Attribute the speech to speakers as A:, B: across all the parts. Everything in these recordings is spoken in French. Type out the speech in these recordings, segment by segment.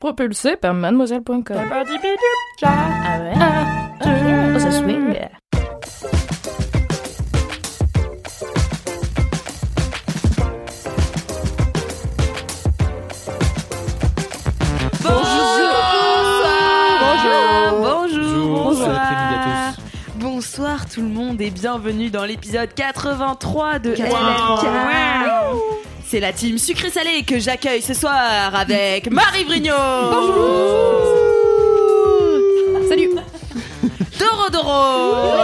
A: Propulsé par mademoiselle.com. Ah ouais? Oh, ça swing.
B: Bonjour.
C: Bonjour. cet après-midi à tous.
B: Bonsoir tout le monde et bienvenue dans l'épisode 83 de
A: 83.
B: LMK. C'est la team sucré salé que j'accueille ce soir avec Marie Vrigno.
A: Salut.
B: Doro Doro.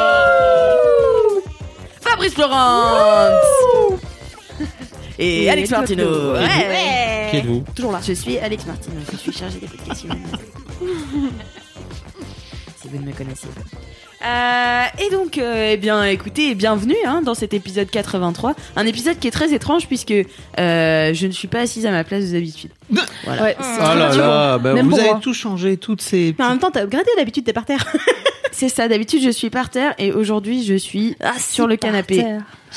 B: Fabrice Florence. Et,
A: Et
B: Alex.
A: Claude.
B: Ouais.
C: Qui êtes-vous
A: Toujours là.
B: Je suis Alex Martino, je suis chargée des podcasts humains. si vous ne me connaissez pas. Euh, et donc, euh, eh bien, écoutez, bienvenue hein, dans cet épisode 83. Un épisode qui est très étrange puisque euh, je ne suis pas assise à ma place d'habitude. Voilà.
A: Ouais, c'est
C: Oh
A: très
C: là là, bah,
A: Même
C: vous
A: pour
C: avez
A: moi.
C: tout changé, toutes ces.
D: Mais en même temps, t'as upgradé d'habitude, t'es par terre.
B: C'est ça, d'habitude je suis par terre et aujourd'hui je suis sur le canapé.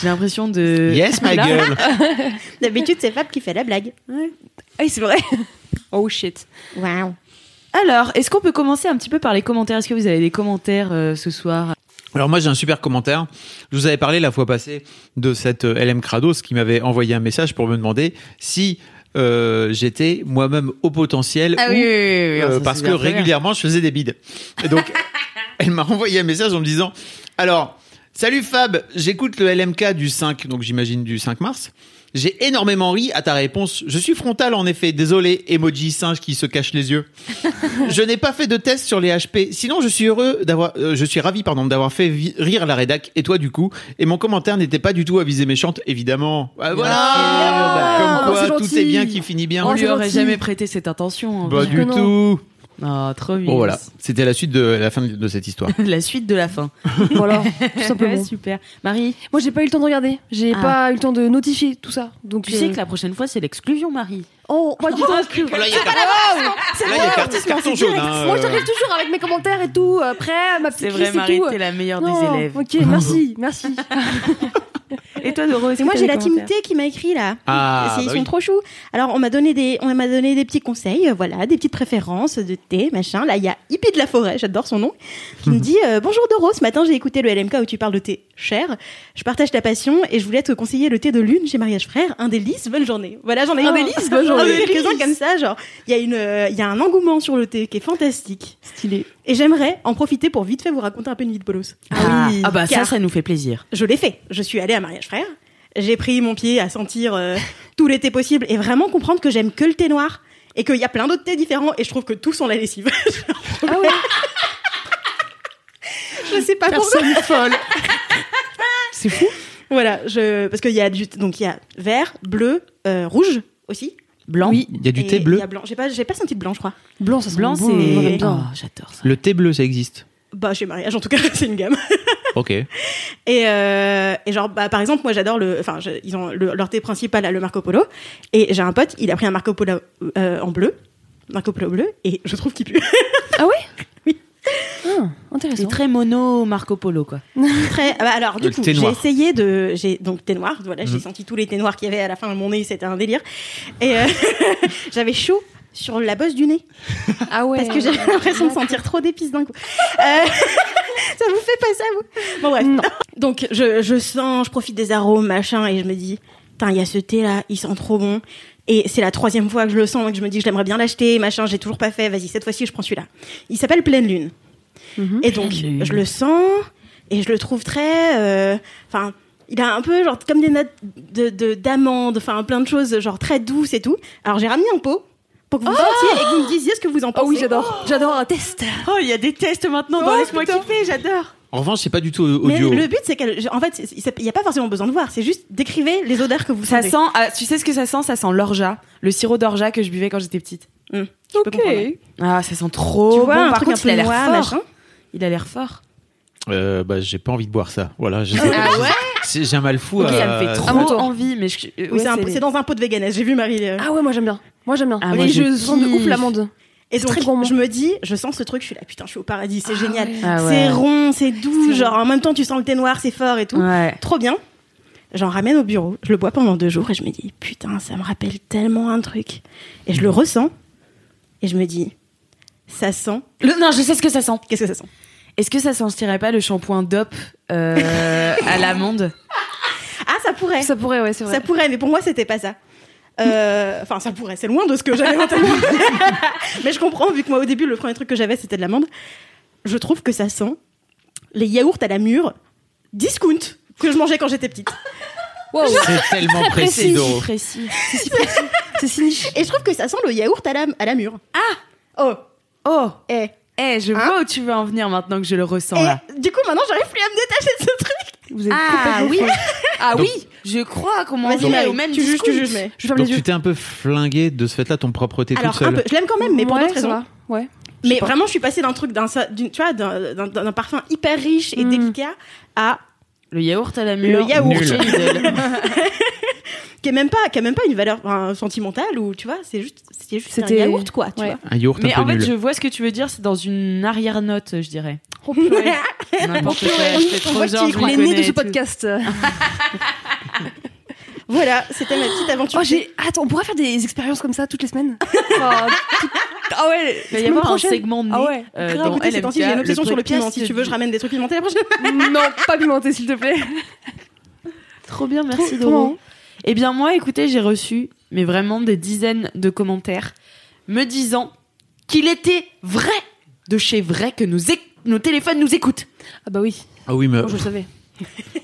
B: J'ai l'impression de...
C: Yes, ma
B: Là.
C: gueule.
D: D'habitude, c'est Fab qui fait la blague.
A: Ah oui, c'est vrai. Oh shit.
D: Waouh.
B: Alors, est-ce qu'on peut commencer un petit peu par les commentaires? Est-ce que vous avez des commentaires euh, ce soir?
C: Alors moi j'ai un super commentaire. Je vous avais parlé la fois passée de cette euh, LM Krados qui m'avait envoyé un message pour me demander si euh, j'étais moi-même au potentiel
B: Ah
C: ou,
B: oui, oui, oui, oui,
C: euh,
B: ça,
C: parce que régulièrement je faisais des bides. Et donc elle m'a envoyé un message en me disant alors salut Fab, j'écoute le LMK du 5 donc j'imagine du 5 mars. J'ai énormément ri à ta réponse. Je suis frontal en effet. Désolé, emoji singe qui se cache les yeux. je n'ai pas fait de test sur les HP. Sinon, je suis heureux d'avoir, euh, je suis ravi, pardon, d'avoir fait rire la rédac et toi du coup? Et mon commentaire n'était pas du tout à visée méchante, évidemment. Ah, voilà.
A: sûr.
C: Comme
A: Oh,
C: quoi,
A: c'est
C: tout est bien qui finit bien.
B: On
A: Oh,
B: lui
A: c'est
B: aurait
A: gentil.
B: jamais prêté cette intention. hein.
C: Pas
A: que
C: du
A: non.
C: tout.
B: Oh, trop mignon.
C: Bon voilà, c'était la suite de la fin de cette histoire.
B: La suite de la fin.
A: Voilà, tout simplement.
B: Ouais, super. Marie,
A: Moi, j'ai pas eu le temps de regarder. J'ai
B: Ah.
A: pas eu le temps de notifier tout ça. Donc,
B: tu
A: euh,
B: sais que la prochaine fois c'est l'exclusion, Marie.
A: Oh, pas du tout.
C: Là, il y a carte- là, il y a carte- carton jaune. hein,
A: Moi,
C: euh.
A: j'arrive toujours avec mes commentaires et tout. Après, ma petite
B: C'est vrai, Marie, t'es la meilleure
A: Non,
B: des élèves.
A: Ok, merci, merci.
B: Et toi, Doro,
D: moi, j'ai la team T qui m'a écrit là.
C: Ah,
D: C'est- ils
C: bah
D: sont
C: oui.
D: trop choux. Alors, on m'a donné des, on m'a donné des petits conseils, euh, voilà, des petites préférences de thé, machin. Là, il y a Hippie de la forêt, j'adore son nom, qui me dit euh, bonjour Doro. Ce matin, j'ai écouté le LMK où tu parles de thé cher. Je partage ta passion et je voulais te conseiller le thé de lune chez Mariage Frère, un délice. Bonne journée. Voilà, j'en ai un
A: Oh,
D: délice.
A: bonne
D: J'en ai
A: journée.
D: quelques-uns comme ça. Genre, il y a une, euh, il y a un engouement sur le thé qui est fantastique.
A: Stylé.
D: Et j'aimerais en profiter pour vite fait vous raconter un peu une vie de bolos.
B: Ah, ah bah ça, ça nous fait plaisir.
D: je l'ai fait. Je suis allée à Mariage Frère. J'ai pris mon pied à sentir euh, tous les thés possibles et vraiment comprendre que j'aime que le thé noir et qu'il y a plein d'autres thés différents et je trouve que tous sont la lessive.
A: Ah ouais.
D: je sais pas pourquoi.
A: Personne folle. C'est fou.
D: Voilà, je parce qu'il y a du donc il y a vert, bleu, euh, rouge aussi.
B: Blanc.
C: Oui, il y a du thé bleu.
D: Il y a blanc. J'ai pas j'ai pas senti de blanc, je crois.
A: Blanc, ça sent
B: Blanc,
A: bon,
B: c'est. Oh, j'adore ça.
C: Le thé bleu, ça existe.
D: Bah chez mariage en tout cas, c'est une gamme.
C: Ok.
D: Et, euh, et genre, bah, par exemple, moi j'adore le. Enfin, ils ont le- leur thé principal, là, le Marco Polo. Et j'ai un pote, il a pris un Marco Polo euh, en bleu. Marco Polo bleu. Et je trouve qu'il pue.
A: Ah ouais?
D: Oui.
A: Ah, intéressant.
B: C'est très mono Marco Polo, quoi.
D: Très. ah bah, alors, du
C: Le
D: coup, j'ai essayé de. J'ai donc thé noir. Voilà, j'ai
C: Mhm.
D: senti tous les thés noirs qu'il y avait à la fin de mon nez. C'était un délire. Et euh, j'avais chaud sur la bosse du nez
A: Ah ouais.
D: parce que j'avais l'impression de sentir trop d'épices d'un coup. Euh, ça vous fait pas ça vous? Bon bref.
A: Non.
D: Donc je, je sens, je profite des arômes machin et je me dis, putain il y a ce thé là, il sent trop bon. Et c'est la troisième fois que je le sens et que je me dis que j'aimerais bien l'acheter machin. J'ai toujours pas fait. Vas-y cette fois-ci je prends celui-là. Il s'appelle Pleine Lune.
A: Mhm.
D: Et donc
B: Lune.
D: je le sens et je le trouve très, euh, enfin. il a un peu genre comme des notes de de- d'amande, enfin plein de choses genre très douces et tout. Alors j'ai ramené un pot pour que vous sentiez et que vous me disiez ce que vous en
A: Oh
D: pensez.
A: oui, j'adore. J'adore un test.
B: Oh, il y a des tests maintenant
D: Oh,
B: dans Laisse-moi
D: putain.
B: kiffer, j'adore.
C: En revanche, c'est pas du tout
D: Mais
C: audio.
D: le but, c'est qu'elle. En fait, il n'y a pas forcément besoin de voir. C'est juste décrivez les odeurs que vous
B: Ça
D: sentez.
B: sent, ah, tu sais ce que ça sent? Ça sent l'orgeat, le sirop d'orgeat que je buvais quand j'étais petite.
D: Peux
A: Ok.
B: Ah, ça sent trop
D: Tu vois,
B: bon.
D: un
B: Par
D: truc
B: contre,
D: un peu
B: il a l'air fort.
D: machin.
B: Il a l'air fort.
C: Euh, bah, j'ai pas envie de boire ça. Voilà. je sais pas.
B: Ah ouais?
C: J'ai un mal fou.
B: Ça me fait
A: Ah,
B: trop
A: toi.
B: envie, mais je, euh,
D: Oui,
B: ouais,
D: c'est dans un pot de veganesse. J'ai vu Marie. euh.
A: Ah ouais, moi j'aime bien. Moi j'aime bien.
B: Ah,
A: Et
B: moi, je
A: sens de ouf l'amande.
D: Et
A: C'est
D: donc,
A: très
D: je me dis, je sens ce truc, je suis là, putain, je suis au paradis, c'est génial.
B: Ah ouais.
D: C'est rond, c'est doux,
A: C'est
D: genre en même temps tu sens le thé noir, c'est fort et tout.
B: Ouais.
D: Trop bien. J'en ramène au bureau, je le bois pendant deux jours et je me dis, putain, ça me rappelle tellement un truc. Et je le ressens et je me dis, ça sent.
B: Le- non, je sais ce que ça sent.
D: Qu'est-ce que ça sent?
B: Est-ce que ça sentirait pas le shampoing DOP euh, à l'amande?
D: Ah, ça pourrait.
A: Ça pourrait, ouais, c'est vrai.
D: Ça pourrait, mais pour moi, c'était pas ça. Euh, Enfin, ça pourrait, c'est loin de ce que j'avais en tête. mais je comprends, vu que moi, au début, le premier truc que j'avais, c'était de l'amande. Je trouve que ça sent les yaourts à la mûre discount que je mangeais quand j'étais petite.
A: Wow.
C: C'est tellement précis,
B: C'est
C: Doro.
B: si précis.
A: C'est si niche.
D: Et je trouve que ça sent le yaourt à la, à la mûre. Ah Oh
B: Oh,
D: Eh
B: eh, je
D: Hein
B: vois où tu veux en venir maintenant que je le ressens
D: Et
B: là.
D: du coup, maintenant, j'arrive plus à me détacher de ce truc.
A: Vous êtes
B: Ah oui, ah
C: Donc-
B: oui, je crois qu'on m'en au même
D: tu juges, tu juges, mais...
A: Je
C: Donc
A: les yeux.
C: tu t'es un peu flingué de ce fait-là ton propre thé
D: Alors,
C: toute
D: un peu, je l'aime quand même, mais pour
A: Ouais,
D: d'autres raisons.
A: va. Ouais.
D: Mais
A: pas.
D: vraiment, je suis passée d'un truc, d'un, tu vois, d'un parfum hyper riche et
A: Mm.
D: délicat à
B: Le yaourt à la mûre.
D: Le yaourt.
C: Nul.
D: qui est même pas, qui a même pas une valeur enfin, sentimentale ou tu vois, c'est juste, c'est juste un
A: C'était-
D: yaourt quoi, tu
A: Ouais.
D: vois.
C: Un yaourt
B: Mais
C: un
B: en fait,
C: nul.
B: je vois ce que tu veux dire, c'est dans une arrière-note, je dirais.
A: Oh.
B: N'importe quoi,
D: On-
B: je
A: nez de ce podcast.
D: Voilà, c'était ma petite aventure.
A: Oh, j'ai. Attends, on pourrait faire des expériences comme ça toutes les semaines. Enfin, tout- Ah ouais.
B: Il va y avoir un
A: prochaine.
B: segment de nez
A: Ah ouais.
B: euh,
D: Grave,
B: dans LMK,
D: j'ai une obsession
B: le
D: sur le piment. Si tu veux, je ramène des trucs pimentés la prochaine.
A: Non, pas pimenté, s'il te plaît.
B: Trop bien, merci Doro. Eh bien moi, écoutez, j'ai reçu, mais vraiment des dizaines de commentaires me disant qu'il était vrai, de chez vrai, que nos, téléphones nous écoutent.
A: Ah bah oui.
C: Ah oui, mais
A: Moi, je le savais.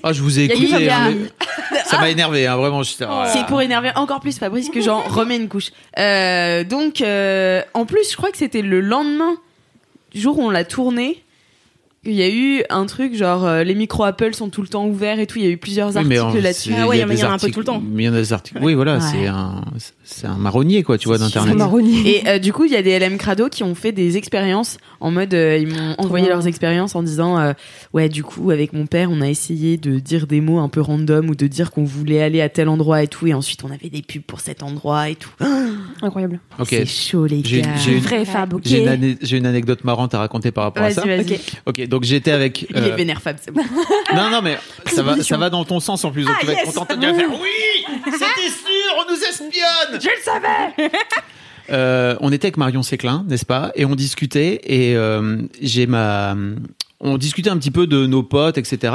C: ah, je vous ai écouté.
B: il y a-
C: hein, mais- Ça m'a énervé, hein, vraiment. j'étais- oh
B: C'est pour énerver encore plus Fabrice que j'en remets une couche. Euh, donc, euh, en plus, je crois que c'était le lendemain du jour où on l'a tourné. Il y a eu un truc genre euh, les micros Apple sont tout le temps ouverts et tout. Il y a eu plusieurs
C: Oui,
B: articles là-dessus.
D: Ah ouais,
C: il y a
D: en a un peu
C: articles-
D: tout le temps.
C: mais Il y en a des articles. Oui, voilà,
B: Ouais.
C: c'est un, c'est un marronnier, quoi, tu vois,
A: C'est
C: d'internet.
A: marronnier.
B: Et euh, du coup, il y a des LM Crado qui ont fait des expériences en mode, euh, ils m'ont envoyé leurs expériences en disant, euh, ouais, du coup, avec mon père, on a essayé de dire des mots un peu random ou de dire qu'on voulait aller à tel endroit et tout, et ensuite on avait des pubs pour cet endroit et tout.
A: Incroyable.
C: Ok.
B: C'est chaud les
C: J'ai-
B: gars.
C: j'ai une- une, une anecdote marrante à raconter par rapport à ça.
D: Ok.
C: Ok, donc j'étais avec.
B: Il est
C: euh,
B: vénère Fab, c'est bon.
C: Non, non, mais ça va, ça va dans ton sens en plus. Donc
D: Ah,
C: tu vas être contente de dire oui, c'était sûr, on nous espionne.
B: Je le savais
C: Euh, on était avec Marion Séclin, n'est-ce pas? Et on discutait et euh, j'ai ma on discutait un petit peu de nos potes, etc.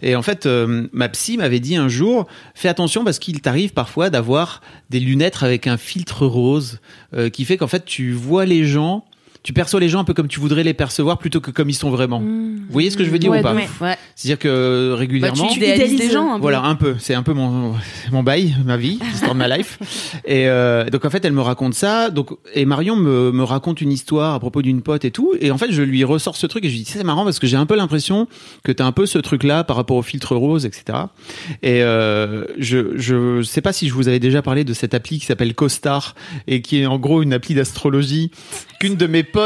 C: Et en fait, euh, ma psy m'avait dit un jour, fais attention parce qu'il t'arrive parfois d'avoir des lunettes avec un filtre rose euh, qui fait qu'en fait tu vois les gens, tu perçois les gens un peu comme tu voudrais les percevoir plutôt que comme ils sont vraiment. Vous voyez ce que je veux dire
A: Ouais,
C: ou pas
B: Ouais.
C: C'est-à-dire que
B: Bah,
C: régulièrement,
B: tu idéalises des
D: idéalises.
B: gens un peu.
C: voilà, un peu. C'est un peu mon, mon bail, ma vie, l'histoire de ma life. Et euh, donc en fait, elle me raconte ça. Donc et Marion me, me raconte une histoire à propos d'une pote et tout. Et en fait, je lui ressors ce truc et je lui dis c'est marrant parce que j'ai un peu l'impression que t'as un peu ce truc-là par rapport au filtre rose, etc. Et euh, je je sais pas si je vous avais déjà parlé de cette appli qui s'appelle CoStar et qui est en gros une appli d'astrologie qu'une de mes potes.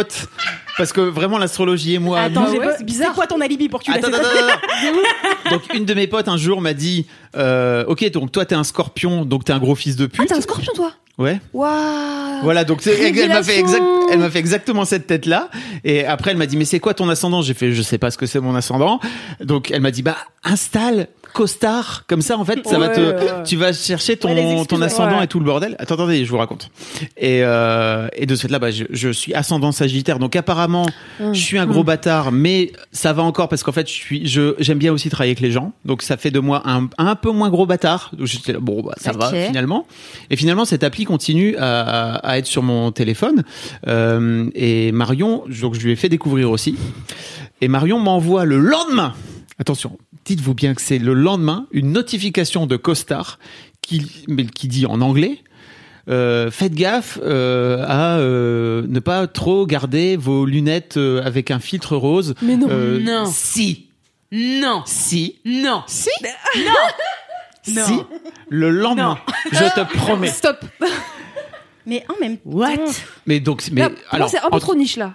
C: Parce que vraiment l'astrologie et moi,
D: Attends,
C: nous-
D: j'ai
A: ouais,
D: pas-
A: c'est bizarre.
D: C'est quoi ton alibi pour que tu
C: Attends, attends, attends, attends. Donc une de mes potes un jour m'a dit euh, OK donc toi t'es un scorpion donc t'es un gros fils de
A: Ah,
C: pute.
A: t'es un scorpion, toi?
C: Ouais.
A: Waouh
C: Voilà donc c'est- elle m'a fait exact
A: Révélation.
C: elle m'a fait exactement cette tête là et après elle m'a dit mais c'est quoi ton ascendant? J'ai fait je sais pas ce que c'est mon ascendant. Donc elle m'a dit bah installe Costar comme ça en fait ça va te
A: ouais.
C: tu vas chercher ton
D: Ouais,
C: ton ascendant et tout le bordel. Attends attendez, je vous raconte. Et euh, et de ce fait là bah je, je suis ascendant Sagittaire donc apparemment
A: Hum.
C: je suis un gros bâtard, mais ça va encore parce qu'en fait, je suis, je, j'aime bien aussi travailler avec les gens. Donc, ça fait de moi un, un peu moins gros bâtard. Donc, j'étais bon, bah, ça va finalement. Et finalement, cette appli continue à, à être sur mon téléphone. Euh, et Marion, donc, je lui ai fait découvrir aussi. Et Marion m'envoie le lendemain. Attention, dites-vous bien que c'est le lendemain une notification de Costar qui, mais qui dit en anglais. Euh, faites gaffe euh, à euh, ne pas trop garder vos lunettes euh, avec un filtre rose.
A: Mais non.
C: Euh,
B: Non.
C: Si.
B: Non.
C: Si.
B: Non.
C: Si.
B: Non.
C: Si. Le lendemain. Je te promets.
A: Stop.
D: Mais en même
B: What?
D: temps,
C: Mais donc, mais
A: Là,
C: alors,
A: c'est un peu
C: entre-
A: trop niche là.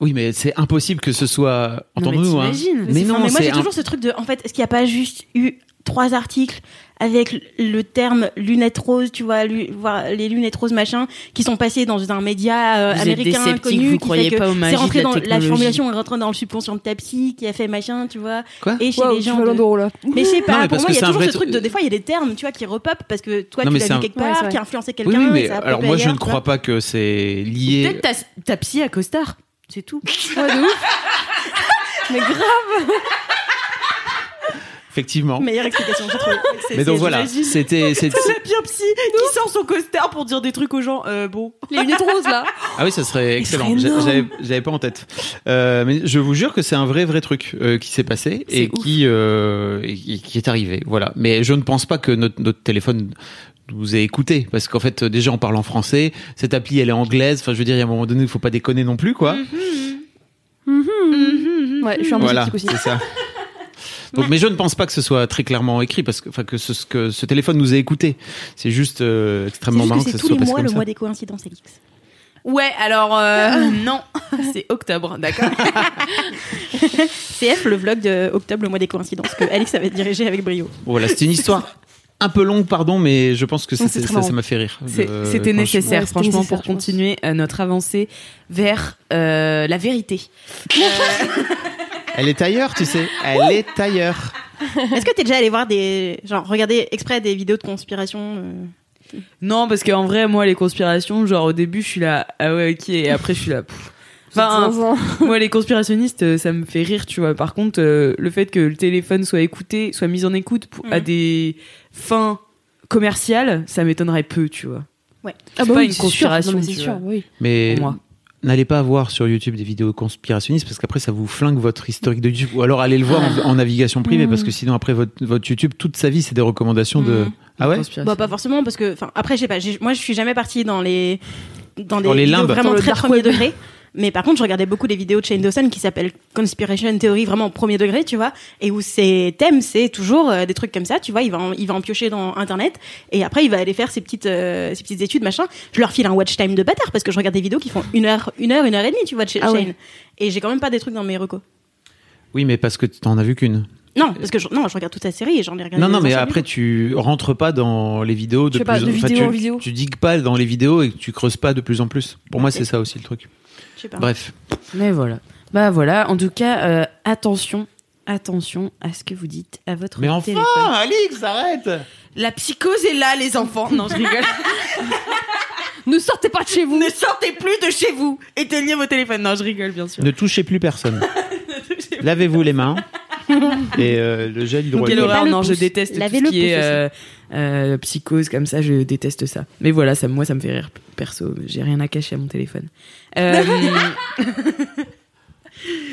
C: Oui, mais c'est impossible que ce soit.
B: Non, mais
C: Entendons-nous, hein.
B: t'imagines.
C: Mais non,
D: Enfin, mais moi
C: c'est
D: j'ai
C: un-
D: toujours ce truc de en fait est-ce qu'il n'y a pas juste eu trois articles avec le terme lunettes roses tu vois lu- voir les lunettes roses machin qui sont passés dans un média euh, américain connu
B: vous
D: qui
B: croyez
D: fait que
B: pas magies
D: c'est rentré
B: la
D: dans la formulation est rentrée dans le subconscient de ta psy qui a fait machin tu vois
C: Quoi
D: et chez
A: Waouh,
D: les
A: tu
D: gens de-
A: là.
D: mais je sais
C: Non,
D: pas
C: mais
D: pour
C: parce
D: moi
C: que
D: il y a toujours ce truc de des fois il y a des termes tu vois qui repopent parce que toi
C: Non,
D: tu
C: mais
D: l'as
C: un-
D: quelque
A: Ouais,
D: part
A: vrai.
D: qui a influencé
C: Oui,
D: quelqu'un
C: oui,
D: et
C: mais
D: ça a
C: alors moi je
D: ailleurs,
C: ne
D: tu vois.
C: crois pas que c'est lié.
B: Peut-être ta, ta psy à costard. C'est tout.
A: Ouais, de ouf. Mais grave.
C: Effectivement. Mais,
D: meilleure explication j'ai trouvé C'est-
C: donc voilà, c'était. c'est-
B: bien psy qui sort son costard pour dire des trucs aux gens. Euh, bon.
A: Les lunettes roses là.
C: Ah oui, ça serait excellent. J'avais pas en tête. Euh, mais je vous jure que c'est un vrai vrai truc euh, qui s'est passé et qui euh, et qui qui est arrivé. Voilà. Mais je ne pense pas que notre, notre téléphone nous ait écouté parce qu'en fait déjà on parle en français. Cette appli elle est anglaise. Enfin je veux dire il y a un moment donné il faut pas déconner non plus quoi.
A: Ouais, je suis un
C: Voilà,
A: aussi.
C: c'est ça. Donc, mais je ne pense pas que ce soit très clairement écrit parce que, enfin, que ce, que ce téléphone nous ait écouté. C'est juste euh,
D: C'est
C: extrêmement
D: juste
C: marrant
D: que
C: que,
D: c'est
C: ce
D: tous
C: soit
D: les
C: passé
D: mois
C: comme
D: le
C: ça.
D: mois des coïncidences Elix
B: Ouais, alors euh, non, c'est octobre, d'accord.
D: CF, le vlog de octobre, le mois des coïncidences, que Alex avait dirigé avec brio.
C: Voilà, c'était une histoire un peu longue, pardon, mais je pense que
A: Non,
C: ça m'a fait rire.
B: C'était nécessaire,
A: Ouais,
B: franchement,
A: nécessaire,
B: pour
A: pense.
B: continuer euh, notre avancée vers euh, la vérité.
C: Elle est ailleurs, tu sais. Elle est ailleurs.
D: Est-ce que t'es déjà allé voir des. Genre, regarder exprès des vidéos de conspiration euh,
B: Non, parce qu'en vrai, moi, les conspirations, genre au début, je suis là, ah ouais, ok, et après, je suis là. pff. Enfin, moi, les conspirationnistes, euh, ça me fait rire, tu vois. Par contre, euh, le fait que le téléphone soit écouté, soit mis en écoute pour- à
D: Mhm.
B: des fins commerciales, ça m'étonnerait peu, tu vois.
D: Ouais.
B: C'est
A: bah
B: pas
A: oui,
B: une
A: sûr.
B: conspiration,
A: Non, mais
B: tu
A: sûr,
B: vois.
A: oui.
C: Mais
B: Pour moi.
C: n'allez pas voir sur YouTube des vidéos conspirationnistes parce qu'après ça vous flingue votre historique de YouTube. Ou alors allez le voir en, en navigation privée parce que sinon après votre, votre YouTube, toute sa vie, c'est des recommandations de.
D: Mhm.
C: Ah ouais?
D: Bah, pas forcément, parce que. Enfin, après, je sais pas. Moi, je suis jamais partie dans les. Dans,
C: Dans
D: des
C: les limbes.
D: vraiment
A: Dans le
D: très premier degré. Mais par contre, je regardais beaucoup des vidéos de Shane Dawson qui s'appellent Conspiration Theory, vraiment premier degré, tu vois, et où ses thèmes, c'est toujours euh, des trucs comme ça, tu vois, il va, en, il va en piocher dans Internet, et après, il va aller faire ses petites, euh, ses petites études, machin. Je leur file un watch time de bâtard, parce que je regarde des vidéos qui font une heure, une heure, une heure et demie, tu vois, de
A: Ah ouais.
D: Shane. Et j'ai quand même pas des trucs dans mes recos.
C: Oui, mais parce que t'en as vu qu'une.
D: Non, parce que je, non, je regarde toute sa série et j'en ai regardé.
C: Non, non, mais après, tu rentres pas dans les vidéos de
A: Je sais
C: plus
A: pas, de
C: enfin,
A: vidéo
C: tu,
A: en vidéo.
C: Tu digues pas dans les vidéos et que tu creuses pas de plus en plus. Pour moi,
D: Ok.
C: c'est ça aussi le truc.
D: Je sais pas.
C: Bref.
B: Mais voilà. Bah voilà, en tout cas, euh, attention, attention à ce que vous dites à votre
C: Mais enfin,
B: téléphone.
C: Alix, arrête
B: La psychose est là, les enfants. Non, je rigole.
A: Ne sortez pas de chez vous.
B: ne sortez plus de chez vous. Éteignez vos téléphones. Non, je rigole, bien sûr.
C: Ne touchez plus personne. Lavez-vous les mains. et euh, le gel
B: Quelle
C: hydroalcoolique.
D: pas
B: horreur,
D: le
B: non, je
D: pouce.
B: déteste tout
D: Lavez
B: ce
D: le
B: qui est
D: pouce
B: euh, euh, psychose comme ça, je déteste ça. Mais voilà, ça, moi, ça me fait rire, perso. J'ai rien à cacher à mon téléphone. Euh,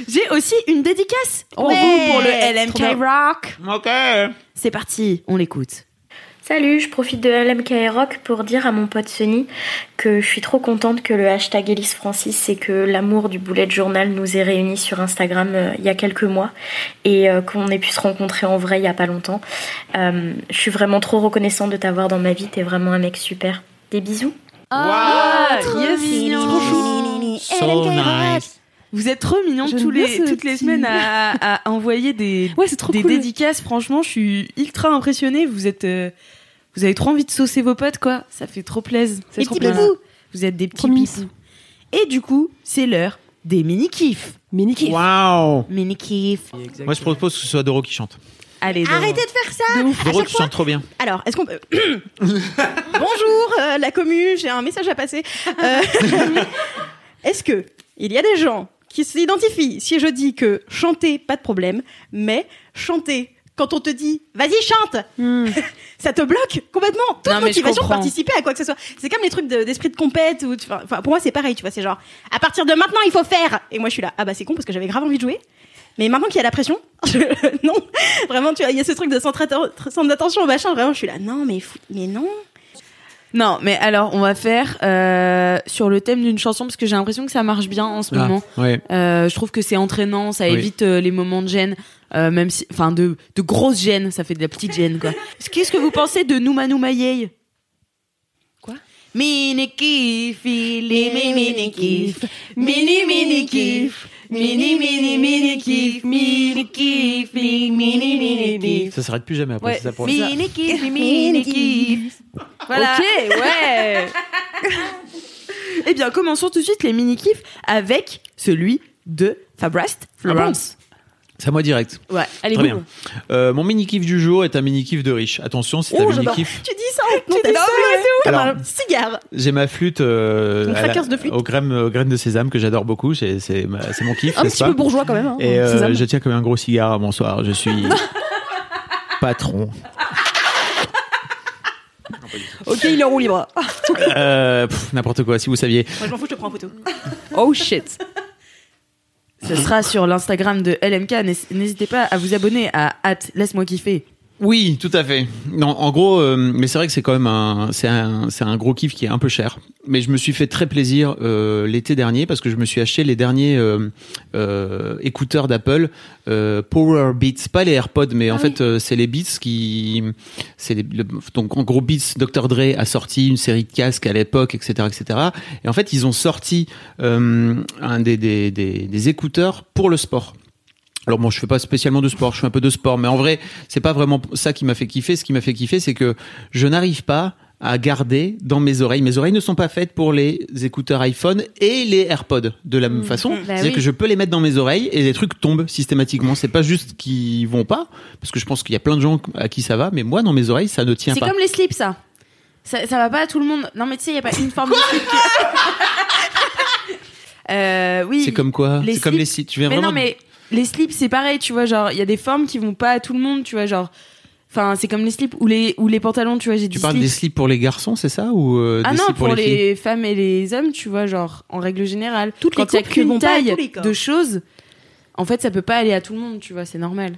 B: J'ai aussi une dédicace pour
D: Ouais,
B: vous, pour le LMK. Rock.
C: Ok.
B: C'est parti, on l'écoute.
E: Salut, je profite de LMK Rock pour dire à mon pote Sony que je suis trop contente que le hashtag Elise Francis et que l'amour du bullet journal nous ait réunis sur Instagram euh, il y a quelques mois et euh, qu'on ait pu se rencontrer en vrai il y a pas longtemps. Euh, je suis vraiment trop reconnaissante de t'avoir dans ma vie, t'es vraiment un mec super. Des bisous.
C: Wow,
A: yes.
D: Trop chou.
C: So nice.
B: Vous êtes trop mignons tous les, toutes les semaines à, à envoyer des,
A: Ouais, c'est trop
B: des
A: cool.
B: dédicaces. Franchement, je suis ultra impressionnée. Vous êtes, euh, vous avez trop envie de saucer vos potes, quoi. Ça fait trop plaisir. Trop
D: petits bibous.
B: Vous êtes des petits pipous. Et du coup, c'est l'heure des mini kiffs.
A: Mini kiff.
C: Waouh.
B: Mini kiffs.
C: Moi, je propose que ce soit Doro qui chante.
B: Allez, Doro.
D: Arrêtez de faire ça
C: Doro, tu
D: fois-
C: chantes trop bien.
D: Alors, est-ce qu'on peut... Bonjour, euh, la commu, j'ai un message à passer. Euh, est-ce que il y a des gens qui s'identifient si je dis que chanter, pas de problème, mais chanter quand on te dit vas-y chante, ça te bloque complètement toute
B: Non,
D: motivation de participer à quoi que ce soit. C'est comme les trucs de- d'esprit de, compète ou enfin enfin, pour moi c'est pareil, tu vois, c'est genre à partir de maintenant il faut faire et moi je suis là ah bah c'est con parce que j'avais grave envie de jouer. Mais maintenant qu'il y a la pression, je- non, vraiment, tu vois, il y a ce truc de centre, atten- centre d'attention, machin, vraiment, je suis là, non, mais, fou- mais non.
B: Non, mais alors on va faire euh, sur le thème d'une chanson parce que j'ai l'impression que ça marche bien en ce
C: Ah,
B: moment.
C: ouais.
B: Euh, je trouve que c'est entraînant, ça
C: Oui.
B: évite euh, les moments de gêne, euh, même si, enfin de de grosses gênes, ça fait de la petite gêne quoi. Qu'est-ce que vous pensez de Nouma Nouma Yey?
A: Quoi?
B: Mini kiff, mini kiff, mini mini kiff, mini mini mini kiff, mini kiff, mini mini kiff.
C: Ça s'arrête plus jamais après,
A: Ouais,
C: c'est ça pour
B: Mini kiff, mini kiff. Voilà.
A: Ok, ouais.
B: Eh bien, commençons tout de suite les mini kiffs avec celui de Fabrast Florence.
C: C'est à moi direct.
B: Ouais.
A: Allez,
C: Très bien. Euh, mon mini kiff du jour est un mini kiff de riche. Attention, c'est un
D: Oh,
C: mini
D: j'adore.
C: kiff.
D: Tu dis ça en contexte comme
C: Alors-
D: un cigare.
C: J'ai ma flûte, euh,
D: Une
C: à la-
D: craqueuse de flûte.
C: aux graines, aux graines de sésame que j'adore beaucoup. C'est c'est ma- c'est mon kiff,
A: Un
C: n'est-ce
A: petit
C: pas
A: peu bourgeois quand même. Hein,
C: Et euh,
A: Sésame.
C: je tiens comme un gros cigare à mon soir. Je suis patron.
A: Ok, il est en roue libre.
C: Euh, pff, N'importe quoi, si vous saviez.
D: Moi, je m'en fous, je te prends en photo.
A: Oh shit.
B: Ce sera sur l'Instagram de LMK. N'hés- N'hésitez pas à vous abonner à laisse-moi kiffer.
C: Oui, tout à fait. Non, en gros, euh, mais c'est vrai que c'est quand même un, c'est un, c'est un gros kiff qui est un peu cher. Mais je me suis fait très plaisir euh, l'été dernier parce que je me suis acheté les derniers euh, euh, écouteurs d'Apple, euh, Power Beats, pas les AirPods, mais en fait euh, c'est les Beats qui, c'est les- le- donc en gros Beats, Dr Dre a sorti une série de casques à l'époque, etc., etc. Et en fait ils ont sorti euh, un des, des, des, des écouteurs pour le sport. Alors bon, je fais pas spécialement de sport, je fais un peu de sport, mais en vrai, c'est pas vraiment ça qui m'a fait kiffer. Ce qui m'a fait kiffer, c'est que je n'arrive pas à garder dans mes oreilles. Mes oreilles ne sont pas faites pour les écouteurs iPhone et les AirPods de la même façon. C'est-à-dire
B: oui.
C: que je peux les mettre dans mes oreilles et les trucs tombent systématiquement. C'est pas juste qu'ils vont pas, parce que je pense qu'il y a plein de gens à qui ça va, mais moi, dans mes oreilles, ça ne tient
B: C'est
C: pas.
B: comme les slips, ça. ça. Ça va pas à tout le monde. Non, mais tu sais, il y a pas une forme de slip. euh, oui.
C: C'est comme quoi C'est comme
B: slips.
C: les sites. Tu viens
B: Mais
C: vraiment.
B: non, mais les slips, c'est pareil, tu vois. Genre, il y a des formes qui vont pas à tout le monde, tu vois. Genre, enfin, c'est comme les slips ou les ou les pantalons, tu vois. J'ai
C: Tu parles des slips pour les garçons, c'est ça ou euh,
B: Ah
C: des
B: non,
C: slips
B: pour,
C: pour,
B: les, femmes et les hommes, tu vois, genre, en règle générale.
D: Toutes les
B: quand il y a qu'une taille
D: tous les corps.
B: de choses, en fait, ça peut pas aller à tout le monde, tu vois, c'est normal.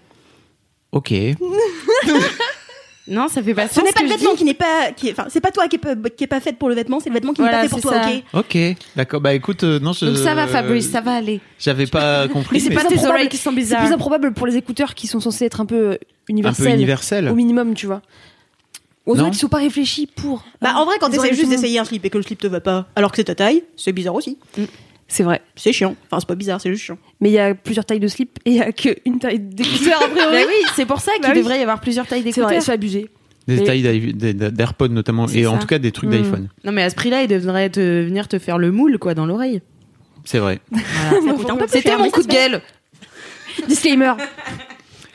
C: Ok.
B: Non, ça fait pas
D: Ce
B: sens
D: n'est pas
B: que
D: le vêtement
B: dis.
D: qui n'est pas, qui est- enfin, c'est pas toi qui est pas, qui est pas faite pour le vêtement, c'est le vêtement qui
B: Voilà,
D: n'est pas fait pour
B: c'est
D: toi,
B: ça.
D: ok
C: Ok, d'accord. Bah écoute, euh, non, je.
B: Donc ça va, Fabrice, ça va aller.
C: J'avais pas compris.
A: Mais c'est
C: mais
A: pas
B: tes oreilles qui sont
A: C'est
B: bizarres.
A: plus improbable pour les écouteurs qui sont censés être un peu
C: un
A: universels.
C: peu universel.
A: Au minimum, tu vois.
C: Non.
A: dirait qu'ils sont pas réfléchis pour.
D: Bah, en vrai, quand t'essayes juste d'essayer un slip et que le slip te va pas, alors que c'est ta taille, c'est bizarre aussi.
A: C'est vrai.
D: C'est chiant. Enfin, c'est pas bizarre, c'est juste chiant.
A: Mais il y a plusieurs tailles de slip et il y a qu'une taille d'écouteurs a priori.
B: Bah oui, c'est pour ça qu'il
A: Bah oui.
B: devrait y avoir plusieurs tailles
A: C'est vrai,
B: d'écouteurs.
A: c'est abusé.
C: Des
A: Mais-
C: tailles d'AirPods notamment, et en tout cas des trucs
A: Mm.
C: d'iPhone.
B: Non, mais à ce prix-là, il devrait te, venir te faire le moule, quoi, dans l'oreille.
C: C'est vrai.
B: C'était mon coup de gueule.
A: Disclaimer.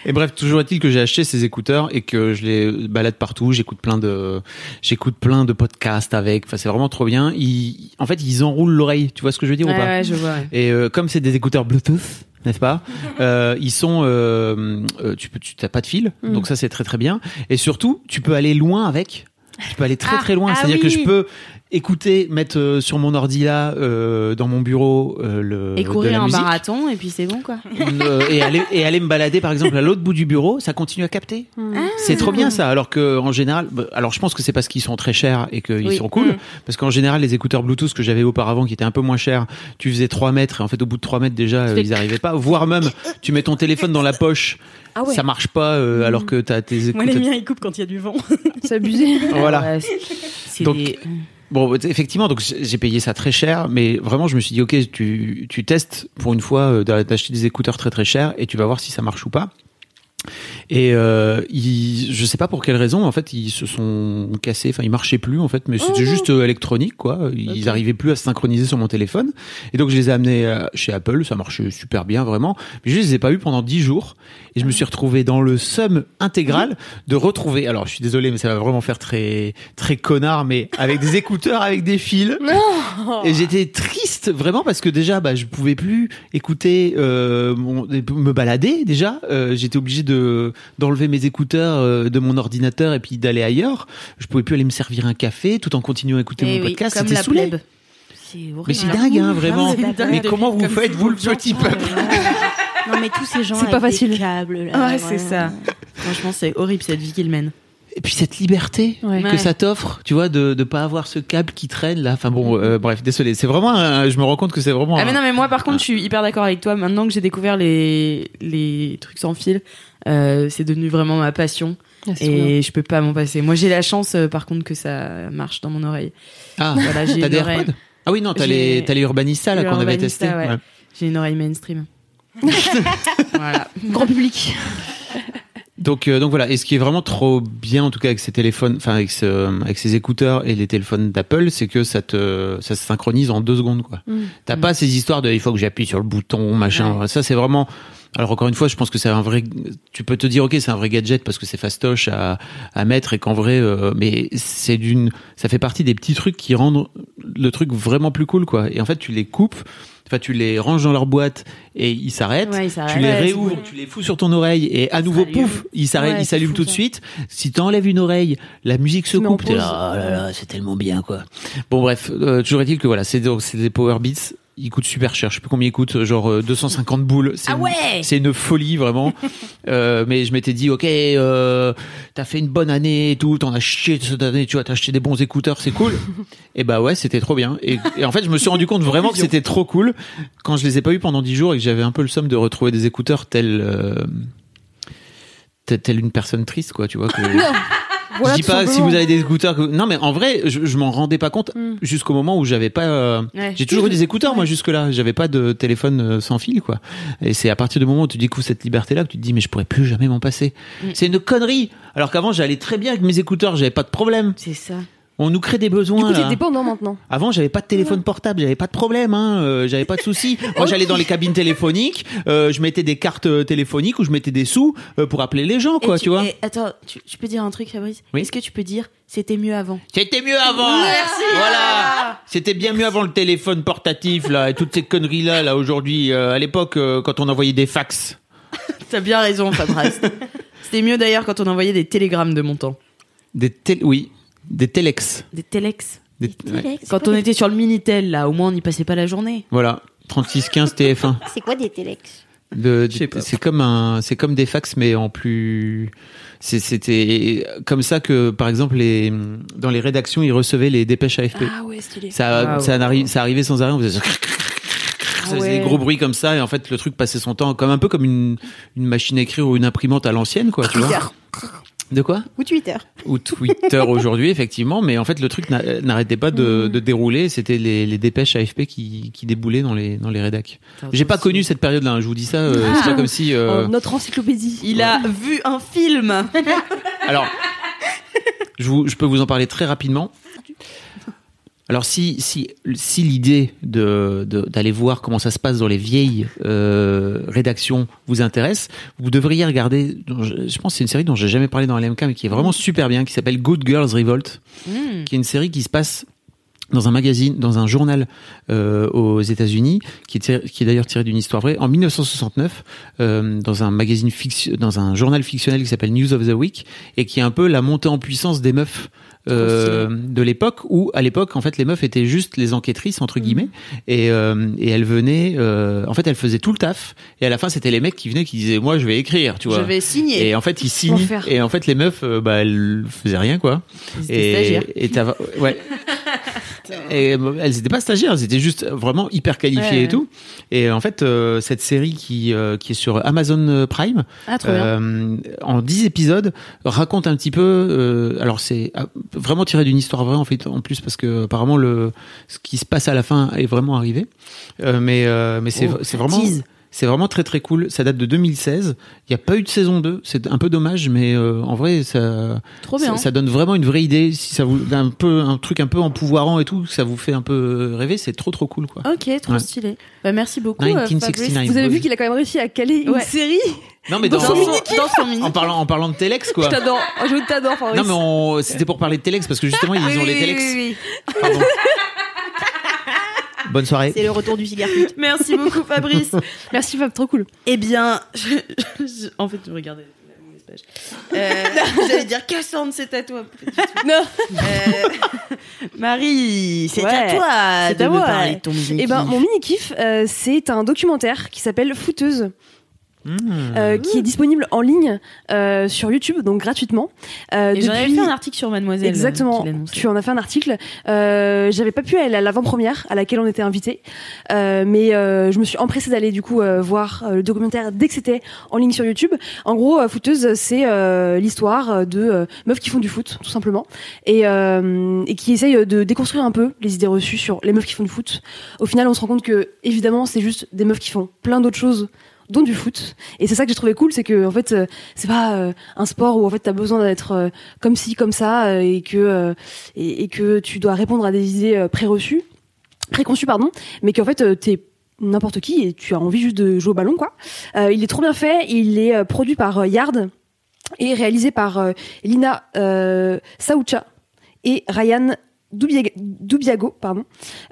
C: Et bref, toujours est-il que j'ai acheté ces écouteurs et que je les balade partout. J'écoute plein de, j'écoute plein de podcasts avec. Enfin, c'est vraiment trop bien. Ils, en fait, ils enroulent l'oreille. Tu vois ce que je veux dire
B: Ouais,
C: ou pas
B: ouais, je vois. ouais.
C: Et euh, comme c'est des écouteurs Bluetooth, n'est-ce pas euh, Ils sont, euh, euh, tu peux, tu t'as pas de fil,
B: Mm.
C: donc ça c'est très très bien. Et surtout, tu peux aller loin avec. Tu peux aller très
B: Ah,
C: très loin.
B: ah
C: C'est-à-dire que je peux écouter, mettre euh, sur mon ordi là, euh, dans mon bureau, euh, le
B: Et
C: de
B: courir
C: la
B: un
C: musique.
B: marathon, et puis c'est bon, quoi.
C: Euh, et aller et aller me balader par exemple à l'autre bout du bureau, ça continue à capter.
B: Ah.
C: C'est trop bien ça. Alors que en général, bah, alors je pense que c'est parce qu'ils sont très chers et qu'ils
B: Oui.
C: sont cool.
B: Mm.
C: Parce qu'en général, les écouteurs Bluetooth que j'avais auparavant, qui étaient un peu moins chers, tu faisais 3 mètres et en fait au bout de 3 mètres déjà, euh, ils arrivaient pas. Voire même, tu mets ton téléphone dans la poche,
A: Ah ouais.
C: ça marche pas euh, alors que t'as tes
D: Moi, les
C: écouteurs.
D: miens, ils coupent quand il y a du vent.
A: C'est abusé.
C: Voilà.
B: Ouais, c'est- c'est
C: Donc,
B: des-
C: Bon, effectivement, donc j'ai payé ça très cher, mais vraiment, je me suis dit, ok, tu, tu testes pour une fois euh, d'a- d'acheter des écouteurs très très chers et tu vas voir si ça marche ou pas. Et euh, ils, je sais pas pour quelle raison, en fait, ils se sont cassés. Enfin, ils marchaient plus, en fait, mais c'était juste euh, électronique, quoi. Ils arrivaient plus à se synchroniser sur mon téléphone. Et donc, je les ai amenés euh, chez Apple. Ça marchait super bien, vraiment. Mais je les ai pas eu pendant 10 jours. Et je me suis retrouvé dans le somme intégral de retrouver. Alors, je suis désolé, mais ça va vraiment faire très très connard, mais avec des écouteurs, avec des fils. Et j'étais triste vraiment parce que déjà, bah, je pouvais plus écouter, euh, mon- me balader déjà. Euh, j'étais obligé de d'enlever mes écouteurs euh, de mon ordinateur et puis d'aller ailleurs. Je pouvais plus aller me servir un café tout en continuant à écouter
B: Eh
C: mon
B: oui,
C: podcast. C'était
B: horrible.
C: Mais c'est dingue, hein, vraiment. Mais comment vous
B: Comme
C: faites, vous, le petit
B: gens.
C: peuple
D: Non, mais tous ces gens
A: C'est pas facile.
D: câbles, là.
B: Ouais, c'est ça. Franchement, c'est horrible cette vie qu'il mène.
C: Et puis cette liberté
A: Ouais.
C: que
B: Ouais.
C: ça t'offre, tu vois, de de pas avoir ce câble qui traîne là. Enfin bon, euh, bref, désolé. C'est vraiment, un- je me rends compte que c'est vraiment.
B: Ah mais non mais moi par contre je suis hyper d'accord avec toi maintenant que j'ai découvert les les trucs sans fil euh, c'est devenu vraiment ma passion
A: Ah, trop bien.
B: et je peux pas m'en passer moi j'ai la chance euh, par contre que ça marche dans mon oreille
C: Ah,
B: voilà j'ai
C: des
B: oreille
C: Ah oui, non, t'as les, t'as les Urbanista là qu'on avait testé.
B: ouais.
C: Ouais.
B: j'ai une oreille mainstream voilà
A: Grand public.
C: Donc, euh, donc voilà. Et ce qui est vraiment trop bien, en tout cas avec ces téléphones, enfin avec, ce, avec ces écouteurs et les téléphones d'Apple, c'est que ça te, ça se synchronise en deux secondes, quoi.
A: Mm.
C: T'as pas ces histoires de, il faut que j'appuie sur le bouton, machin. Ça, c'est vraiment. Alors encore une fois, je pense que c'est un vrai. Tu peux te dire, ok, c'est un vrai gadget parce que c'est fastoche à, à mettre et qu'en vrai, euh, mais c'est d'une. Ça fait partie des petits trucs qui rendent le truc vraiment plus cool, quoi. Et en fait, tu les coupes. Enfin, tu les ranges dans leur boîte et ils s'arrêtent.
B: Ouais,
C: tu les réouvres, tu les fous sur ton oreille et à nouveau, pouf, ils s'arrêtent,
A: Ouais,
C: ils
A: c'est
C: s'allument tout de suite. Si t'enlèves une oreille, la musique se coupe. T'es
A: pause.
C: là, oh là là, c'est tellement bien, quoi. Bon, bref, euh, toujours est-il que voilà, c'est des Power Beats. Ils coûtent super cher. Je sais plus combien ils coûtent, genre euh, 250 boules. C'est
B: Ah
C: une-
B: ouais
C: C'est une folie vraiment. euh, mais je m'étais dit, ok, euh, t'as fait une bonne année et tout, t'en as chié cette année, tu vois, t'as acheté des bons écouteurs, c'est cool. et bah ouais, c'était trop bien. Et, et en fait, je me suis rendu compte vraiment que c'était trop cool quand je les ai pas eu pendant 10 jours et que j'avais un peu le somme de retrouver des écouteurs tels. Euh, tel- telle une personne triste quoi tu vois que
A: Voilà,
C: je dis pas si vous avez des écouteurs que... non mais en vrai je, je m'en rendais pas compte
A: Mm.
C: jusqu'au moment où j'avais pas euh,
B: Ouais.
C: j'ai toujours eu des écouteurs moi jusque là j'avais pas de téléphone euh, sans fil quoi. Et c'est à partir du moment où tu découvres cette liberté là que tu te dis mais je pourrais plus jamais m'en passer.
B: Mm.
C: c'est une connerie. Alors qu'avant j'allais très bien avec mes écouteurs j'avais pas de problème.
B: C'est ça
C: on nous crée des
A: Du
C: besoins
A: coup, t'es
C: là.
A: dépendant maintenant.
C: Avant, j'avais pas de téléphone portable, j'avais pas de problème, hein, euh, j'avais pas de soucis. Moi, j'allais dans les cabines téléphoniques, euh, je mettais des cartes euh, téléphoniques ou je mettais des sous euh, pour appeler les gens, quoi,
B: Et
C: tu, vois.
B: et attends tu, tu peux dire un truc Fabrice?
C: Oui.
B: est-ce que tu peux dire c'était mieux avant?
C: C'était mieux avant.
B: Merci.
C: Voilà. C'était bien mieux avant le téléphone portatif là et toutes ces conneries là là aujourd'hui. euh, à l'époque, euh, quand on envoyait des fax.
B: t'as bien raison Fabrice c'était mieux d'ailleurs quand on envoyait des télégrammes de mon temps
C: Des tél- oui, des téléx.
B: des téléx
C: Des- ouais.
B: quand on était sur le minitel là au moins on n'y passait pas la journée
C: Voilà, 3615 TF1.
D: C'est quoi des
B: pas.
C: c'est comme un, c'est comme des fax mais en plus. C'était comme ça que, par exemple, les dans les rédactions, ils recevaient les dépêches AFP.
A: Ah ouais, stylé.
C: Ça,
B: Waouh.
C: ça, arri- ça arrivait sans arrêt. On faisait ça. Ça faisait
A: ouais.
C: des gros bruits comme ça et en fait le truc passait son temps comme un peu comme une, une machine à écrire ou une imprimante à l'ancienne quoi tu vois de quoi
D: Ou Twitter.
C: Ou Twitter aujourd'hui effectivement mais en fait le truc n'a- n'arrêtait pas de, de dérouler c'était les, les dépêches AFP qui, qui déboulaient dans les dans les rédacs. J'ai pas connu cette période là je vous dis ça euh, c'est pas comme si euh,
A: Oh, notre encyclopédie.
B: il a vu un film.
C: Alors, je, vous, je peux vous en parler très rapidement. Alors, si, si, si l'idée de, d'aller voir comment ça se passe dans les vieilles euh, rédactions vous intéresse, vous devriez regarder, je, je pense que c'est une série dont j'ai jamais parlé dans LMK, mais qui est vraiment super bien, qui s'appelle Good Girls Revolt,
B: Hmm.
C: qui est une série qui se passe dans un magazine, dans un journal euh, aux États-Unis, qui est, qui est d'ailleurs tiré d'une histoire vraie. En 1969, euh, dans un magazine fiction, dans un journal fictionnel qui s'appelle News of the Week, et qui est un peu la montée en puissance des meufs euh, de l'époque, où à l'époque, en fait, les meufs étaient juste les enquêtrices entre guillemets, et, euh, et elles venaient, euh, en fait, elles faisaient tout le taf, et à la fin, c'était les mecs qui venaient qui disaient, moi, je vais écrire, tu vois.
B: je vais signer
C: Et en fait, ils signent. Et en fait, les meufs, euh, bah, elles faisaient rien, quoi.
B: Ils.
C: Et t'as- ouais. Et euh, elles étaient pas stagiaires, elles étaient juste vraiment hyper qualifiées
B: Ouais.
C: et tout. Et en fait, euh, cette série qui euh, qui est sur Amazon Prime,
B: ah
C: euh, en 10 épisodes, raconte un petit peu. euh, alors c'est euh, vraiment tiré d'une histoire vraie en fait, en plus parce que apparemment le ce qui se passe à la fin est vraiment arrivé. Euh, mais euh, mais c'est
B: Oh,
C: vraiment
B: tease.
C: C'est vraiment très très cool. Ça date de 2016. Il n'y a pas eu de saison 2. C'est un peu dommage, mais euh, en vrai, ça,
B: trop bien
C: ça, ça donne vraiment une vraie idée. Si ça vous un peu un truc un peu empouvoirant et tout, ça vous fait un peu rêver, c'est trop trop cool quoi.
B: ok trop
C: Ouais.
B: stylé bah merci beaucoup euh,
C: 1969.
B: Fabrice.
A: Vous avez vu qu'il a quand même réussi à caler une
B: Ouais.
A: série
C: Non mais
B: dans,
C: dans,
B: son, dans son mini
C: en parlant en parlant de Telex quoi.
A: Je t'adore. Je t'adore.
C: Non mais on- c'était pour parler de Telex parce que justement ils
B: Oui,
C: ont
B: oui,
C: les
B: oui,
C: Telex.
B: oui, oui.
C: Pardon. Bonne soirée.
D: C'est le retour du cigare pute.
B: merci beaucoup Fabrice
A: Merci Fab, trop cool.
B: Eh bien, je- je- en fait, je regardais. Euh, J'allais dire Cassandre, c'est à toi.
A: Non.
B: Euh, Marie, c'est
A: Ouais,
B: à toi
A: c'est
B: de
A: à
B: me
A: moi.
B: parler de ton mini
A: Et ben, mon mini kiff, euh, c'est un documentaire qui s'appelle Fouteuse.
C: Mmh.
A: euh, qui est disponible en ligne euh, sur YouTube, donc gratuitement. Euh,
B: Et j'en avais
A: depuis-
B: fait un article sur Mademoiselle. euh,
A: Exactement. Tu en as fait un article. Euh, J'avais pas pu aller à l'avant-première à laquelle on était invité, euh, mais euh, je me suis empressée d'aller du coup euh, voir euh, le documentaire dès que c'était en ligne sur YouTube. En gros, euh, Footeuse, c'est euh, l'histoire de euh, meufs qui font du foot, tout simplement, et, euh, et qui essayent de déconstruire un peu les idées reçues sur les meufs qui font du foot. Au final, on se rend compte que évidemment, c'est juste des meufs qui font plein d'autres choses dont du foot. Et c'est ça que j'ai trouvé cool c'est que en fait euh, c'est pas euh, un sport où en fait t'as besoin d'être euh, comme ci comme ça et que et, que tu dois répondre à des idées préreçues préconçues pardon mais qu'en fait t'es n'importe qui et tu as envie juste de jouer au ballon quoi. Il est trop bien fait il est produit par Yard et réalisé par Lina euh, Saucha et Ryan Dubiago, pardon.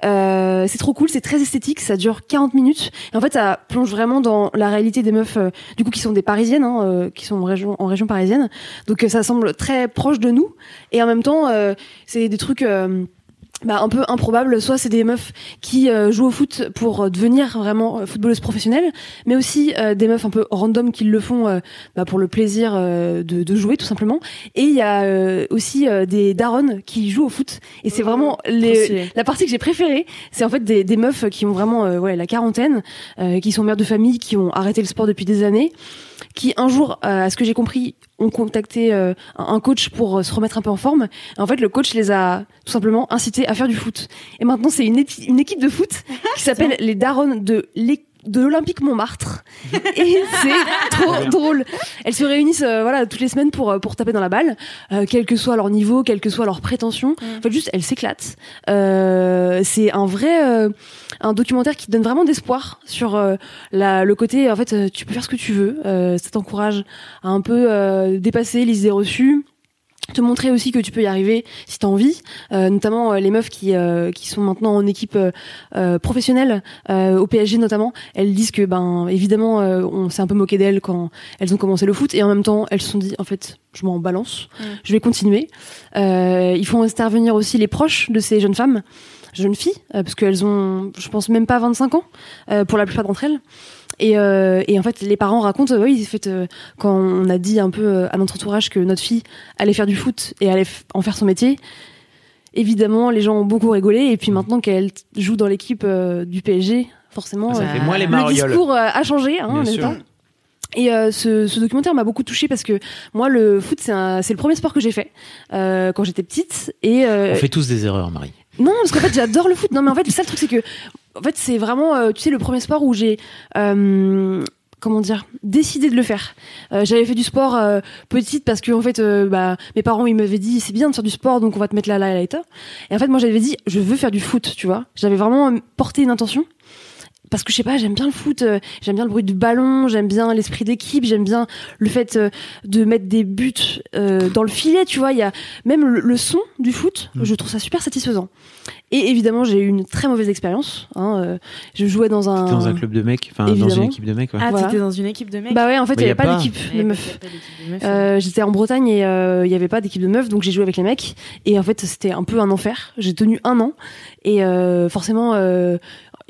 A: Euh, c'est trop cool, c'est très esthétique, ça dure 40 minutes. Et en fait, ça plonge vraiment dans la réalité des meufs, euh, du coup, qui sont des parisiennes, hein, euh, qui sont en région, en région parisienne. Donc, euh, ça semble très proche de nous. Et en même temps, euh, c'est des trucs. Bah, un peu improbables. soit c'est des meufs qui euh, jouent au foot pour euh, devenir vraiment euh, footballeuses professionnelles, mais aussi euh, des meufs un peu random qui le font euh, bah, pour le plaisir euh, de, de jouer tout simplement. Et il y a euh, aussi euh, des darons qui jouent au foot. Et c'est vraiment les, la partie que j'ai préférée. C'est en fait des, des meufs qui ont vraiment euh, ouais, la quarantaine, euh, qui sont mères de famille, qui ont arrêté le sport depuis des années, qui un jour, euh, à ce que j'ai compris, ont contacté euh, un coach pour euh, se remettre un peu en forme. Et en fait, le coach les a tout simplement incités à faire du foot. Et maintenant, c'est une, une équipe de foot qui s'appelle les Darons de l'é- de l'Olympique Montmartre et c'est trop drôle. Elles se réunissent euh, voilà toutes les semaines pour euh, pour taper dans la balle, euh, quel que soit leur niveau, quelle que soit leur prétention. En fait, juste elles s'éclatent. Euh, c'est un vrai euh, un documentaire qui donne vraiment d'espoir sur euh, la, le côté en fait tu peux faire ce que tu veux. Euh, ça t'encourage à un peu euh, dépasser les idées reçues te montrer aussi que tu peux y arriver si t'as envie euh, notamment euh, les meufs qui euh, qui sont maintenant en équipe euh, euh, professionnelle euh, au PSG notamment elles disent que ben évidemment euh, on s'est un peu moqué d'elles quand elles ont commencé le foot et en même temps elles se sont dit en fait je m'en balance je vais continuer. Euh, ils font intervenir aussi les proches de ces jeunes femmes jeunes filles euh, parce qu'elles ont je pense même pas 25 ans euh, pour la plupart d'entre elles et, euh, et en fait, les parents racontent, euh, oui, en fait, euh, quand on a dit un peu euh, à notre entourage que notre fille allait faire du foot et allait en faire son métier, évidemment, les gens ont beaucoup rigolé. Et puis maintenant qu'elle joue dans l'équipe du PSG, forcément,
C: Ça fait moins les
A: le discours a changé, hein,
C: Bien
A: et euh, ce, ce documentaire m'a beaucoup touchée parce que moi le foot c'est le premier sport que j'ai fait euh, quand j'étais petite et euh,
C: On fait tous des erreurs, Marie.
A: non, parce qu'en fait, j'adore le foot. Non, mais en fait, le seul truc, c'est que, en fait, c'est vraiment, euh, tu sais, le premier sport où j'ai, euh, comment dire, décidé de le faire. Euh, J'avais fait du sport petite parce que, en fait, bah, mes parents, ils m'avaient dit, c'est bien de faire du sport, donc on va te mettre là, là, là, et là. Et en fait, moi, j'avais dit, je veux faire du foot, tu vois. J'avais vraiment porté une intention. Parce que je sais pas, j'aime bien le foot, euh, j'aime bien le bruit du ballon, j'aime bien l'esprit d'équipe, j'aime bien le fait euh, de mettre des buts euh, dans le filet, tu vois. Il y a même le, le son du foot, je trouve ça super satisfaisant. Et évidemment, j'ai eu une très mauvaise expérience. Hein, euh, je jouais dans un.
C: Dans un club de mecs, enfin dans une équipe de mecs. Ouais.
B: Ah,
A: Voilà.
B: t'étais dans une équipe de mecs
A: Bah ouais, en fait, il
C: Bah,
A: n'y
C: y
A: avait
C: a
A: pas
C: pas.
A: d'équipe
B: Il y
A: de
B: avait
A: meufs.
B: pas d'équipe de meufs.
A: Euh, j'étais en Bretagne et euh, il n'y avait pas d'équipe de meufs, donc j'ai joué avec les mecs. Et en fait, c'était un peu un enfer. J'ai tenu un an et euh, forcément,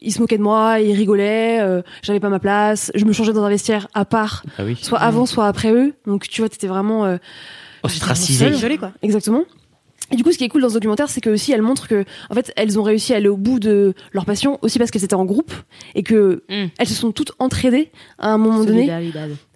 A: ils se moquaient de moi, ils rigolaient. euh, J'avais pas ma place. Je me changeais dans un vestiaire à part,
C: Ah oui.
A: soit avant, soit après eux. Donc tu vois, t'étais vraiment euh,
C: Ostracisé.
D: Isolé, quoi.
A: Exactement. Et du coup, ce qui est cool dans ce documentaire, c'est que aussi elles montrent que, en fait, elles ont réussi à aller au bout de leur passion, aussi parce qu'elles étaient en groupe et que
B: Mm.
A: elles se sont toutes entraidées à un moment donné.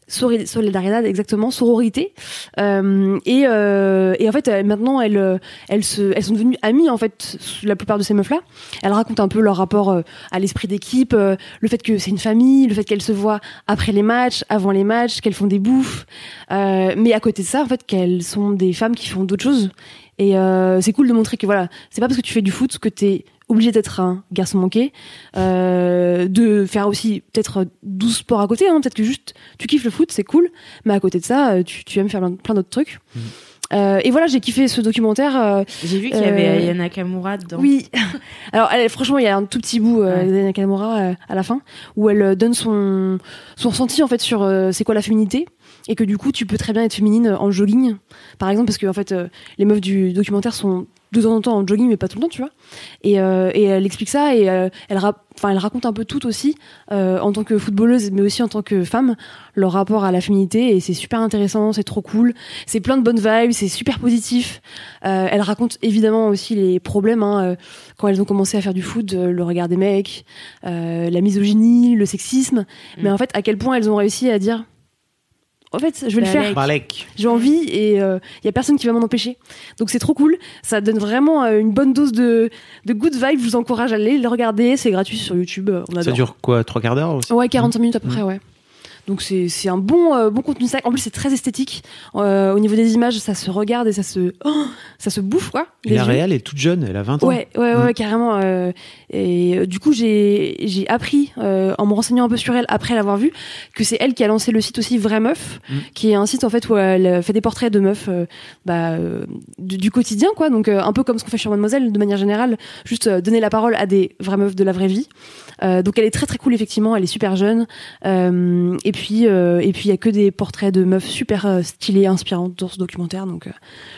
B: Solidaridad.
A: Exactement, sororité. Euh, et, euh, et en fait, maintenant, elles, euh, elles, se, elles sont devenues amies, en fait, la plupart de ces meufs-là. Elles racontent un peu leur rapport euh, à l'esprit d'équipe, euh, le fait que c'est une famille, le fait qu'elles se voient après les matchs, avant les matchs, qu'elles font des bouffes. Euh, mais à côté de ça, en fait, qu'elles sont des femmes qui font d'autres choses. Et c'est cool de montrer que voilà, c'est pas parce que tu fais du foot que t'es obligé d'être un garçon manqué, euh, de faire aussi peut-être 12 sports à côté, hein, peut-être que juste tu kiffes le foot, c'est cool, mais à côté de ça, euh, tu, tu aimes faire plein, d'autres trucs. Euh, et voilà, j'ai kiffé ce documentaire. euh,
B: J'ai vu qu'il y avait Ayana Kamura dedans.
A: oui. Alors, elle, franchement, il y a un tout petit bout euh,
B: Ouais.
A: d'Anna Nakamura euh, à la fin où elle euh, donne son son ressenti en fait sur euh, c'est quoi la féminité et que du coup tu peux très bien être féminine en jogging par exemple parce que en fait euh, les meufs du documentaire sont de temps en temps en jogging, mais pas tout le temps, tu vois. Et, euh, et elle explique ça et euh, elle, ra- enfin, elle raconte un peu tout aussi, euh, en tant que footballeuse, mais aussi en tant que femme, leur rapport à la féminité. Et c'est super intéressant, c'est trop cool. C'est plein de bonnes vibes, c'est super positif. Euh, elle raconte évidemment aussi les problèmes hein, euh, quand elles ont commencé à faire du foot, euh, le regard des mecs, euh, la misogynie, le sexisme. Mais en fait, à quel point elles ont réussi à dire. En fait, je vais le faire.
C: Balek.
A: J'ai envie et il y a personne qui va m'en empêcher. Donc c'est trop cool. Ça donne vraiment euh, une bonne dose de, de good vibe. Je vous encourage à aller le regarder. C'est gratuit sur YouTube. euh, On adore.
C: Ça dure quoi Trois quarts d'heure aussi?
A: Ouais, 45 minutes à peu près, ouais. Donc c'est c'est un bon euh, bon contenu sac. En plus c'est très esthétique. Euh, au niveau des images, ça se regarde et ça se oh, ça se bouffe quoi.
C: Et la réelle est toute jeune, elle a 20 ans.
A: Ouais, ouais, ouais, carrément. euh, et euh, du coup, j'ai j'ai appris en me renseignant un peu sur elle après l'avoir vue que c'est elle qui a lancé le site aussi Vraie Meuf,
C: Mm.
A: qui est un site en fait où elle fait des portraits de meufs bah, du, du quotidien, quoi. Donc un peu comme ce qu'on fait sur Mademoiselle, de manière générale, juste donner la parole à des vraies meufs de la vraie vie. Donc elle est très très cool effectivement. Elle est super jeune. Et puis euh, et puis il y a que des portraits de meufs super euh, stylées, inspirantes dans ce documentaire. Donc euh,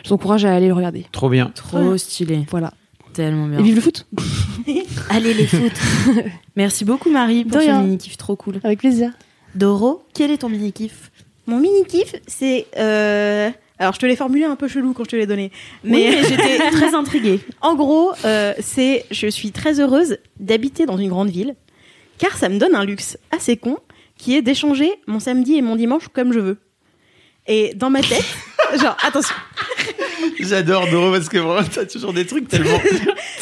A: je vous encourage à aller le regarder.
C: Trop bien.
B: Trop stylé.
A: Voilà.
B: Tellement bien.
A: Et vive le foot.
B: Allez les foot. Merci beaucoup Marie pour ce
A: rien.
B: mini kiff trop cool.
A: Avec plaisir.
B: Doro, quel est ton mini kiff
D: Mon mini kiff, c'est. euh, Alors, je te l'ai formulé un peu chelou quand je te l'ai donné. Mais,
B: Mais j'étais très intriguée.
D: en gros, euh, c'est. Je suis très heureuse d'habiter dans une grande ville, car ça me donne un luxe assez con, qui est d'échanger mon samedi et mon dimanche comme je veux. Et dans ma tête, genre, attention,
C: J'adore Doro parce que vraiment, t'as toujours des trucs tellement.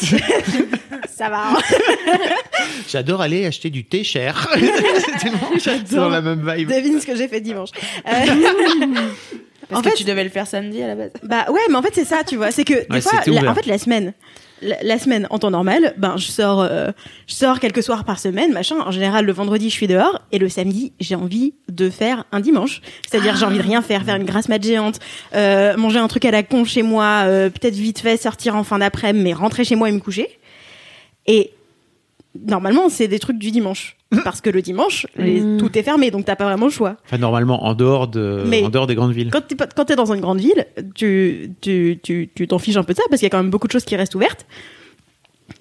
D: ça va. hein.
C: J'adore aller acheter du thé cher. C'est dans la même vibe.
D: Devine ce que j'ai fait dimanche. Euh,
B: Parce
D: En
B: que
D: fait-
B: tu devais le faire samedi à la base.
D: Bah ouais, mais en fait c'est ça, tu vois, c'est que des
C: Ouais,
D: fois, la- en fait la semaine, la, semaine en temps normal, ben je sors, euh, je sors quelques soirs par semaine, machin. En général le vendredi je suis dehors et le samedi j'ai envie de faire un dimanche, c'est-à-dire j'ai envie de rien faire, faire une grasse mat géante, euh, manger un truc à la con chez moi, euh, peut-être vite fait sortir en fin d'après-midi, mais rentrer chez moi et me coucher. Et normalement c'est des trucs du dimanche parce que le dimanche les-
A: Mm.
D: tout est fermé donc t'as pas vraiment le choix.
C: Enfin, normalement, en dehors, de...
D: Mais-
C: en dehors des grandes villes.
D: Quand t'es, quand dans une grande ville, tu, tu, tu, tu t'en fiches un peu de ça parce qu'il y a quand même beaucoup de choses qui restent ouvertes.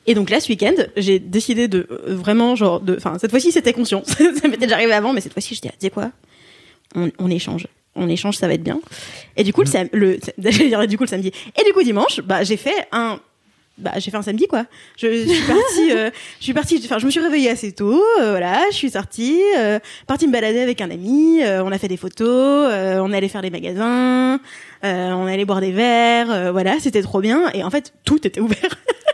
D: Et donc là, ce week-end, j'ai décidé de euh, vraiment, genre, de, enfin, cette fois-ci, c'était conscient. ça m'était déjà arrivé avant, mais cette fois-ci, je dis, tu sais quoi? On, on échange. On échange, ça va être bien. Et du coup, le, sam- le, j'allais dire, du coup, le samedi. Et du coup, dimanche, bah, j'ai fait un, bah, j'ai fait un samedi, quoi. Je, je suis partie, euh, je suis partie, enfin, je me suis réveillée assez tôt, euh, voilà, je suis sortie, euh, partie me balader avec un ami, euh, on a fait des photos, euh, on allé faire des magasins, euh, on allé boire des verres, voilà, c'était trop bien. Et en fait, tout était ouvert.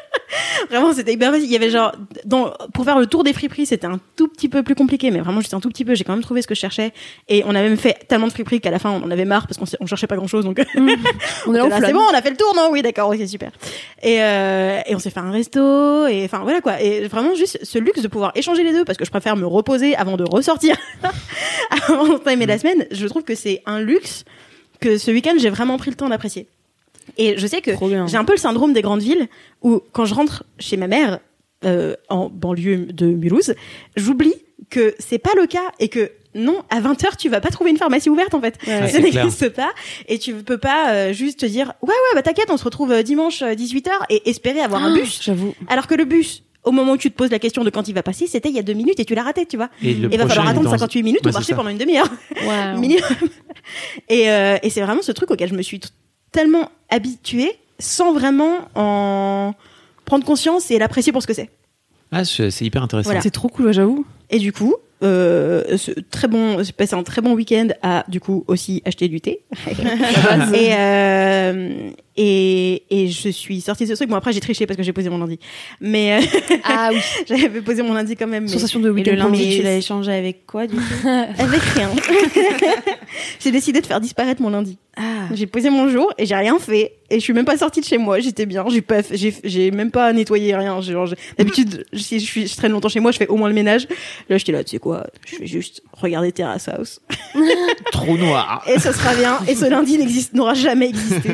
D: vraiment, c'était hyper facile. Il y avait genre, dans, pour faire le tour des friperies, c'était un tout petit peu plus compliqué, mais vraiment juste un tout petit peu. J'ai quand même trouvé ce que je cherchais. Et on a même fait tellement de friperies qu'à la fin, on en avait marre parce qu'on on cherchait pas grand chose. Donc,
A: On est là en
D: Là, c'est bon, on a fait le tour, non Oui, d'accord, ok, super. Et, euh, et on s'est fait un resto, et enfin voilà quoi. Et vraiment juste ce luxe de pouvoir échanger les deux, parce que je préfère me reposer avant de ressortir, avant d'entamer la semaine. Je trouve que c'est un luxe que ce week-end j'ai vraiment pris le temps d'apprécier. Et je sais que j'ai un peu le syndrome des grandes villes où quand je rentre chez ma mère euh, en banlieue de Mulhouse, j'oublie que c'est pas le cas et que non, à 20h, tu vas pas trouver une pharmacie ouverte en fait.
A: Ouais,
D: ça n'existe pas et tu peux pas euh, juste te dire ouais ouais bah t'inquiète, on se retrouve euh, dimanche 18h et espérer avoir un bus
A: J'avoue.
D: alors que le bus au moment où tu te poses la question de quand il va passer, c'était il y a deux minutes et tu l'as raté, tu vois.
C: Et
D: Et va falloir attendre
C: dans-
D: 58 minutes
C: Ouais,
D: ou marcher
C: ça.
D: pendant une demi-heure minimum. Et, euh, et c'est vraiment ce truc auquel je me suis tellement habituée sans vraiment en prendre conscience et l'apprécier pour ce que c'est.
C: Ah, c'est hyper intéressant.
D: Voilà.
A: C'est trop cool, j'avoue.
D: Et du coup, euh, ce très bon, j'ai passé un très bon week-end à du coup aussi acheter du thé. et, euh, et et je suis sortie de ce truc. Bon après j'ai triché parce que j'ai posé mon lundi, mais euh,
A: Ah oui.
D: j'avais posé mon lundi quand même. mais-
A: Sensation de
B: Et
A: week-end
B: le lundi, tu l'as échangé avec quoi du coup
D: Avec rien. j'ai décidé de faire disparaître mon lundi.
B: Ah.
D: J'ai posé mon jour et j'ai rien fait. Et je suis même pas sortie de chez moi. J'étais bien. J'ai pas, j'ai, même pas nettoyé rien. D'habitude, si je, suis, je traîne longtemps chez moi, je fais au moins le ménage. Là, j'étais là, tu sais quoi? Je vais juste regarder Terrace House.
C: Trop noir.
D: Et ce sera bien. Et ce lundi n'existe, n'aura jamais existé.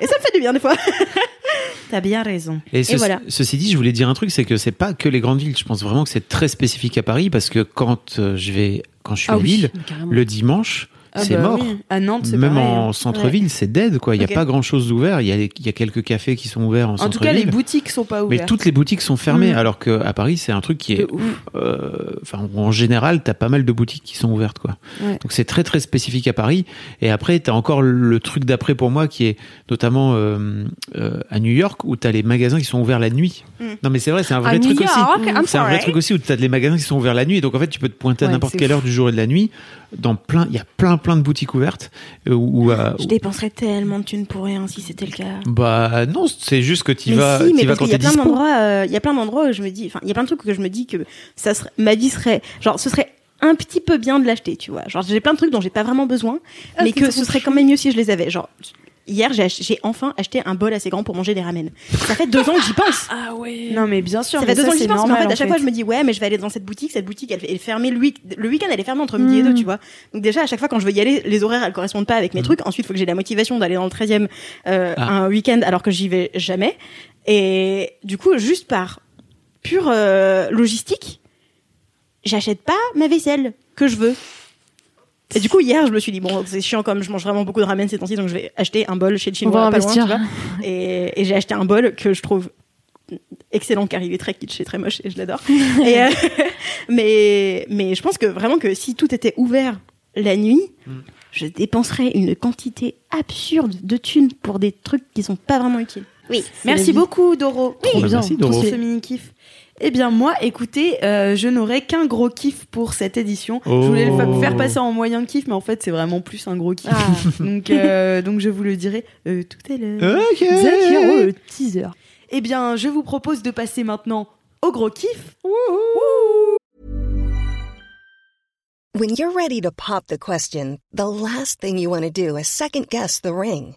D: Et ça me fait du bien des fois.
B: T'as bien raison.
C: Et, ce-
D: voilà.
C: ceci dit, je voulais dire un truc, c'est que c'est pas que les grandes villes. Je pense vraiment que c'est très spécifique à Paris parce que quand euh, je vais, quand je suis
A: Ah
C: à
A: oui,
C: Lille,
A: carrément.
C: le dimanche,
B: Ah
C: c'est
B: bah
C: mort.
B: oui. À Nantes, c'est
C: Même
B: pareil,
C: en
B: hein.
C: centre-ville, c'est dead, quoi. Il y a pas grand-chose d'ouvert. Il y a, il y a quelques cafés qui sont ouverts en,
B: En tout
C: centre-ville.
B: cas, les boutiques sont pas
C: Mais
B: ouvertes.
C: toutes les boutiques sont fermées,
B: Mm.
C: alors qu'à Paris, c'est un truc qui est. Euh, en général, t'as pas mal de boutiques qui sont ouvertes, quoi.
B: Ouais.
C: Donc c'est très très spécifique à Paris. Et après, t'as encore le truc d'après pour moi, qui est notamment euh, euh, à New York, où t'as les magasins qui sont ouverts la nuit.
D: Mm.
C: Non, mais c'est vrai, c'est un vrai truc aussi. C'est un vrai truc aussi où t'as les magasins qui sont ouverts la nuit. Et donc en fait, tu peux te pointer à
A: Ouais,
C: n'importe quelle
A: fou.
C: heure du jour et de la nuit. Dans plein, il y a plein plein de boutiques ouvertes. euh, Où, euh,
D: Je dépenserais tellement de thunes pour rien si c'était le cas.
C: bah non, c'est juste que tu
D: mais
C: vas,
D: si, mais
C: vas
D: parce
C: quand
D: qu'il y a plein d'endroits, euh, il y a plein d'endroits où je me dis, enfin, il y a plein de trucs que je me dis que ça serait, ma vie serait, genre, ce serait un petit peu bien de l'acheter, tu vois. Genre, j'ai plein de trucs dont j'ai pas vraiment besoin,
A: Ah,
D: mais que ce serait quand même mieux si je les avais. Genre, hier, j'ai ach- j'ai enfin acheté un bol assez grand pour manger des ramen. Ça fait deux ans que j'y pense.
A: Ah ouais.
B: Non, mais bien sûr.
D: Ça fait deux ans que j'y pense, mais en
B: normal,
D: fait, à chaque fois, je me dis, ouais, mais je vais aller dans cette boutique. Cette boutique, elle, elle est fermée le, week- le week-end, elle est fermée entre midi et deux, tu vois. Donc, déjà, à chaque fois, quand je veux y aller, les horaires, elles correspondent pas avec mes trucs. Ensuite, il faut que j'ai la motivation d'aller dans le 13e euh,
C: Ah.
D: un week-end alors que j'y vais jamais. Et du coup, juste par pure euh, logistique, j'achète pas ma vaisselle que je veux. Et du coup, hier, je me suis dit, bon, c'est chiant comme je mange vraiment beaucoup de ramen ces temps-ci, donc je vais acheter un bol chez le
A: On va
D: chinois, pas loin, tu vois. Et, et j'ai acheté un bol que je trouve excellent car il est très kitsch et très moche et je l'adore. Euh, mais, mais je pense que vraiment que si tout était ouvert la nuit, je dépenserais une quantité absurde de thunes pour des trucs qui sont pas vraiment utiles. Oui.
B: Merci beaucoup, Doro.
C: Trop bien, merci,
B: pour
C: Doro.
B: ce mini kiff. Eh bien moi, écoutez, euh, je n'aurai qu'un gros kiff pour cette édition. Je voulais le
C: Oh.
B: faire passer en moyen kiff, mais en fait c'est vraiment plus un gros kiff.
D: Ah.
B: donc, euh, donc je vous le dirai euh, tout à l'heure.
C: Ok.
A: Zach, le teaser.
B: Eh bien, je vous propose de passer maintenant au gros kiff.
F: When you're ready to pop the question, the last thing you want to do is second guess the ring.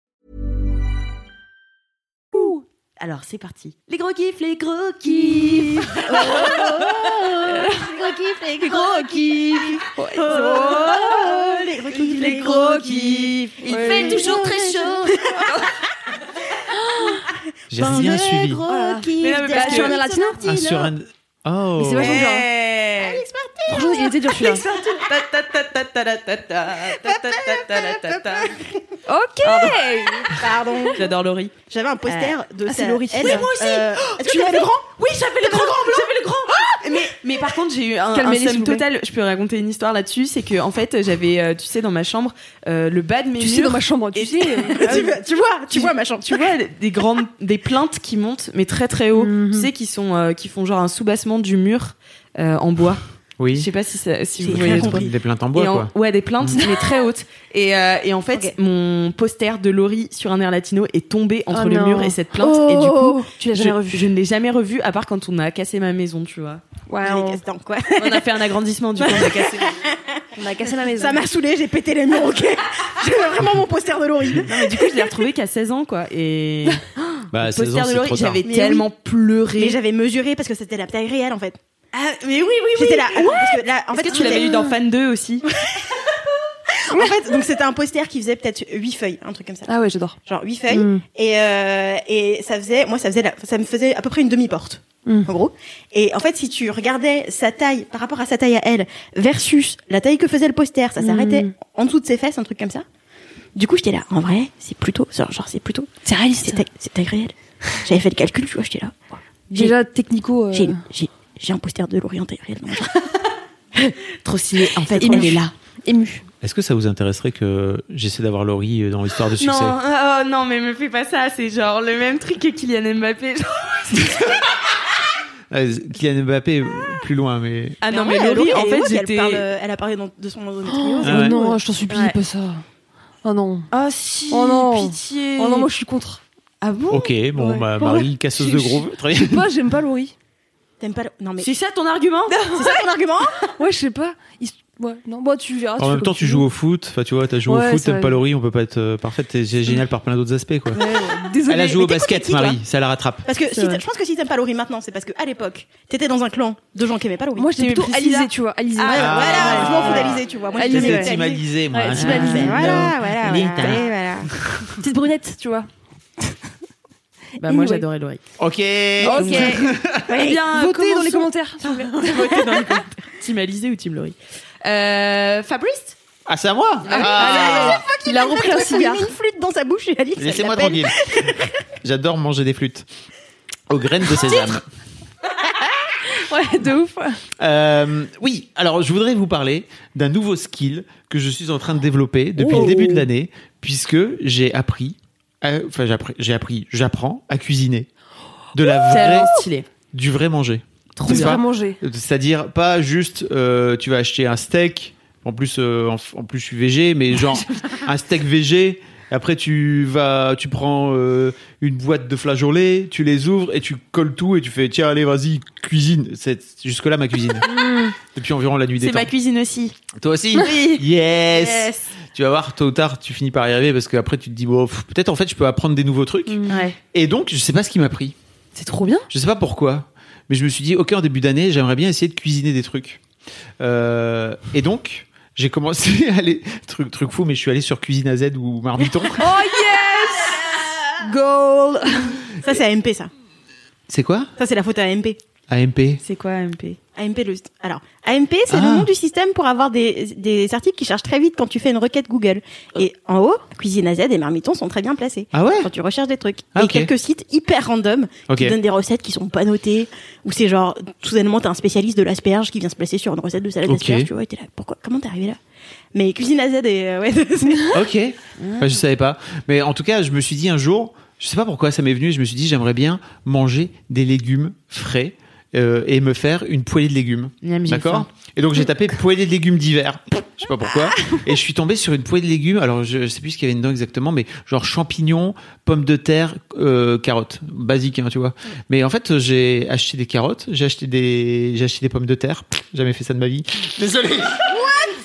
B: Alors c'est parti. Les gros kiffs, les gros kiffs. Oh,
D: les gros kiffs, les gros kiffs.
B: Oh, les gros kiffs, les gros kiffs. Il fait toujours très chaud.
C: J'ai rien suivi.
D: Gros
B: Voilà.
D: kiffs.
B: Mais non, mais parce
D: de
B: que-.
C: Ah, sur un. Oh.
A: Mais c'est vachement dur.
B: Ouais.
A: Franchement, il était dur celui-là.
B: Ok.
D: Pardon.
B: J'adore Laurie.
D: J'avais un poster de
A: Ah, c'est Laurie. Oui,
B: moi aussi.
D: euh, tu avais le grand
B: Oui, j'avais le grand, j'avais le grand. Ah mais mais par contre, j'ai eu un, un total. Je peux raconter une histoire là-dessus, c'est que en fait, j'avais, euh, tu sais, dans ma chambre, euh, le bas de mes
A: Tu
B: murs.
A: sais, dans ma chambre, tu sais. euh,
D: tu, vois, tu vois, tu vois ma chambre.
B: tu vois des grandes des plaintes qui montent mais très très haut
A: Mhm.
B: tu sais qui sont euh, qui font genre un soubassement du mur euh, en bois je
C: Oui.
B: sais pas si ça, si vous voyez
D: compris.
C: Des plaintes en bois,
B: en-
C: quoi.
B: ouais des plaintes mais très hautes et, euh, et en fait mon poster de Laurie sur un air latino est tombé entre
A: Oh
B: le
A: non.
B: mur et cette plainte et du coup
A: tu l'as
B: je,
A: jamais revu.
B: je ne l'ai jamais revu à part quand on a cassé ma maison tu vois
A: Ouais,
D: J'ai
A: on,
D: cassé dans quoi
B: on a fait un agrandissement du coup on a cassé
A: on a cassé la maison.
D: Ça m'a saoulé, j'ai pété les murs, ok J'ai vraiment mon poster de Laurie.
B: non mais du coup je l'ai retrouvé qu'à 16 ans quoi et
C: Bah,
B: le
C: 16
B: poster
C: ans,
B: de
C: c'est
B: Laurie j'avais tellement pleuré
D: Mais j'avais mesuré parce que c'était la taille réelle en fait.
B: Ah, mais oui oui oui
D: J'étais là. attends, parce que là, en
B: Est-ce
D: fait,
B: que tu l'avais lu dans Fan 2 aussi?
D: En fait, donc c'était un poster qui faisait peut-être 8 feuilles, un truc comme ça.
A: Ah ouais, j'adore.
D: Genre 8 feuilles.
A: Mm.
D: Et, euh, et ça faisait, moi, ça faisait, la- ça me faisait à peu près une demi-porte.
A: Mm.
D: En gros. Et en fait, si tu regardais sa taille par rapport à sa taille à elle versus la taille que faisait le poster, ça s'arrêtait
A: Mm.
D: en dessous de ses fesses, un truc comme ça. Du coup, j'étais là. En vrai, c'est plutôt, genre, genre, c'est plutôt,
A: C'est réaliste.
D: c'est taille, c'est taille réelle. J'avais fait le calcul, tu vois, j'étais là. J'ai-
A: Déjà, technico. euh,
D: J'ai, j'ai, j'ai un poster de l'Orient ma chambre.
B: trop stylé en fait
A: Ému.
B: elle est là
A: ému.
C: Est-ce que ça vous intéresserait que j'essaie d'avoir Laurie dans l'histoire de succès?
B: Non, oh, non, mais me fais pas ça. C'est genre le même truc que Kylian Mbappé.
C: Ah, Kylian Mbappé, plus loin, mais.
B: Ah non, mais
D: vrai,
B: Laurie,
D: elle
B: en fait,
D: elle,
B: j'étais.
D: parle, elle a parlé dans- de son endométriose.
C: Ah ouais.
A: Oh non, je t'en supplie,
B: Ouais.
A: pas ça. Oh non.
B: Oh si,
A: Oh non.
B: pitié.
A: Oh non, moi je suis contre.
B: Ah bon?
C: Ok, bon,
A: Ouais.
C: bah, Marie, casseuse de gros. Très bien.
A: Moi, j'aime pas Laurie.
D: T'aimes pas le... Non mais
B: C'est ça ton argument
D: c'est ça ton argument
A: Ouais, je sais pas. Il- Ouais, non, bon, tu verras.
C: En même temps, tu joues au foot. Enfin, tu vois, t'as joué
A: Ouais,
C: au foot, t'aimes pas Laurie, on peut pas être euh, parfaite. t'es- C'est génial par plein d'autres aspects, quoi.
A: Ouais, ouais, désolé.
C: Elle a joué au basket,
D: qui,
C: Marie. Ça la rattrape.
D: Parce que si je pense que si t'aimes pas Laurie maintenant, c'est parce que à l'époque, t'étais dans un clan de gens qui aimaient pas Laurie.
A: Moi, j'étais plutôt. Alizé, tu vois. Alizé.
D: Ah,
A: Ouais,
D: voilà, je m'en fous d'Alizé, tu vois. Moi, j'étais. Alizé.
C: Moi.
A: Team Alizé.
D: Mais Voilà, voilà.
A: Petite brunette, tu vois.
B: Bah, moi,
A: Anyway.
B: j'adorais Laurie.
C: Ok.
A: Ok. Eh bien,
D: votez
A: dans les commentaires.
B: Votez dans les commentaires. Team Alizé ou Team Laurie euh, Fabrice
C: Ah, c'est à moi Ah.
A: Il a repris un
D: Il
A: cigare.
D: met une flûte dans sa bouche et Alice. elle
C: Laissez-moi tranquille. J'adore manger des flûtes. Aux graines de sésame.
A: Ouais, de ouf.
C: Euh, oui, alors je voudrais vous parler d'un nouveau skill que je suis en train de développer depuis
A: Oh.
C: le début de l'année, puisque j'ai appris, enfin j'ai appris, j'apprends à cuisiner de la vraie,
B: stylé.
C: du vrai manger.
A: Trop
C: C'est
A: bien manger.
C: C'est-à-dire pas juste euh, tu vas acheter un steak. En plus, euh, en, en plus je suis végé, mais genre un steak végé. Après tu vas, tu prends euh, une boîte de flageolets, tu les ouvres et tu colles tout et tu fais tiens allez vas-y cuisine. C'est jusque là ma cuisine. Depuis environ la nuit des
B: C'est
C: temps.
B: ma cuisine aussi.
C: Toi aussi.
B: Oui.
C: Yes.
B: Yes.
C: Tu vas voir tôt ou tard tu finis par y arriver parce qu'après tu te dis bon peut-être en fait je peux apprendre des nouveaux trucs.
B: Ouais.
C: Et donc je sais pas ce qui m'a pris.
A: C'est trop bien.
C: Je sais pas pourquoi, mais je me suis dit, ok, en début d'année, j'aimerais bien essayer de cuisiner des trucs. Euh, et donc, j'ai commencé à aller, truc, truc fou, mais je suis allé sur Cuisine à Z ou Marmiton.
A: Oh yes Goal
D: Ça, c'est AMP, ça.
C: C'est quoi?
D: Ça, c'est la faute à AMP.
C: AMP
B: C'est quoi AMP
D: AMP, le... Alors, AMP, c'est
C: Ah.
D: le nom du système pour avoir des, des articles qui chargent très vite quand tu fais une requête Google. Et en haut, Cuisine à Z et Marmiton sont très bien placés.
C: Ah ouais?
D: Quand tu recherches des trucs.
C: Ah,
D: et
C: ok.
D: quelques sites hyper random
C: Ok.
D: qui donnent des recettes qui sont pas notées. Ou c'est genre, soudainement, t'as un spécialiste de l'asperge qui vient se placer sur une recette de salade
C: Ok.
D: d'asperge, tu vois, et t'es là, pourquoi, comment t'es arrivé là? Mais Cuisine à Z et, euh, ouais, c'est-
C: Ok. Enfin, je savais pas. Mais en tout cas, je me suis dit un jour, je sais pas pourquoi ça m'est venu, je me suis dit, j'aimerais bien manger des légumes frais. Euh, et me faire une poêlée de légumes. D'accord. Et donc j'ai tapé poêlée de légumes d'hiver. Je sais pas pourquoi. Et je suis tombé sur une poêlée de légumes. Alors je, je sais plus ce qu'il y avait dedans exactement, mais genre champignons, pommes de terre, euh, carottes. Basique, hein, tu vois. Mais en fait, j'ai acheté des carottes, j'ai acheté des, j'ai acheté des pommes de terre. Jamais fait ça de ma vie. Désolé.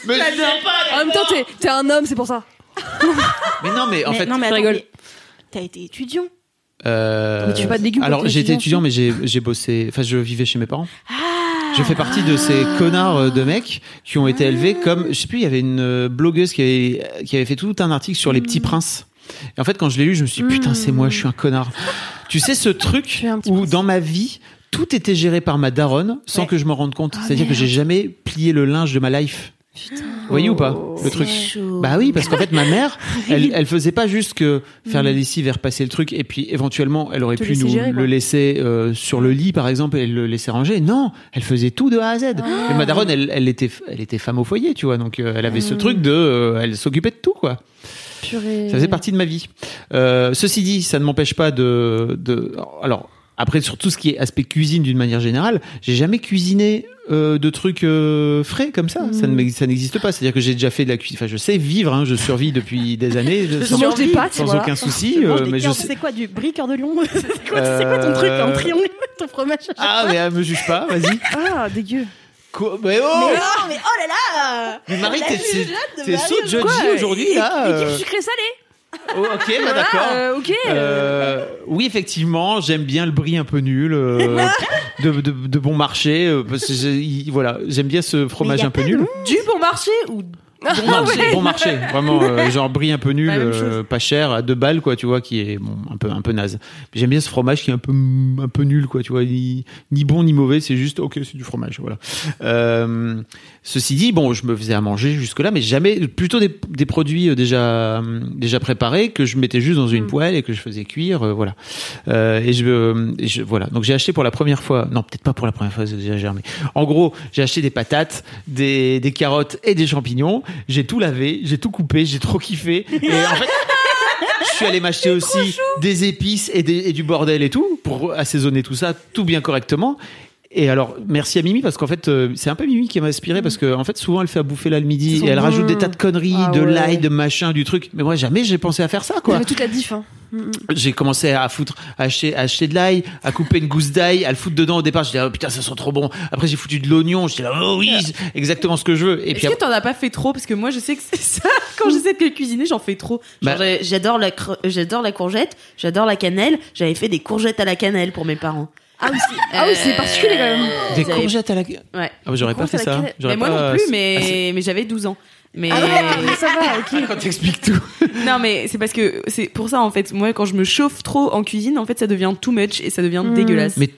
C: Mais,
A: En même temps, t'es t'es un homme, c'est pour ça.
C: mais non, mais en
D: Mais
C: fait,
D: non, mais
A: je
D: attends,
A: rigole.
D: mais T'as été étudiant.
C: Euh,
A: Mais tu fais pas de légumes
C: Alors été
A: étudiant,
C: mais j'ai j'ai bossé. Enfin, je vivais chez mes parents.
D: Ah.
C: Je fais partie de ces connards euh, de mecs qui ont été élevés comme, je sais plus, il y avait une euh, blogueuse qui avait, qui avait fait tout un article sur les petits princes. Et en fait, quand je l'ai lu, je me suis dit, putain, c'est moi, je suis un connard. tu sais, ce truc où
A: prince.
C: dans ma vie, tout était géré par ma daronne sans
D: Ouais.
C: que je me rende compte.
A: Ah,
C: C'est-à-dire que j'ai jamais plié le linge de ma life. Vous voyez ou pas le truc Bah oui, parce qu'en fait ma mère, elle, elle faisait pas juste que faire la lessive et repasser le truc, et puis éventuellement elle aurait
A: Te
C: pu
A: laisser
C: nous
A: gérer,
C: le laisser euh, sur le lit par exemple et le laisser ranger. Non, elle faisait tout de A à Z. Et ma daronne, elle, elle était, elle était femme au foyer, tu vois, donc euh, elle avait ce truc de, euh, elle s'occupait de tout quoi.
A: Purée.
C: Ça faisait partie de ma vie. Euh, ceci dit, ça ne m'empêche pas de, de. Alors, après, sur tout ce qui est aspect cuisine d'une manière générale, j'ai jamais cuisiné euh, de trucs euh, frais comme ça. Ça ça n'existe pas. C'est-à-dire que j'ai déjà fait de la cuisine. Enfin, je sais vivre. Hein, je survis depuis des années.
A: Je
C: sans,
A: mange des pâtes,
C: sans
A: voilà.
C: aucun souci.
D: Tu manges
C: euh,
D: des
C: mais je sais.
D: C'est quoi du brie cœur de lion C'est quoi, ton truc en
C: Euh,
D: triangle ton fromage?
C: Ah, mais euh, me juge pas. Vas-y.
A: Ah, dégueu.
C: Quoi? Mais
D: Mais
C: oh
D: non, mais oh là là
C: Mais Marie, t'es t'es-
D: jugeote de
C: aujourd'hui là.
A: Équipe
C: euh.
A: sucré salé.
C: Oh, ok, bah d'accord.
A: Euh, ok.
C: Euh, oui, effectivement, j'aime bien le brie un peu nul, euh, de, de, de bon marché, parce que j'ai- il- voilà, j'aime bien ce fromage un peu nul.
B: Du bon marché ou
C: Bon marché, bon marché, vraiment, euh, genre brie un peu nul, euh, pas cher, à deux balles, quoi, tu vois, qui est bon, un peu, un peu naze. J'aime bien ce fromage qui est un peu, un peu nul, quoi, tu vois, ni, ni bon ni mauvais, c'est juste, ok, c'est du fromage, voilà. Euh, ceci dit, bon, je me faisais à manger jusque-là, mais jamais, plutôt des, des produits euh, déjà, euh, déjà préparés que je mettais juste dans une poêle et que je faisais cuire, euh, voilà. Euh, et je, et je, voilà. Donc j'ai acheté pour la première fois, non, peut-être pas pour la première fois, j'exagère, mais en gros, j'ai acheté des patates, des, des carottes et des champignons. J'ai tout lavé, j'ai tout coupé, j'ai trop kiffé. Et en fait, je suis allé m'acheter aussi des épices et, des- et du bordel et tout pour assaisonner tout ça, tout bien correctement. Et alors, merci à Mimi parce qu'en fait, euh, c'est un peu Mimi qui m'a inspiré parce que en fait, souvent, elle fait à bouffer là le midi et elle rajoute des tas de conneries,
A: Ah
C: de
A: ouais.
C: l'ail, de machin, du truc. Mais moi, jamais j'ai pensé à faire ça, quoi.
A: Fait toute la diff. Hein.
C: j'ai commencé à foutre, à acheter, à acheter de l'ail, à couper une gousse d'ail, à le foutre dedans au départ. Je disais, oh putain, ça sent trop bon. Après, j'ai foutu de l'oignon. Je disais, oh oui, c'est exactement ce que je veux. Et puis,
B: Est-ce que t'en as pas fait trop? Parce que moi, je sais que c'est ça. Quand j'essaie de cuisiner, j'en fais trop.
C: Bah-
B: j'ai- j'adore la, j'adore la courgette, j'adore la cannelle. J'avais fait des courgettes à la cannelle pour mes parents.
A: Ah oui, c'est ah oui, c'est particulier quand même.
C: des courgettes à la.
B: Ouais.
C: Ah, bah, j'aurais pas fait ça. J'aurais
B: Mais moi
C: pas-
B: non plus,
C: Ah,
B: mais, mais j'avais 12 ans. Mais
A: Ah ouais, ça va, ok.
C: Quand t'expliques tout.
B: non, mais c'est parce que c'est pour ça en fait. Moi, quand je me chauffe trop en cuisine, en fait, ça devient too much et ça devient dégueulasse.
C: Mais t-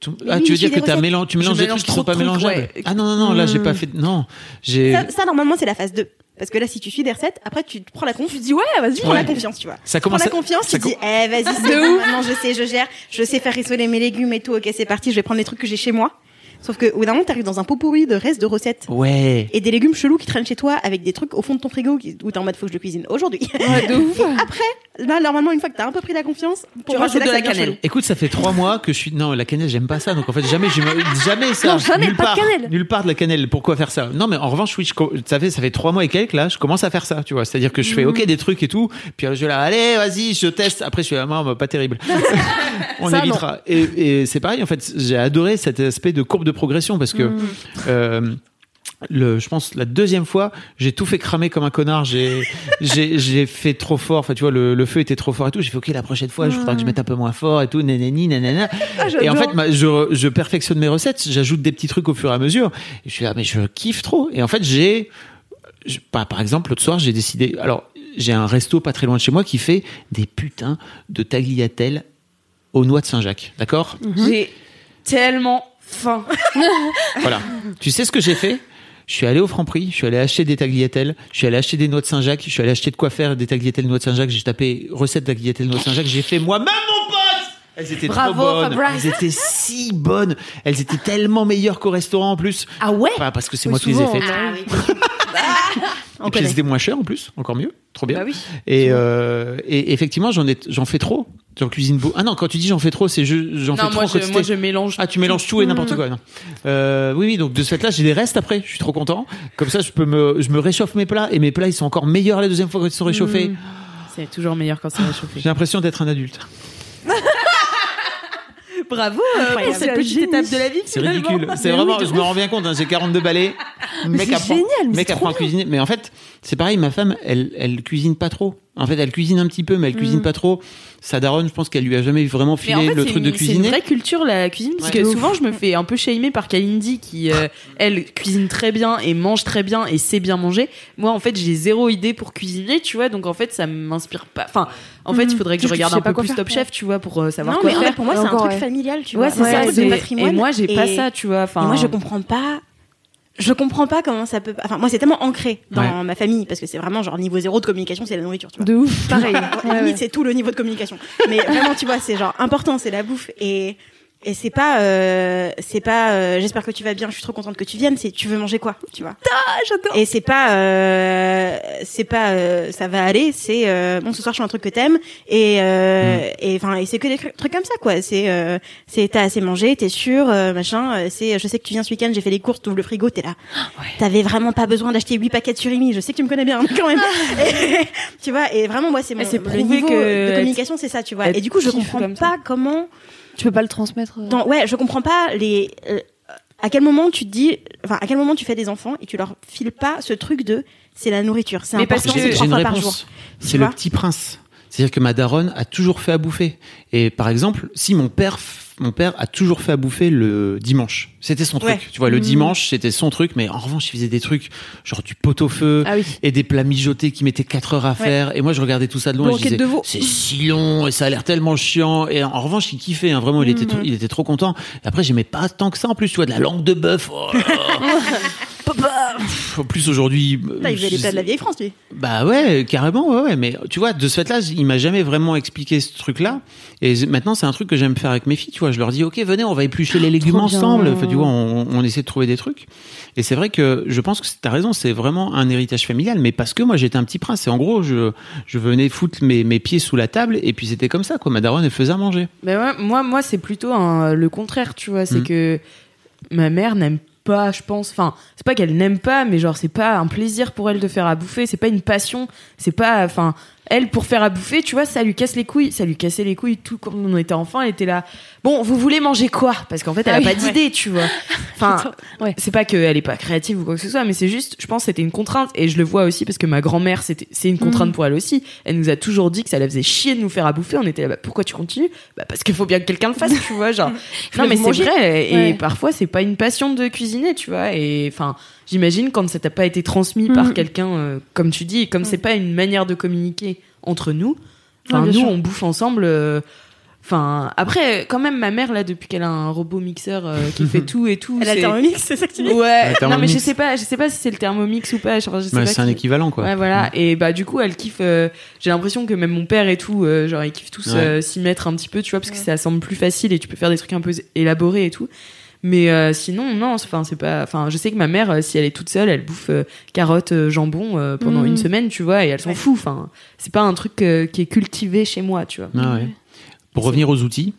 C: tout-
D: Mais
C: ah,
D: oui,
C: tu veux dire que
D: des
C: t'as
D: recettes.
C: tu mélanges des
B: mélange
C: trucs qui
B: trop
C: sont pas
B: trucs,
C: mélangeables.
B: ouais.
C: Ah non non non, là j'ai pas fait. Non, j'ai.
D: Ça, ça, normalement, c'est la phase 2. Parce que là, si tu suis des recettes, après, tu te prends la confiance.
A: Tu dis ouais, vas-y.
D: Prends
C: Ouais.
D: la confiance, tu vois.
C: Ça
D: Tu prends
C: commence.
D: la confiance,
C: ça
D: tu te dis, eh, vas-y, c'est maintenant je sais, je gère, je sais faire rissoler mes légumes et tout, ok, c'est parti, je vais prendre les trucs que j'ai chez moi. Sauf que, au bout d'un moment, t'arrives dans un pot pourri de restes de recettes.
C: Ouais.
D: Et des légumes chelous qui traînent chez toi avec des trucs au fond de ton frigo qui- où t'es en mode faut que je le cuisine aujourd'hui.
A: Ouais, de ouf.
D: Après, là, normalement, une fois que t'as un peu pris la confiance, pour
B: Tu rajoutes de la cannelle.
C: Écoute, ça fait trois mois que je suis. Non, la cannelle, j'aime pas ça. Donc en fait, jamais, jamais ça.
A: Non, jamais,
C: nulle
A: pas de
C: part,
A: cannelle.
C: Nulle part de la cannelle. Pourquoi faire ça? Non, mais en revanche, oui, je, ça fait ça fait trois mois et quelques là, je commence à faire ça. Tu vois, c'est-à-dire que je fais ok des trucs et tout. Puis euh, je vais là, allez, vas-y, je teste. Après, je suis là, non, bah, pas terrible. On
A: Ça,
C: évitera. Et, et c'est pareil. En fait, j'ai adoré cet aspect de courbe de progression parce que.
A: Mhm.
C: euh, le, je pense la deuxième fois, j'ai tout fait cramer comme un connard. J'ai, j'ai, j'ai fait trop fort. Enfin, tu vois, le, le feu était trop fort et tout. J'ai fait ok, la prochaine fois, il faudra que je mette un peu moins fort et tout. Nanani, nanana. et en fait, ma- je, je perfectionne mes recettes. J'ajoute des petits trucs au fur et à mesure. Et je suis là, mais je kiffe trop. Et en fait, j'ai, je- par, par exemple, l'autre soir, j'ai décidé. Alors, j'ai un resto pas très loin de chez moi qui fait des putains de tagliatelles aux noix de Saint-Jacques. D'accord?
B: J'ai tellement
C: Voilà. Tu sais ce que j'ai fait? Je suis allé au Franprix, je suis allé acheter des tagliatelles, je suis allé acheter des noix de Saint-Jacques, je suis allé acheter de quoi faire des tagliatelles noix de Saint-Jacques, j'ai tapé recette tagliatelles noix de Saint-Jacques, j'ai fait moi-même mon pote elles étaient
B: Bravo,
C: trop bonnes.
B: Fabrice.
C: Elles étaient si bonnes. Elles étaient tellement meilleures qu'au restaurant en plus.
B: Ah ouais
C: Enfin, parce que c'est
A: Oui,
C: moi qui les ai faites.
D: Ah oui. On
C: Et puis
D: connaît.
C: c'était moins cher en plus, encore mieux, trop bien.
B: Bah oui.
C: Et, euh, et effectivement, j'en ai, j'en fais trop. J'en cuisine beaucoup. Ah non, quand tu dis j'en fais trop, c'est je, j'en fais
B: Non,
C: trop
B: je, moi je mélange.
C: Ah, tu mélanges tout et n'importe quoi. Non. Euh, oui, oui. Donc de ce fait-là, j'ai des restes après. Je suis trop content. Comme ça, je peux me, je me réchauffe mes plats et mes plats ils sont encore meilleurs la deuxième fois quand ils sont réchauffés.
B: C'est toujours meilleur quand c'est réchauffé.
C: J'ai l'impression d'être un adulte.
B: Bravo euh, pour cette petite étape de la vie.
C: C'est ridicule. C'est vraiment, je me rends bien compte. Hein, j'ai 42 balais.
A: Mais
C: Mec
A: c'est
C: apprend,
A: génial, mais
C: mec
A: c'est
C: apprend à cuisiner. Mais en fait, c'est pareil. Ma femme, elle, elle cuisine pas trop. En fait, elle cuisine un petit peu, mais elle cuisine pas trop. Sa daronne, je pense qu'elle lui a jamais vraiment filé
B: en fait,
C: le truc
B: une,
C: de
B: c'est une
C: cuisiner.
B: vraie culture la cuisine parce
C: Ouais.
B: que souvent je me fais un peu shamer par Kalindi qui euh, elle cuisine très bien et mange très bien et sait bien manger. Moi en fait j'ai zéro idée pour cuisiner tu vois donc en fait ça m'inspire pas. Enfin en fait il faudrait que je
A: Juste que tu
B: regarde
A: sais
B: un peu plus
A: faire.
B: Top Chef tu vois pour euh, savoir
D: Non,
B: quoi
D: mais en
B: faire.
D: fait, pour moi, c'est un truc
A: ouais.
D: familial, tu
B: Ouais
D: vois.
B: c'est ça. c'est-
D: patrimoine.
B: Et moi j'ai pas ça tu vois. Enfin
D: moi, je comprends pas. Je comprends pas comment ça peut. Enfin, moi, c'est tellement ancré dans
C: Ouais.
D: ma famille parce que c'est vraiment genre niveau zéro de communication, c'est la nourriture, tu vois.
A: De ouf, pareil.
D: Ouais,
A: Ouais,
D: limite,
A: ouais.
D: c'est tout le niveau de communication. Mais vraiment, tu vois, c'est genre important, c'est la bouffe et et c'est pas euh, c'est pas euh, j'espère que tu vas bien, je suis trop contente que tu viennes, c'est tu veux manger quoi, tu vois.
A: Ah, j'adore.
D: Et c'est pas euh, c'est pas euh, ça va aller, c'est euh, bon ce soir je fais un truc que t'aimes et euh, et enfin et c'est que des tru- trucs comme ça quoi, c'est euh, c'est t'as assez mangé, t'es sûr euh, machin, c'est je sais que tu viens ce week-end, j'ai fait les courses, t'ouvres le frigo, t'es là. T'avais vraiment pas besoin d'acheter 8 paquets de surimi, je sais que tu me connais bien quand même. Et, tu vois et vraiment moi c'est mon le
B: prouvé
D: niveau
B: que
D: de communication c'est ça, tu vois. Et du coup je comprends pas comment
A: Tu peux pas le transmettre. euh.
D: dans, ouais, je comprends pas les. euh, à quel moment tu te dis, enfin, à quel moment tu fais des enfants et tu leur files pas ce truc de, c'est la nourriture, c'est
B: Mais parce
D: important,
B: que
D: c'est
C: J'ai
D: trois
C: une
D: fois par jour.
C: C'est le petit prince. C'est-à-dire que ma daronne a toujours fait à bouffer. Et par exemple, si mon père, mon père a toujours fait à bouffer le dimanche. C'était son truc.
D: Ouais.
C: Tu vois, le
A: Mmh.
C: dimanche, c'était son truc. Mais en revanche, il faisait des trucs genre du pot-au-feu
A: Ah oui.
C: et des plats mijotés qui mettaient 4 heures à faire. Et moi, je regardais tout ça de loin. et je disais, c'est si long et ça a l'air tellement chiant. Et en revanche, il kiffait. hein, vraiment, il était,
A: Mmh.
C: trop, il était trop content. Et après, j'aimais pas tant que ça. En plus, tu vois, de la langue de bœuf. Oh plus, aujourd'hui.
D: Putain, il faisait les plats de la vieille France, lui.
C: bah ouais, carrément, ouais, ouais. Mais tu vois, de ce fait-là, il m'a jamais vraiment expliqué ce truc-là. Et maintenant, c'est un truc que j'aime faire avec mes filles. Tu vois, je leur dis, ok, venez, on va éplucher les légumes ensemble. Enfin, tu vois, on, on essaie de trouver des trucs. Et c'est vrai que je pense que t'as raison, c'est vraiment un héritage familial. Mais parce que moi, j'étais un petit prince. Et en gros, je, je venais foutre mes, mes pieds sous la table. Et puis c'était comme ça, quoi. Ma daronne, elle faisait à manger.
B: Mais ouais, moi, moi c'est plutôt un- le contraire, tu vois. C'est
C: Mm.
B: que ma mère n'aime je pense. Enfin, c'est pas qu'elle n'aime pas, mais genre, c'est pas un plaisir pour elle de faire à bouffer. C'est pas une passion. C'est pas. Enfin, elle pour faire à bouffer, tu vois, ça lui casse les couilles, ça lui cassait les couilles tout quand on était enfant, elle était là. Bon, vous voulez manger quoi? Parce qu'en fait, elle
A: Ah
B: a
A: oui,
B: pas d'idée, tu vois. Enfin,
A: Ouais.
B: c'est pas qu'elle est pas créative ou quoi que ce soit, mais c'est juste, je pense, c'était une contrainte et je le vois aussi parce que ma grand-mère, c'était, c'est une contrainte pour elle aussi. Elle nous a toujours dit que ça la faisait chier de nous faire à bouffer. On était là, bah, pourquoi tu continues? Bah parce qu'il faut bien que quelqu'un le fasse, tu vois, genre. non mais c'est vrai et
A: Ouais.
B: parfois c'est pas une passion de cuisiner, tu vois. Et enfin, j'imagine quand ça t'a pas été transmis par
A: Mhm.
B: quelqu'un, euh, comme tu dis, comme c'est pas une manière de communiquer entre nous. Enfin,
A: Ouais,
B: nous
A: bien sûr.
B: on bouffe ensemble. euh, Enfin, après, quand même, ma mère là, depuis qu'elle a un robot mixeur euh, qui fait tout et tout,
D: Elle a le Thermomix, c'est ça que tu dis?
B: Ouais, non mais je sais pas, je sais pas si c'est le Thermomix ou pas. Enfin, je sais
C: Bah,
B: pas
C: c'est un
B: qui-
C: équivalent, quoi.
B: Ouais, voilà. Et bah du coup, elle kiffe. euh, J'ai l'impression que même mon père et tout, euh, genre ils kiffent tous
C: Ouais.
B: euh, s'y mettre un petit peu, tu vois, parce que ça semble plus facile et tu peux faire des trucs un peu élaborés et tout. Mais euh, sinon, non. Enfin, c'est pas. Enfin, je sais que ma mère, euh, si elle est toute seule, elle bouffe euh, carottes, jambon euh, pendant
A: Mhm.
B: une semaine, tu vois, et elle s'en
D: Ouais.
B: fout. Enfin, c'est pas un truc euh, qui est cultivé chez moi, tu vois.
C: Ah ouais. Pour revenir aux outils,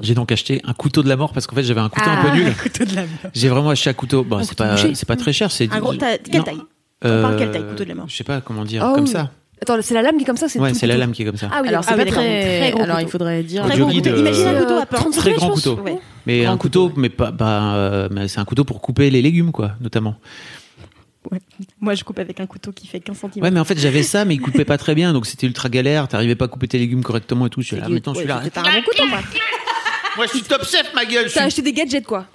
C: j'ai donc acheté un couteau de la mort parce qu'en fait j'avais un couteau un peu nul.
D: couteau de la mort.
C: J'ai vraiment acheté un couteau. Bon, c'est pas pas très cher. C'est
D: Un gros, t'as- quelle taille?
C: Euh,
D: parle quelle taille, couteau de la mort?
C: Je sais pas comment dire.
A: Oh,
C: comme
A: oui.
C: ça.
A: Attends, c'est la lame qui est comme ça, c'est
C: Ouais, c'est la lame qui est comme ça.
A: Ah oui,
B: Alors c'est
D: ah
B: pas
D: oui,
B: très.
D: très gros
B: Alors il faudrait dire.
C: Très gros
D: couteau.
C: euh,
D: Imagine un couteau à pain.
A: 30
C: Très grand couteau.
D: Ouais.
C: Mais
B: Grand
C: un couteau, mais pas, bah, euh, mais c'est un couteau pour couper les légumes, quoi, notamment.
D: Moi, je coupe avec un couteau qui fait 15 cm.
C: Ouais, mais en fait, j'avais ça, mais il coupait pas très bien, donc c'était ultra galère. T'arrivais pas à couper tes légumes correctement et tout. Je suis là, maintenant, je suis là.
D: C'était un bon couteau, moi.
C: Moi, je suis top chef, ma gueule.
A: T'as acheté des gadgets, quoi.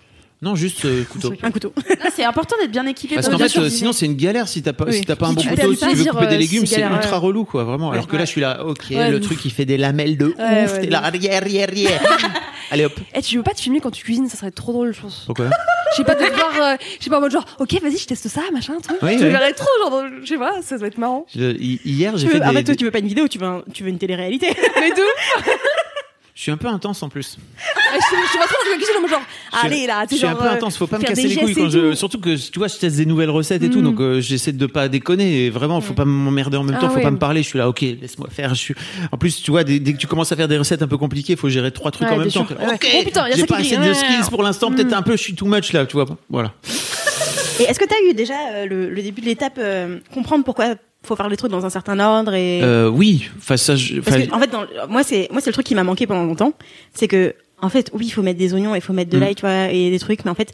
C: Non, juste euh, couteau.
D: Un couteau.
B: Ah, c'est important d'être bien équipé.
C: Parce
B: pour
C: qu'en fait, euh, sinon, c'est une galère si t'as pas,
A: Oui.
C: si t'as pas un bon couteau, si tu veux couper des
A: euh,
C: légumes,
A: c'est
C: ultra
A: ouais.
C: relou, quoi, vraiment. Alors que là, je suis là, ok,
A: Ouais,
C: le truc, il fait des lamelles de ouf.
A: Ouais,
C: T'es
A: ouais,
C: là, arrière, arrière, arrière. Allez, hop.
A: Eh, tu veux pas te filmer quand tu cuisines, ça serait trop drôle, je pense.
C: Pourquoi
A: Je sais pas, de voir, euh, je sais pas, en mode genre, ok, vas-y, je teste ça, machin, truc.
C: Oui,
A: je verrais trop, genre, je sais pas, ça doit être marrant.
C: Hier, j'ai fait
D: En fait, toi, tu veux pas une vidéo, tu veux, un- tu veux une télé-réalité.
A: Mais d'où
C: Je suis un peu intense en plus.
A: je, je suis pas trop cuisine, en mode genre, allez là,
C: Je
A: tu
C: suis un peu
A: euh,
C: intense, faut pas me
A: faire
C: casser
A: des
C: les couilles
A: gestes
C: quand
A: et
C: je.
A: tout.
C: Surtout que tu vois, je teste des nouvelles recettes et tout,
A: Mm.
C: donc euh, j'essaie de pas déconner. Et vraiment, faut pas m'emmerder en même
A: Ah
C: temps, faut
A: ouais.
C: pas me parler. Je suis là, ok, laisse-moi faire. Je suis. En plus, tu vois, dès, dès que tu commences à faire des recettes un peu compliquées, faut gérer trois trucs
A: Ouais,
C: en même
A: bien
C: temps.
A: sûr. Ouais.
C: Ok,
A: Oh, putain, y a
C: j'ai
A: ça
C: pas assez de
A: Ouais.
C: skills pour l'instant. Peut-être un peu, je suis too much là, tu vois. Voilà.
D: Et est-ce que t'as eu déjà euh, le, le début de l'étape, euh, comprendre pourquoi faut faire les trucs dans un certain ordre et.
C: Euh, oui, enfin ça, je-
D: Parce
C: enfin,
D: que, en fait, dans, moi, c'est, moi, c'est le truc qui m'a manqué pendant longtemps. C'est que, en fait, oui, il faut mettre des oignons, il faut mettre de
C: Mm.
D: l'ail, tu vois, et des trucs, mais en fait,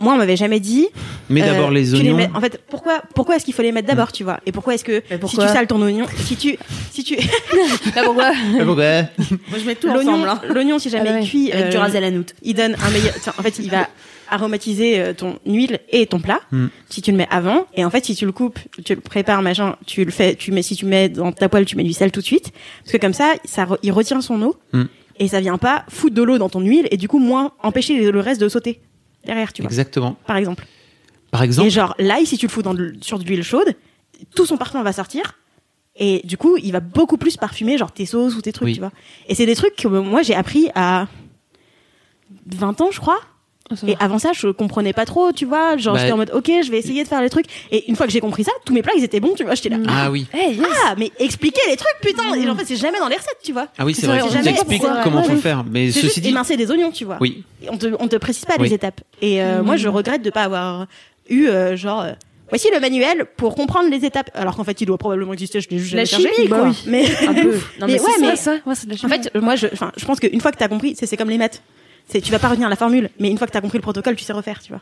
D: moi, on m'avait jamais dit.
C: mais
D: euh,
C: d'abord les
D: tu
C: oignons.
D: mets- en fait, pourquoi, pourquoi est-ce qu'il faut les mettre d'abord, tu vois? Et pourquoi est-ce que si tu sales ton oignon, si tu, si tu,
A: Ah, pourquoi?
C: Ah, pourquoi?
B: Moi je mets tout
D: l'oignon,
B: hein.
D: l'oignon, si jamais
A: Ah ouais.
D: il cuit,
B: Avec du
D: euh,
B: ras à la
D: il donne un meilleur. tiens, en fait, il va aromatiser euh, ton huile et ton plat.
C: Mm.
D: Si tu le mets avant, et en fait, si tu le coupes, tu le prépares, machin, tu le fais, tu mets, si tu mets dans ta poêle, tu mets du sel tout de suite, parce que comme ça, ça, il retient son eau
C: Mm.
D: et ça vient pas foutre de l'eau dans ton huile et du coup moins empêcher le- reste de sauter derrière, tu vois.
C: Exactement.
D: Par exemple.
C: Par exemple.
D: Et genre l'ail, si tu le fous dans de- sur de l'huile chaude, tout son parfum va sortir. Et du coup, il va beaucoup plus parfumer genre tes sauces ou tes trucs,
C: Oui.
D: tu vois. Et c'est des trucs que moi j'ai appris à 20 ans, je crois. Et avant ça, je comprenais pas trop, tu vois. Genre,
C: Bah,
D: j'étais en mode, ok, je vais essayer de faire les trucs. Et une fois que j'ai compris ça, tous mes plats, ils étaient bons, tu vois. J'étais là.
C: Ah oui.
A: Yes.
D: Ah, mais expliquez les trucs, putain. Et en fait, c'est jamais dans les recettes, tu vois.
C: Ah oui, c'est vrai.
A: on
C: que
A: sait
C: t'expliques
A: pourquoi.
C: comment faut faire. Mais
D: C'est
C: ceci
D: juste
C: dit,
D: émincer des oignons, tu vois.
C: oui.
D: Et on te, on te précise pas
C: Oui.
D: les étapes. Et euh, moi, je regrette de pas avoir eu, euh, genre, euh, voici le manuel pour comprendre les étapes. Alors qu'en fait, il doit probablement exister, je l'ai juste
B: La
D: jamais
B: chimie,
A: bah
B: quoi.
A: oui.
D: Mais,
B: Un peu. Non,
D: Mais
B: mais,
D: ouais, mais-
B: ça.
A: ça, ouais, c'est de la
D: en fait, moi, je, enfin, je pense qu'une fois que t'as compris, c'est c'est comme les maths. C'est, tu vas pas retenir la formule, mais une fois que t'as compris le protocole, tu sais refaire, tu vois.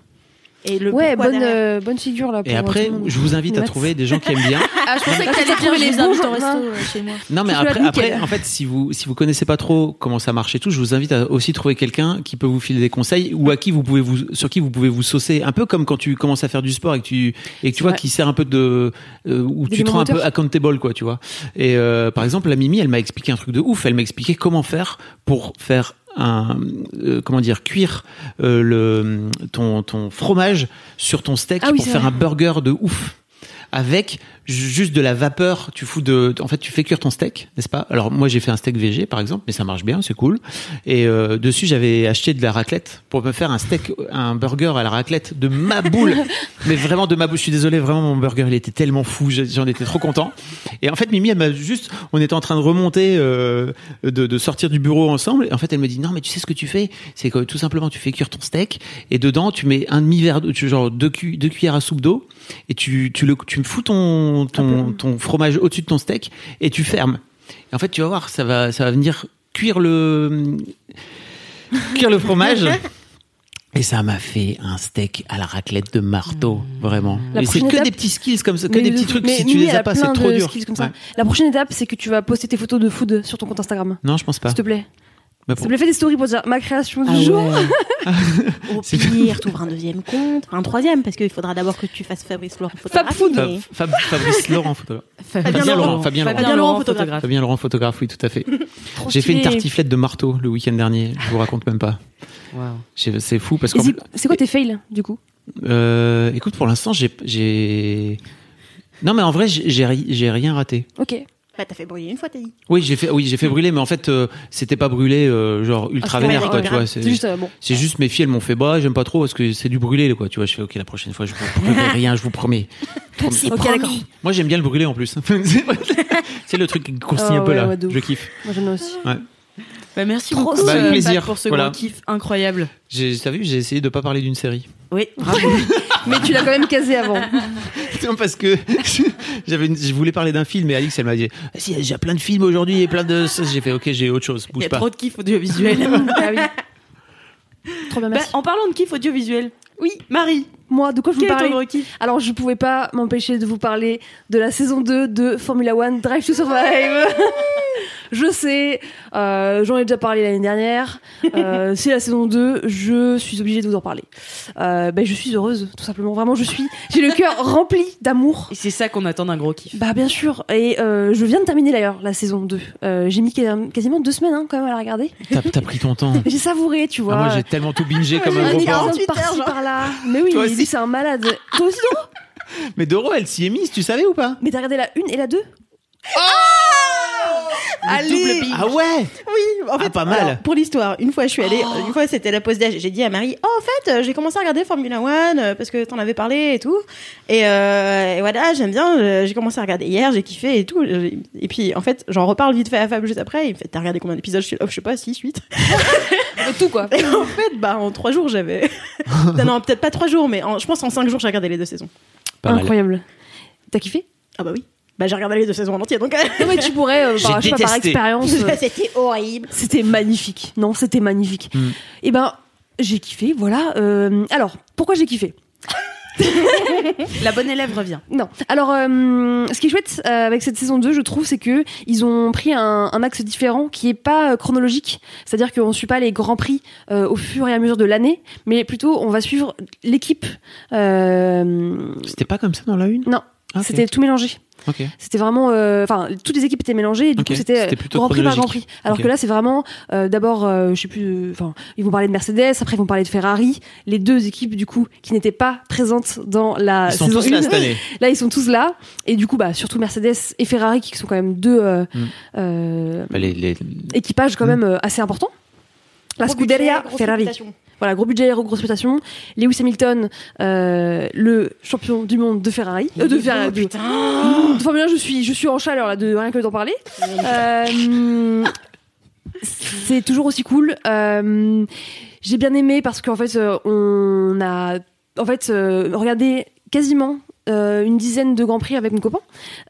D: Et le
A: ouais, bonne, euh, bonne figure là. Pour
C: Et après, je vous invite à trouver des gens qui aiment bien.
B: Ah, je pensais que
A: Bah,
B: t'allais
A: t'as
B: dire
A: trouvé
B: les
A: les
B: invite
A: bons
B: au resto chez moi.
C: Non, mais après, après, en fait, si vous, si vous connaissez pas trop comment ça marche et tout, je vous invite à aussi trouver quelqu'un qui peut vous filer des conseils ou à qui vous pouvez vous, sur qui vous pouvez vous saucer. Un peu comme quand tu commences à faire du sport et que tu, et que tu vois
A: vrai.
C: qui sert un peu de, euh, où tu te rends un peu accountable, quoi, tu vois. Et, euh, par exemple, la Mimi, elle m'a expliqué un truc de ouf. Elle m'a expliqué comment faire pour faire un, euh, comment dire, cuire euh, le, ton, ton fromage sur ton steak
A: Ah oui,
C: pour faire
A: vrai.
C: un burger de ouf avec juste de la vapeur. Tu fous de, en fait, tu fais cuire ton steak, n'est-ce pas? Alors moi, j'ai fait un steak végé, par exemple, mais ça marche bien, c'est cool. Et euh, dessus, j'avais acheté de la raclette pour me faire un steak, un burger à la raclette de ma boule, mais vraiment de ma boule. Je suis désolé, vraiment, mon burger, il était tellement fou, j'en étais trop content. Et en fait, Mimi, elle m'a juste, on était en train de remonter, euh, de, de sortir du bureau ensemble. Et en fait, elle me dit non, mais tu sais ce que tu fais, c'est que tout simplement, tu fais cuire ton steak et dedans, tu mets un demi verre, genre deux, cu- deux cuillères à soupe d'eau et tu, tu le, tu me fous ton ton, ton, ton fromage au-dessus de ton steak et tu fermes. Et en fait, tu vas voir, ça va, ça va venir cuire le, cuire le fromage. Et ça m'a fait un steak à la raclette de marteau, vraiment.
A: La
C: et c'est que
A: étape-
C: des petits skills comme ça, que
A: Mais
C: des petits trucs.
A: mais
C: si tu les as pas, c'est trop dur.
A: comme ça. La prochaine étape, c'est que tu vas poster tes photos de food sur ton compte Instagram.
C: Non, je pense pas.
A: S'il te plaît.
C: Bah, pour-
A: te plaît, fais des stories pour dire ma création du
D: Ah
A: jour.
D: ouais. Au
C: C'est-
D: pire, t'ouvres un deuxième compte, enfin un troisième, parce qu'il faudra d'abord que tu fasses Fabrice Laurent
A: Fab
D: photographie.
A: Food.
C: Fa-
D: mais-
C: Fab- Fabrice Laurent, photographe.
D: Fabien
C: Laurent,
D: Laurent.
C: Fabien Laurent.
D: Fabien Laurent, photographe.
C: Fabien Laurent, photographe, oui, tout à fait. J'ai fait une tartiflette de marteau le week-end dernier. Je vous raconte même pas. J'ai- C'est fou parce que
A: c'est- quoi tes fails, du coup?
C: Euh, écoute, pour l'instant, j'ai. Non, mais en vrai, j'ai rien raté.
A: Ok.
D: Bah, t'as fait brûler une fois, t'as dit.
C: Oui, j'ai fait, oui, j'ai fait brûler, mais en fait, euh, c'était pas brûlé, euh, genre ultra
D: Ah, c'est
C: vénère, quoi, tu vois. C'est,
A: juste, euh, bon.
C: c'est juste mes filles, elles m'ont fait, bah, j'aime pas trop parce que c'est du brûlé, quoi, tu vois. Je fais, ok, la prochaine fois, je vous promets rien, je vous promets. Promis. Moi, j'aime bien le brûler en plus. c'est le truc qui croustille un peu
A: ouais,
C: là.
A: ouais,
C: je kiffe.
A: Moi, j'en ai aussi.
B: Bah, merci
A: Trop
B: beaucoup.
C: Bah, plaisir,
B: pour ce
C: voilà.
B: gros kiff incroyable.
C: J'ai, t'as vu, j'ai essayé de pas parler d'une série.
B: Oui.
A: Mais tu l'as quand même casé avant.
C: Non, parce que j'avais une- je voulais parler d'un film et Alix elle m'a dit ah, si j'ai plein de films aujourd'hui et plein de ça j'ai fait ok j'ai autre chose
B: Il y
C: bouge
B: a
C: pas
B: trop de kiff audiovisuel.
A: ah oui. Trop bien,
B: Bah,
A: merci.
B: en parlant de kiff audiovisuel,
A: Oui,
B: Marie,
A: moi, de quoi je vous parlais
B: gros kiff
A: Alors, je pouvais pas m'empêcher de vous parler de la saison 2 de Formula One Drive to Survive. je sais, euh, j'en ai déjà parlé l'année dernière. Euh, c'est la saison 2, je suis obligée de vous en parler. Euh, ben, je suis heureuse, tout simplement. Vraiment, je suis. J'ai le cœur rempli d'amour.
B: Et c'est ça qu'on attend d'un gros kiff.
A: Bah bien sûr, et euh, je viens de terminer d'ailleurs la saison 2. Euh, j'ai mis quas- quasiment deux semaines hein, quand même à la regarder.
C: t'as, t'as pris ton temps
A: J'ai savouré, tu vois.
C: Ah, moi j'ai tellement tout bingé comme un gros
A: par-ci par-là. Mais oui,
C: Toi
A: lui, c'est un malade. Toi aussi, Doro
C: mais Doro elle s'y est mise tu savais ou pas?
A: Mais t'as regardé la 1 et la 2
B: Allez.
C: ah ouais.
D: Oui, en fait,
C: Ah, pas mal.
D: alors, pour l'histoire, une fois je suis allée, une fois c'était la pause d'âge, j'ai dit à Marie, oh en fait, euh, j'ai commencé à regarder Formula One euh, parce que t'en avais parlé et tout, et, euh, et voilà, j'aime bien, j'ai commencé à regarder hier, j'ai kiffé et tout, et puis en fait, j'en reparle vite fait à Fab juste après, il me fait, t'as regardé combien d'épisodes Je suis là, oh, je sais pas, 6, 8.
A: Tout quoi.
D: Et en fait, bah en 3 jours j'avais, non, non peut-être pas 3 jours, mais en- je pense en 5 jours j'ai regardé les deux saisons.
C: pas
A: Incroyable. T'as kiffé?
D: Ah bah oui, bah j'ai regardé les deux saisons en entier, donc
A: Non mais tu pourrais, euh, je sais pas, par expérience. euh,
D: c'était horrible.
A: C'était magnifique. Non, c'était magnifique.
C: Mm.
A: Et ben, j'ai kiffé, voilà. Euh, alors, pourquoi j'ai kiffé?
B: La bonne élève revient.
A: Non. Alors, euh, ce qui est chouette euh, avec cette saison 2, je trouve, c'est que ils ont pris un, un axe différent qui est pas euh, chronologique. C'est-à-dire qu'on suit pas les grands prix euh, au fur et à mesure de l'année, mais plutôt on va suivre l'équipe. Euh,
C: c'était pas comme ça dans la une?
A: Non,
C: Ah,
A: c'était tout mélangé.
C: ok
A: C'était vraiment, euh, enfin, toutes les équipes étaient mélangées. Et du coup, c'était
C: c'était
A: euh, grand prix par grand prix. Alors que là, c'est vraiment, euh, d'abord, euh, je sais plus, euh, enfin, ils vont parler de Mercedes, après ils vont parler de Ferrari, les deux équipes du coup qui n'étaient pas présentes dans la
C: ils sont
A: saison
C: tous là
A: 1.
C: cette année
A: Là, ils sont tous là. Et du coup, bah, surtout Mercedes et Ferrari, qui sont quand même deux euh,
C: Mm.
A: euh,
C: Bah, les, les-
A: équipages quand
C: Mm.
A: même euh, assez importants. La Scuderia Ferrari. Voilà, gros budget, grosse réputation. Lewis Hamilton, euh, le champion du monde de Ferrari. Euh, de Ferrari. de- de Formule 1, je suis, je suis en chaleur là, de rien que d'en parler. Euh, c'est toujours aussi cool. J'ai bien aimé parce qu'en fait, on a en fait regardé quasiment euh, une dizaine de grands prix avec mon copain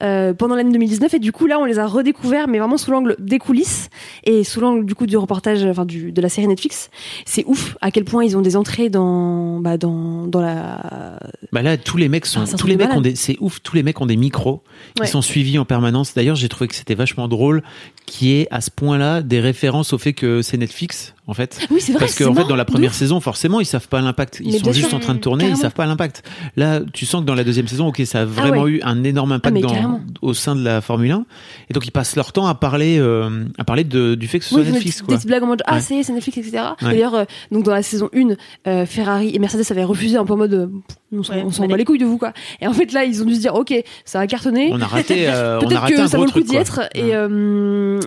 A: euh, pendant l'année 2019 et du coup là on les a redécouverts mais vraiment sous l'angle des coulisses et sous l'angle du coup du reportage enfin du de la série Netflix. C'est ouf à quel point ils ont des entrées dans bah dans dans la
C: bah là tous les mecs sont
A: Ah,
C: tous les mecs ont des c'est ouf tous les mecs ont des micros.
A: Ouais.
C: ils sont suivis en permanence. D'ailleurs j'ai trouvé que c'était vachement drôle qui est à ce point-là des références au fait que c'est Netflix en fait
A: oui c'est vrai
C: Parce qu'en fait, dans la première
A: ouf.
C: saison, forcément, ils savent pas l'impact. Ils
A: Mais
C: sont juste
A: sûr,
C: en train de tourner,
A: carrément.
C: ils savent pas l'impact. Là, tu sens que dans la deuxième saison, ok, ça a
A: Ah
C: vraiment
A: ouais.
C: eu un énorme impact dans,
A: carrément.
C: au sein de la Formule 1. Et donc, ils passent leur temps à parler, euh, à parler de, du fait que ce
A: Oui,
C: soit Netflix, quoi.
A: des petites blagues en mode ah
C: Ouais.
A: c'est c'est Netflix etc.
C: Ouais.
A: D'ailleurs euh, donc dans la saison 1 euh, Ferrari et Mercedes avaient refusé un peu en mode on s'en bat les couilles de vous quoi. Et en fait là ils ont dû se dire ok ça a cartonné.
C: On a raté, euh, on a
A: Peut-être
C: raté
A: que
C: un
A: ça
C: gros
A: vaut le coup
C: truc,
A: d'y être et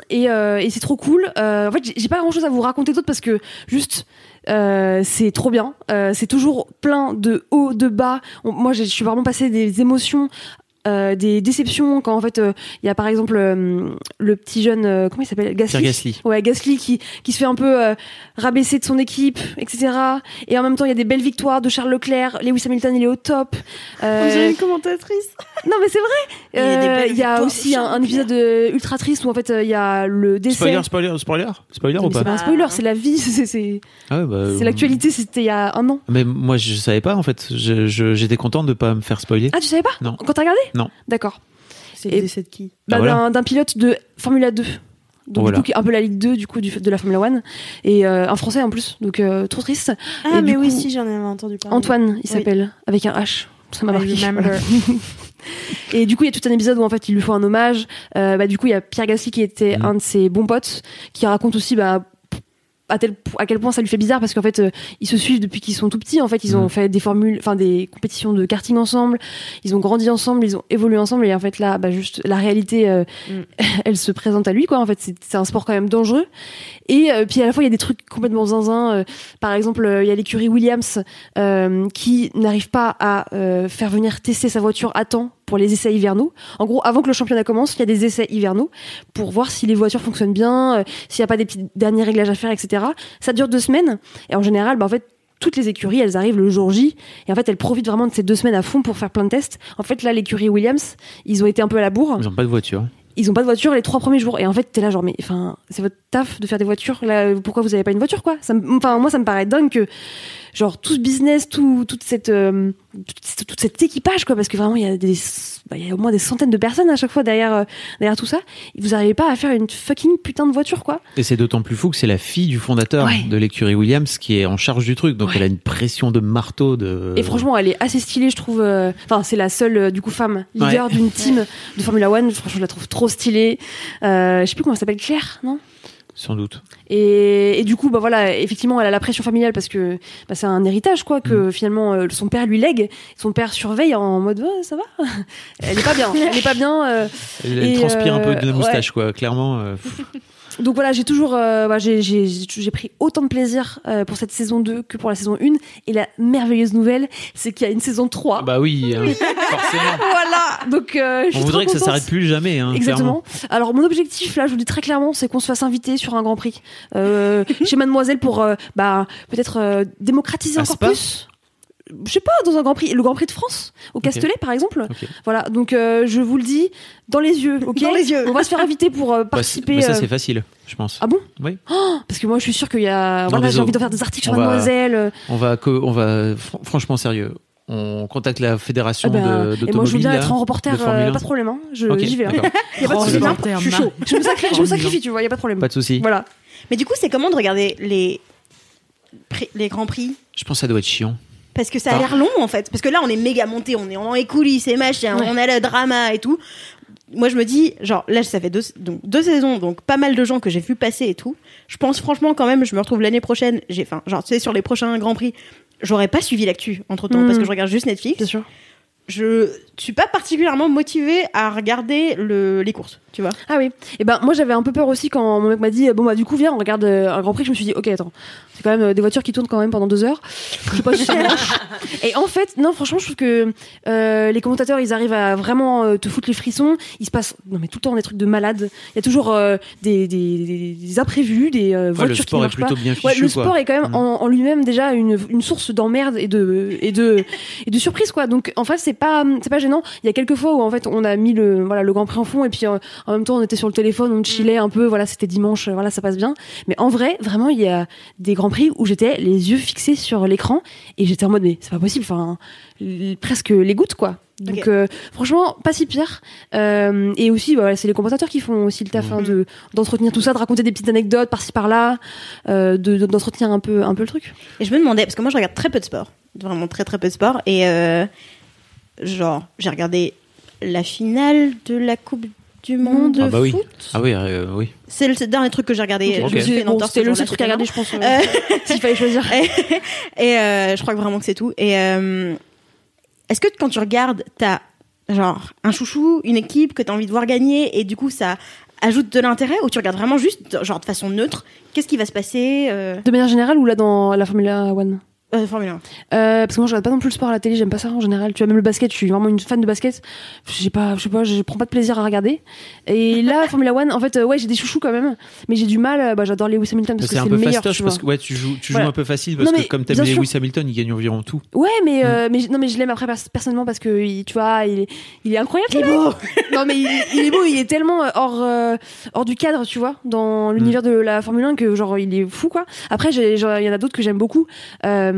A: et, euh, et c'est trop cool. Euh, en fait j'ai- pas grand chose à vous raconter d'autre parce que juste euh, c'est trop bien. Euh, c'est toujours plein de hauts, de bas. Moi je suis vraiment passé des émotions euh, des déceptions quand en fait euh, il y a par exemple euh, le petit jeune euh, comment il s'appelle? Gasly. Ouais, Gasly qui qui se fait un peu euh, rabaisser de son équipe, etc. Et en même temps il y a des belles victoires de Charles Leclerc, Lewis Hamilton il est au top. Euh,
D: On dirait une commentatrice.
A: non mais c'est vrai.
D: Il y a
A: Euh, y aussi un, épisode ultra triste où en fait euh, il y a le décès.
C: Spoiler, spoiler, spoiler, spoiler
A: Non,
C: ou
A: mais c'est
C: pas?
A: pas un spoiler, c'est la vie, c'est c'est
C: Ah ouais, bah,
A: c'est l'actualité, c'était il y a un an.
C: Mais moi, je savais pas en fait. J'étais content de pas me faire spoiler.
A: Ah tu savais pas?
C: Non.
A: Quand t'as regardé?
C: Non.
A: D'accord.
D: C'est
A: Et-
D: le décès de qui
A: Bah,
C: Ah, voilà.
A: d'un- pilote de Formula 2. Donc
C: Voilà.
A: du coup qui est un peu la Ligue 2 du coup du, de la Formula 1 et euh, un français en plus donc euh, trop triste.
D: Ah,
A: Et
D: mais
A: du
D: oui,
A: coup,
D: si, j'en avais entendu parler.
A: Antoine, il
D: Oui.
A: s'appelle avec un H. Ça m'a marqué. Voilà. et du coup, il y a tout un épisode où en fait, il lui faut un hommage. Euh, bah, du coup, il y a Pierre Gasly qui était
C: Mhm.
A: un de ses bons potes, qui raconte aussi bah, à, tel, à quel point ça lui fait bizarre parce qu'en fait, euh, ils se suivent depuis qu'ils sont tout petits. En fait, ils ont
C: Mhm.
A: fait des formules, enfin des compétitions de karting ensemble. Ils ont grandi ensemble, ils ont évolué ensemble. Et en fait, là, bah, juste la réalité, euh,
D: Mhm.
A: elle se présente à lui. Quoi. En fait, c'est un sport quand même dangereux. Et euh, puis à la fois, il y a des trucs complètement zinzin. euh, par exemple, euh, il y a l'écurie Williams euh, qui n'arrive pas à euh, faire venir tester sa voiture à temps pour les essais hivernaux. En gros, avant que le championnat commence, il y a des essais hivernaux pour voir si les voitures fonctionnent bien, euh, s'il n'y a pas des petits derniers réglages à faire, etc. Ça dure deux semaines. Et en général, bah, en fait, toutes les écuries, elles arrivent le jour J. Et en fait, elles profitent vraiment de ces deux semaines à fond pour faire plein de tests. En fait, là, l'écurie Williams, ils ont été un peu à la bourre
C: Ils ont pas de voiture.
A: ils ont pas de voiture les trois premiers jours et en fait t'es là genre mais enfin c'est votre taf de faire des voitures là pourquoi vous avez pas une voiture quoi? Enfin moi ça me paraît dingue que genre tout ce business tout toute cette euh, toute, toute cet équipage quoi parce que vraiment il y a des bah, il y a au moins des centaines de personnes à chaque fois derrière euh, derrière tout ça vous arrivez pas à faire une fucking putain de voiture quoi
C: Et c'est d'autant plus fou que c'est la fille du fondateur
A: Ouais.
C: de l'écurie Williams qui est en charge du truc. Donc
A: Ouais.
C: elle a une pression de marteau de.
A: et franchement elle est assez stylée je trouve euh, enfin c'est la seule du coup femme leader
C: Ouais.
A: d'une team de Formula One franchement je la trouve trop stylée je sais plus comment elle s'appelle Claire non?
C: Sans doute.
A: Et, et du coup, bah voilà, effectivement, elle a la pression familiale parce que bah, c'est un héritage, quoi, que finalement euh, son père lui lègue. Son père surveille en mode ça va. Elle est pas bien. Elle est pas bien. euh.
C: Elle, transpire un peu de la
A: euh,
C: moustache, quoi. Clairement.
A: Donc voilà, j'ai toujours, euh, bah, j'ai, j'ai, j'ai pris autant de plaisir euh, pour cette saison 2 que pour la saison 1. Et la merveilleuse nouvelle, c'est qu'il y a une saison 3.
C: bah oui, hein, forcément.
A: voilà. Donc euh, je suis
C: On voudrait que ça s'arrête plus jamais. Hein,
A: Exactement. Alors mon objectif là, je vous le dis très clairement, c'est qu'on se fasse inviter sur un Grand Prix euh, chez Mademoiselle pour euh, bah peut-être euh, démocratiser
C: À
A: encore
C: Spa
A: plus. Je sais pas dans un Grand Prix, le Grand Prix de France au Castellet par exemple. Voilà, donc euh, je vous le dis dans les yeux, ok
D: Dans les yeux.
A: On va se faire inviter pour euh,
C: Bah,
A: participer.
C: bah, ça,
A: euh,
C: c'est facile, je pense.
A: Ah bon
C: Oui.
A: Parce que moi je suis sûre qu'il y a. Voilà, j'ai envie de faire des articles sur
C: On va-
A: Mademoiselle.
C: On va, on va, fr- franchement sérieux. On contacte la fédération
A: ah ben,
C: de
A: et moi je veux bien être en reporter, euh,
C: 1.
A: pas de problème. Hein. J'y vais. hein.
C: d'accord.
A: Y a pas de souci.
B: reporter,
A: Je suis chaud. Je me sacrifie, je me sacrifie, tu vois, y a pas de problème.
C: Pas de souci.
A: Voilà.
D: Mais du coup, c'est comment de regarder les, les grands prix?
C: Je pense que ça doit être chiant.
D: Parce que ça a
C: Ah.
D: l'air long en fait. Parce que là, on est méga monté, on est les coulisses et machin,
A: Ouais.
D: on a le drama et tout. Moi, je me dis, genre, là, ça fait deux, donc, deux saisons, donc pas mal de gens que j'ai vu passer et tout. Je pense franchement, quand même, je me retrouve l'année prochaine. J'ai, enfin, genre, tu sais, sur les prochains grands prix, j'aurais pas suivi l'actu entre temps
A: Mm.
D: parce que je regarde juste Netflix.
A: Bien sûr.
D: Je suis pas particulièrement motivée à regarder le, les courses, tu vois.
A: Ah oui. Et ben moi j'avais un peu peur aussi quand mon mec m'a dit bon bah du coup viens on regarde euh, un Grand Prix. Je me suis dit ok attends c'est quand même euh, des voitures qui tournent quand même pendant deux heures. Je sais pas si ça marche. Et en fait non franchement je trouve que euh, les commentateurs ils arrivent à vraiment euh, te foutre les frissons. Il se passe non mais tout le temps des trucs de malade. Il y a toujours euh, des, des, des- des imprévus, des euh,
C: Ouais, le
A: voitures qui
C: est
A: marchent pas.
C: plutôt bien fichu.
A: Ouais, le
C: quoi.
A: sport est quand même
C: Mm.
A: en, en lui-même déjà une, une source d'emmerde et de et de et de surprise quoi. Donc en fait c'est pas c'est pas gênant. Il y a quelques fois où en fait on a mis le voilà le Grand Prix en fond et puis euh, en même temps on était sur le téléphone, on chillait un peu. Voilà c'était dimanche, euh, voilà ça passe bien. Mais en vrai vraiment il y a des Grands Prix où j'étais les yeux fixés sur l'écran et j'étais en mode mais c'est pas possible. Enfin presque les gouttes quoi. Donc euh, franchement pas si pire. Euh, et aussi voilà c'est les commentateurs qui font aussi le taf hein, de d'entretenir tout ça, de raconter des petites anecdotes par-ci par-là, euh, de de- d'entretenir un peu un peu le truc.
D: Et je me demandais, parce que moi je regarde très peu de sport, vraiment très très peu de sport, et genre j'ai regardé la finale de la Coupe du Monde de
C: Ah bah oui.
D: foot.
C: Ah oui, euh, oui.
D: C'est le dernier truc que j'ai regardé.
C: Ok.
D: Je me suis fait une
A: Bon, c'était le seul truc à regarder, je pense,
D: euh,
A: s'il fallait choisir.
D: et et, euh, je crois que vraiment que c'est tout. Et euh, est-ce que quand tu regardes, t'as genre un chouchou, une équipe que t'as envie de voir gagner, et du coup ça ajoute de l'intérêt, ou tu regardes vraiment juste genre de façon neutre, qu'est-ce qui va se passer euh,
A: De manière générale ou là dans la Formula One?
D: Euh, Formule 1.
A: Euh, parce que moi, je regarde pas non plus le sport à la télé, j'aime pas ça en général. Tu vois, même le basket, je suis vraiment une fan de basket. J'ai pas, je sais pas, je prends pas de plaisir à regarder. Et là, Formula One, en fait, euh, ouais, j'ai des chouchous quand même, mais j'ai du mal. euh, Bah, j'adore Lewis Hamilton parce que
C: C'est un
A: c'est
C: peu
A: le meilleur.
C: fastoche
A: tu
C: parce
A: vois.
C: que ouais, tu joues, tu
A: Voilà.
C: joues un peu facile parce
A: Non,
C: que
A: mais
C: comme t'aimes Lewis. Hamilton, il gagne environ tout.
A: Ouais, mais,
C: Mm.
A: mais non, mais je l'aime après pers- personnellement parce que il- tu vois, il est, il est incroyable. Il est beau. non, mais il, il est beau. Il est tellement hors, euh, hors du cadre, tu vois, dans l'univers de la Formule 1 que genre il est fou quoi. Après, il y en a d'autres que j'aime beaucoup. Euh,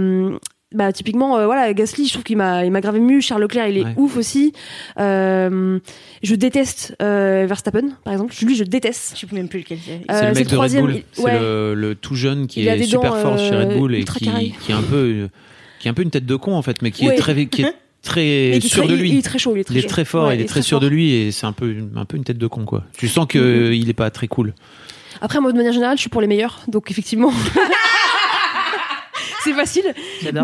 A: bah typiquement euh, voilà Gasly je trouve qu'il m'a il m'a grave ému Charles Leclerc il est
C: Ouais.
A: ouf aussi euh, je déteste euh, Verstappen par exemple lui je déteste
D: Je sais même plus lequel c'est.
C: C'est
A: Euh,
C: le mec
A: le
C: de Red
A: troisième,
C: Bull. C'est
A: ouais.
C: le, le tout jeune qui
A: Il
C: est super
A: dents,
C: fort chez Red
A: euh,
C: Bull et qui, est un peu qui est un peu une tête de con en fait, mais qui
A: Ouais.
C: est très qui est très
A: Il est
C: sûr
A: très-
C: de lui.
A: il est très chaud il est très,
C: Il est
A: chaud.
C: très fort,
A: Ouais,
C: il est très sûr
A: fort.
C: de lui et c'est un peu un peu une tête de con quoi. Tu sens que il est pas très cool.
A: après moi de manière générale je suis pour les meilleurs donc effectivement c'est facile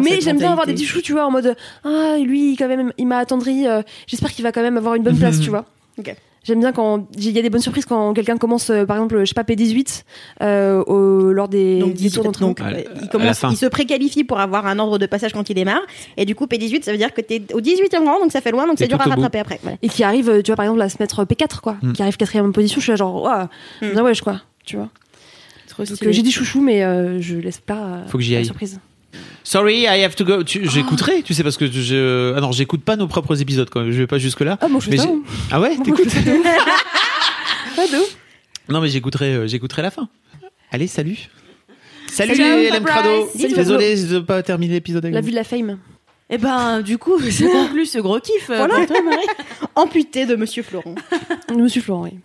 A: mais j'aime bien avoir des petits choux tu vois en mode ah lui quand même il m'a attendri euh, j'espère qu'il va quand même avoir une bonne place tu vois
D: Ok.
A: J'aime bien quand il y a des bonnes surprises quand quelqu'un commence, euh, par exemple, je sais pas, P18 euh, au, lors des,
D: Donc,
A: des
D: 18,
A: tours d'entraînement.
D: euh, il, commence, se préqualifie pour avoir un ordre de passage quand il démarre. Et du coup, P18, ça veut dire que t'es au 18e rang, donc ça fait loin, donc c'est dur à
C: bout.
D: rattraper après. Voilà.
A: Et qui arrive, tu vois, par exemple, à se mettre P4, quoi.
C: Mm.
A: Qui arrive quatrième position, je suis là genre, waouh,
D: Mm.
A: wesh, quoi. Tu vois.
B: Trop
A: Donc
B: stylé.
A: euh, j'ai dit chouchou, mais euh, je laisse pas. euh,
C: Faut que j'y aille.
A: Surprise.
C: Sorry, I have to go. Tu- J'écouterai, tu sais parce que je ah non, j'écoute pas nos propres épisodes quand même. Je vais pas jusque là.
A: Ah, bon, je
C: Mais
A: fais ça. hein.
C: Ah ouais, t'écoutes
A: de ouf. Ouf.
C: Non mais j'écouterai euh, j'écouterai la fin. Allez, salut. Salut,
A: Salut,
C: les LM Crado.
A: Salut,
C: Désolé de pas terminer l'épisode avec
A: La
C: vous.
A: vue de la fame.
B: Et ben, du coup, ça conclut ce gros kiff. euh,
D: Voilà.
B: pour toi, Marie.
D: Amputé de Monsieur Florent.
A: Monsieur Florent, oui.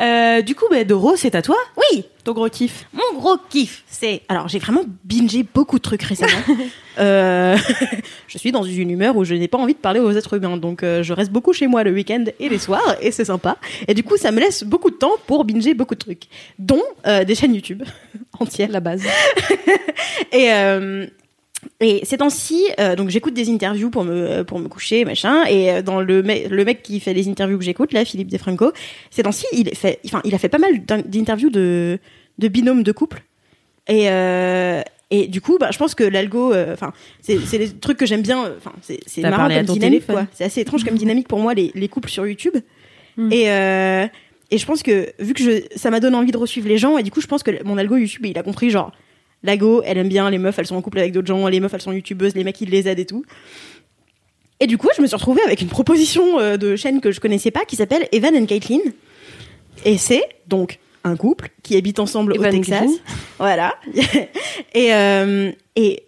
B: Euh, du coup, bah, Doro, c'est à toi,
D: Oui,
B: ton gros kiff.
D: mon gros kiff, c'est. Alors, j'ai vraiment bingé beaucoup de trucs récemment. Euh, je suis dans une humeur où je n'ai pas envie de parler aux êtres humains, donc euh, je reste beaucoup chez moi le week-end et les soirs, et c'est sympa. Et du coup, ça me laisse beaucoup de temps pour binger beaucoup de trucs, dont euh, des chaînes YouTube entières.
A: La base.
D: Et, euh, et ces temps-ci, euh, donc j'écoute des interviews pour me pour me coucher, machin. Et euh, dans le mec le mec qui fait les interviews que j'écoute, là, Philippe Defranco, ces temps-ci, il fait, enfin, il a fait pas mal d'in- d'interviews de de binômes de couple. Et euh, et du coup, bah, je pense que l'algo, euh, enfin, c'est c'est des trucs que j'aime bien. euh, Enfin, c'est marrant comme dynamique,
B: téléphone.
D: quoi. C'est assez étrange comme dynamique pour moi les les couples sur YouTube.
A: Mm.
D: Et euh, et je pense que vu que je, ça m'a donné envie de resuivre les gens, et du coup, je pense que mon algo YouTube, il a compris genre Lago, elle aime bien les meufs, elles sont en couple avec d'autres gens, les meufs, elles sont youtubeuses, les mecs, ils les aident et tout. Et du coup, je me suis retrouvée avec une proposition euh, de chaîne que je connaissais pas qui s'appelle Evan and Caitlin. Et c'est donc un couple qui habite ensemble
A: Evan
D: au Texas. Voilà. et, euh, et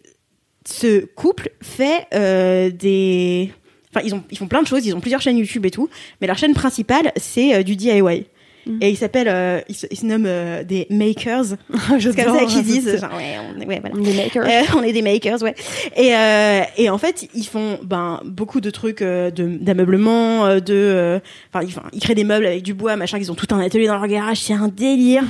D: ce couple fait euh, des. Enfin, ils, ont, ils font plein de choses, ils ont plusieurs chaînes YouTube et tout, mais leur chaîne principale, c'est euh, du DIY.
A: Mm.
D: Et ils s'appellent, euh, ils, se, ils se nomment euh, des makers. C'est comme ça qu'ils disent. Genre, ouais, on, ouais, voilà.
A: Des makers.
D: Euh, on est des makers, ouais. Et, euh, et en fait, ils font ben beaucoup de trucs euh, d'ameublement, euh, de, euh, enfin, ils, ils créent des meubles avec du bois, machin. Ils ont tout un atelier dans leur garage, c'est un délire.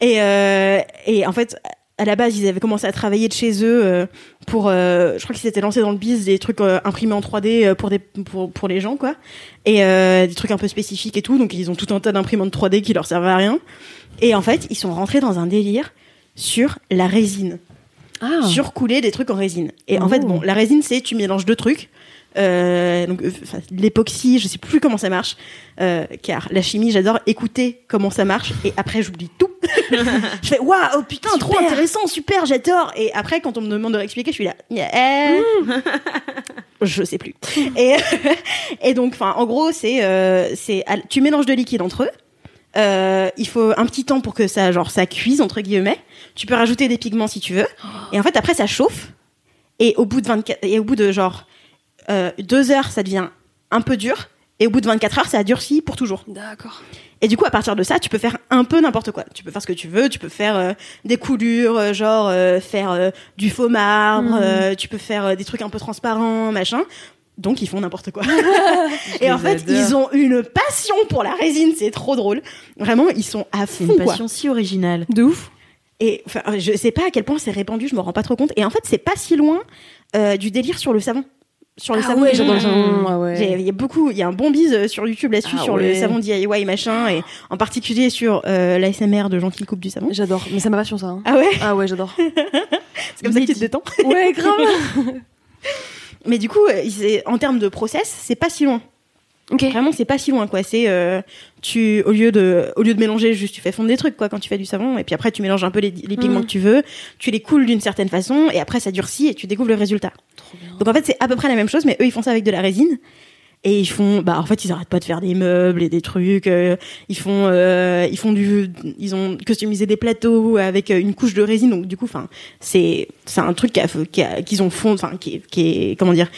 D: Et euh, et en fait, à la base, ils avaient commencé à travailler de chez eux euh, pour, euh, je crois qu'ils s'étaient lancés dans le biz des trucs euh, imprimés en 3D euh, pour des pour pour les gens quoi. Et des trucs un peu spécifiques et tout. Donc ils ont tout un tas d'imprimantes 3D qui leur servaient à rien. Et en fait, ils sont rentrés dans un délire sur la résine
A: Ah.
D: surcouler des trucs en résine. Et en
A: Oh.
D: fait, bon, la résine, c'est tu mélanges deux trucs. Euh, donc euh, enfin, l'époxy, je sais plus comment ça marche, euh, car la chimie, j'adore écouter comment ça marche et après j'oublie tout. je fais waouh, oh putain, trop intéressant, super, j'adore. Et après, quand on me demande de réexpliquer, je suis là, eh, je sais plus. et et donc, enfin, en gros, c'est euh, c'est tu mélanges deux liquides entre eux. Euh, il faut un petit temps pour que ça genre ça cuise entre guillemets. Tu peux rajouter des pigments si tu veux. Et en fait après ça chauffe. Et au bout de 24 et au bout de genre euh, deux heures ça devient un peu dur. Et au bout de 24 heures ça a durci pour toujours.
A: D'accord.
D: Et du coup à partir de ça tu peux faire un peu n'importe quoi. Tu peux faire ce que tu veux. Tu peux faire euh, des coulures, euh, genre euh, faire euh, du faux marbre.
A: Mhm.
D: euh, tu peux faire euh, des trucs un peu transparents machin. Donc ils font n'importe quoi. et en fait,
B: adore.
D: ils ont une passion pour la résine, c'est trop drôle. Vraiment, ils sont à
B: C'est
D: fond
B: une
D: quoi.
B: passion si originale.
A: De ouf.
D: Et enfin, je sais pas à quel point c'est répandu, je me rends pas trop compte. Et en fait, c'est pas si loin euh, du délire sur le savon. Sur le
A: Ah
D: savon,
A: ouais, j'adore le savon. Ah ouais.
D: Il y a beaucoup, il y a un bon bise euh, sur YouTube là-dessus
A: Ah
D: sur le savon DIY machin et en particulier sur euh, l'ASMR de gens qui coupent du savon.
A: J'adore. Mais c'est ma passion, ça. hein.
D: Ah ouais?
A: Ah ouais, j'adore.
D: C'est comme ça que tu te détends.
A: Ouais, grave.
D: Mais du coup, euh, c'est- en termes de process, c'est pas si loin.
A: Ok.
D: Vraiment, c'est pas si loin, quoi. C'est euh, tu au lieu de au lieu de mélanger, juste tu fais fondre des trucs, quoi, quand tu fais du savon, et puis après tu mélanges un peu les, les pigments
A: Mhm.
D: que tu veux, tu les coules d'une certaine façon, et après ça durcit et tu découvres le résultat. Donc en fait, c'est à peu près la même chose, mais eux ils font ça avec de la résine. Et ils font, bah en fait ils arrêtent pas de faire des meubles et des trucs. euh, ils font, euh, ils font du, ils ont customisé des plateaux avec une couche de résine. Donc du coup, enfin c'est c'est un truc qui qui qu'ils ont fond, enfin qui, qui est comment dire,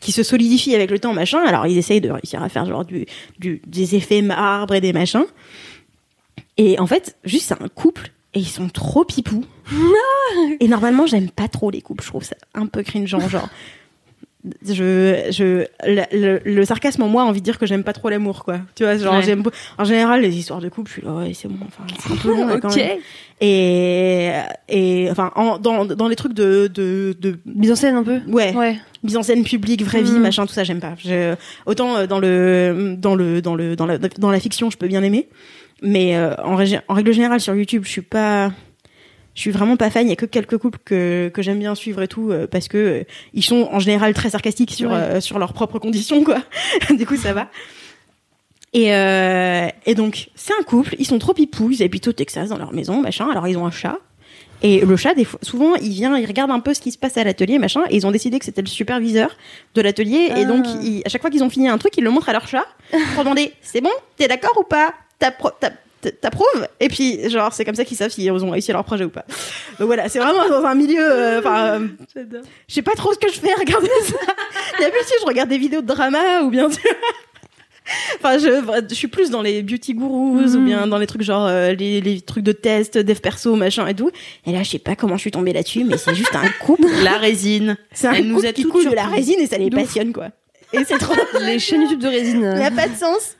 D: qui se solidifie avec le temps, machin. Alors ils essayent de réussir à faire genre du, du des effets marbre et des machins. Et en fait, juste c'est un couple et ils sont trop pipous. et normalement, j'aime pas trop les couples. Je trouve ça un peu cringeant, genre. Je, je, le, le- le sarcasme en moi a envie de dire que j'aime pas trop l'amour, quoi. Tu vois, genre,
B: Ouais.
D: j'aime, en général, les histoires de couple, je suis là, ouais, c'est bon, enfin, c'est un peu long, quand même. Et, et, enfin, en- dans, dans les trucs de, de, de,
A: Mise en scène un peu?
D: ouais,
A: Ouais.
D: mise en scène publique, vraie vie,
A: Mhm.
D: machin, tout ça, j'aime pas. Je- autant euh, dans le, dans le, dans le, dans la, dans la fiction, je peux bien aimer, mais euh, en, en règle générale sur YouTube, je suis pas, je suis vraiment pas fan. Il y a que quelques couples que, que j'aime bien suivre et tout, euh, parce que euh, ils sont en général très sarcastiques sur,
A: Ouais.
D: euh, sur leurs propres conditions, quoi. du coup, ça va. Et, euh, et donc, c'est un couple, ils sont trop pipous, ils habitent au Texas dans leur maison, machin. Alors, ils ont un chat. Et le chat, des fois, souvent, il vient, il regarde un peu ce qui se passe à l'atelier, machin. Et ils ont décidé que c'était le superviseur de l'atelier. Et donc,
A: Ah.
D: ils- à chaque fois qu'ils ont fini un truc, ils le montrent à leur chat pour demander c'est bon, t'es d'accord ou pas? T'app- T'approuves Et puis, genre, c'est comme ça qu'ils savent s'ils ont réussi leur projet ou pas. Donc voilà, c'est vraiment dans un milieu. euh, Enfin, euh, je sais pas trop ce que je fais, regardez ça. Il y a plus si je regarde des vidéos de drama ou bien. Enfin, je, je suis plus dans les beauty gurus ou bien dans les trucs genre euh, les, les trucs de test, dev perso, machin et tout. Et là, je sais pas comment je suis tombée là-dessus, mais c'est juste un couple.
B: La résine.
D: C'est un
B: Elle nous
D: couple
B: a
D: qui coule de la résine et ça les passionne, quoi. Et c'est trop.
A: Les chaînes YouTube de résine.
D: Ça n'a pas de sens.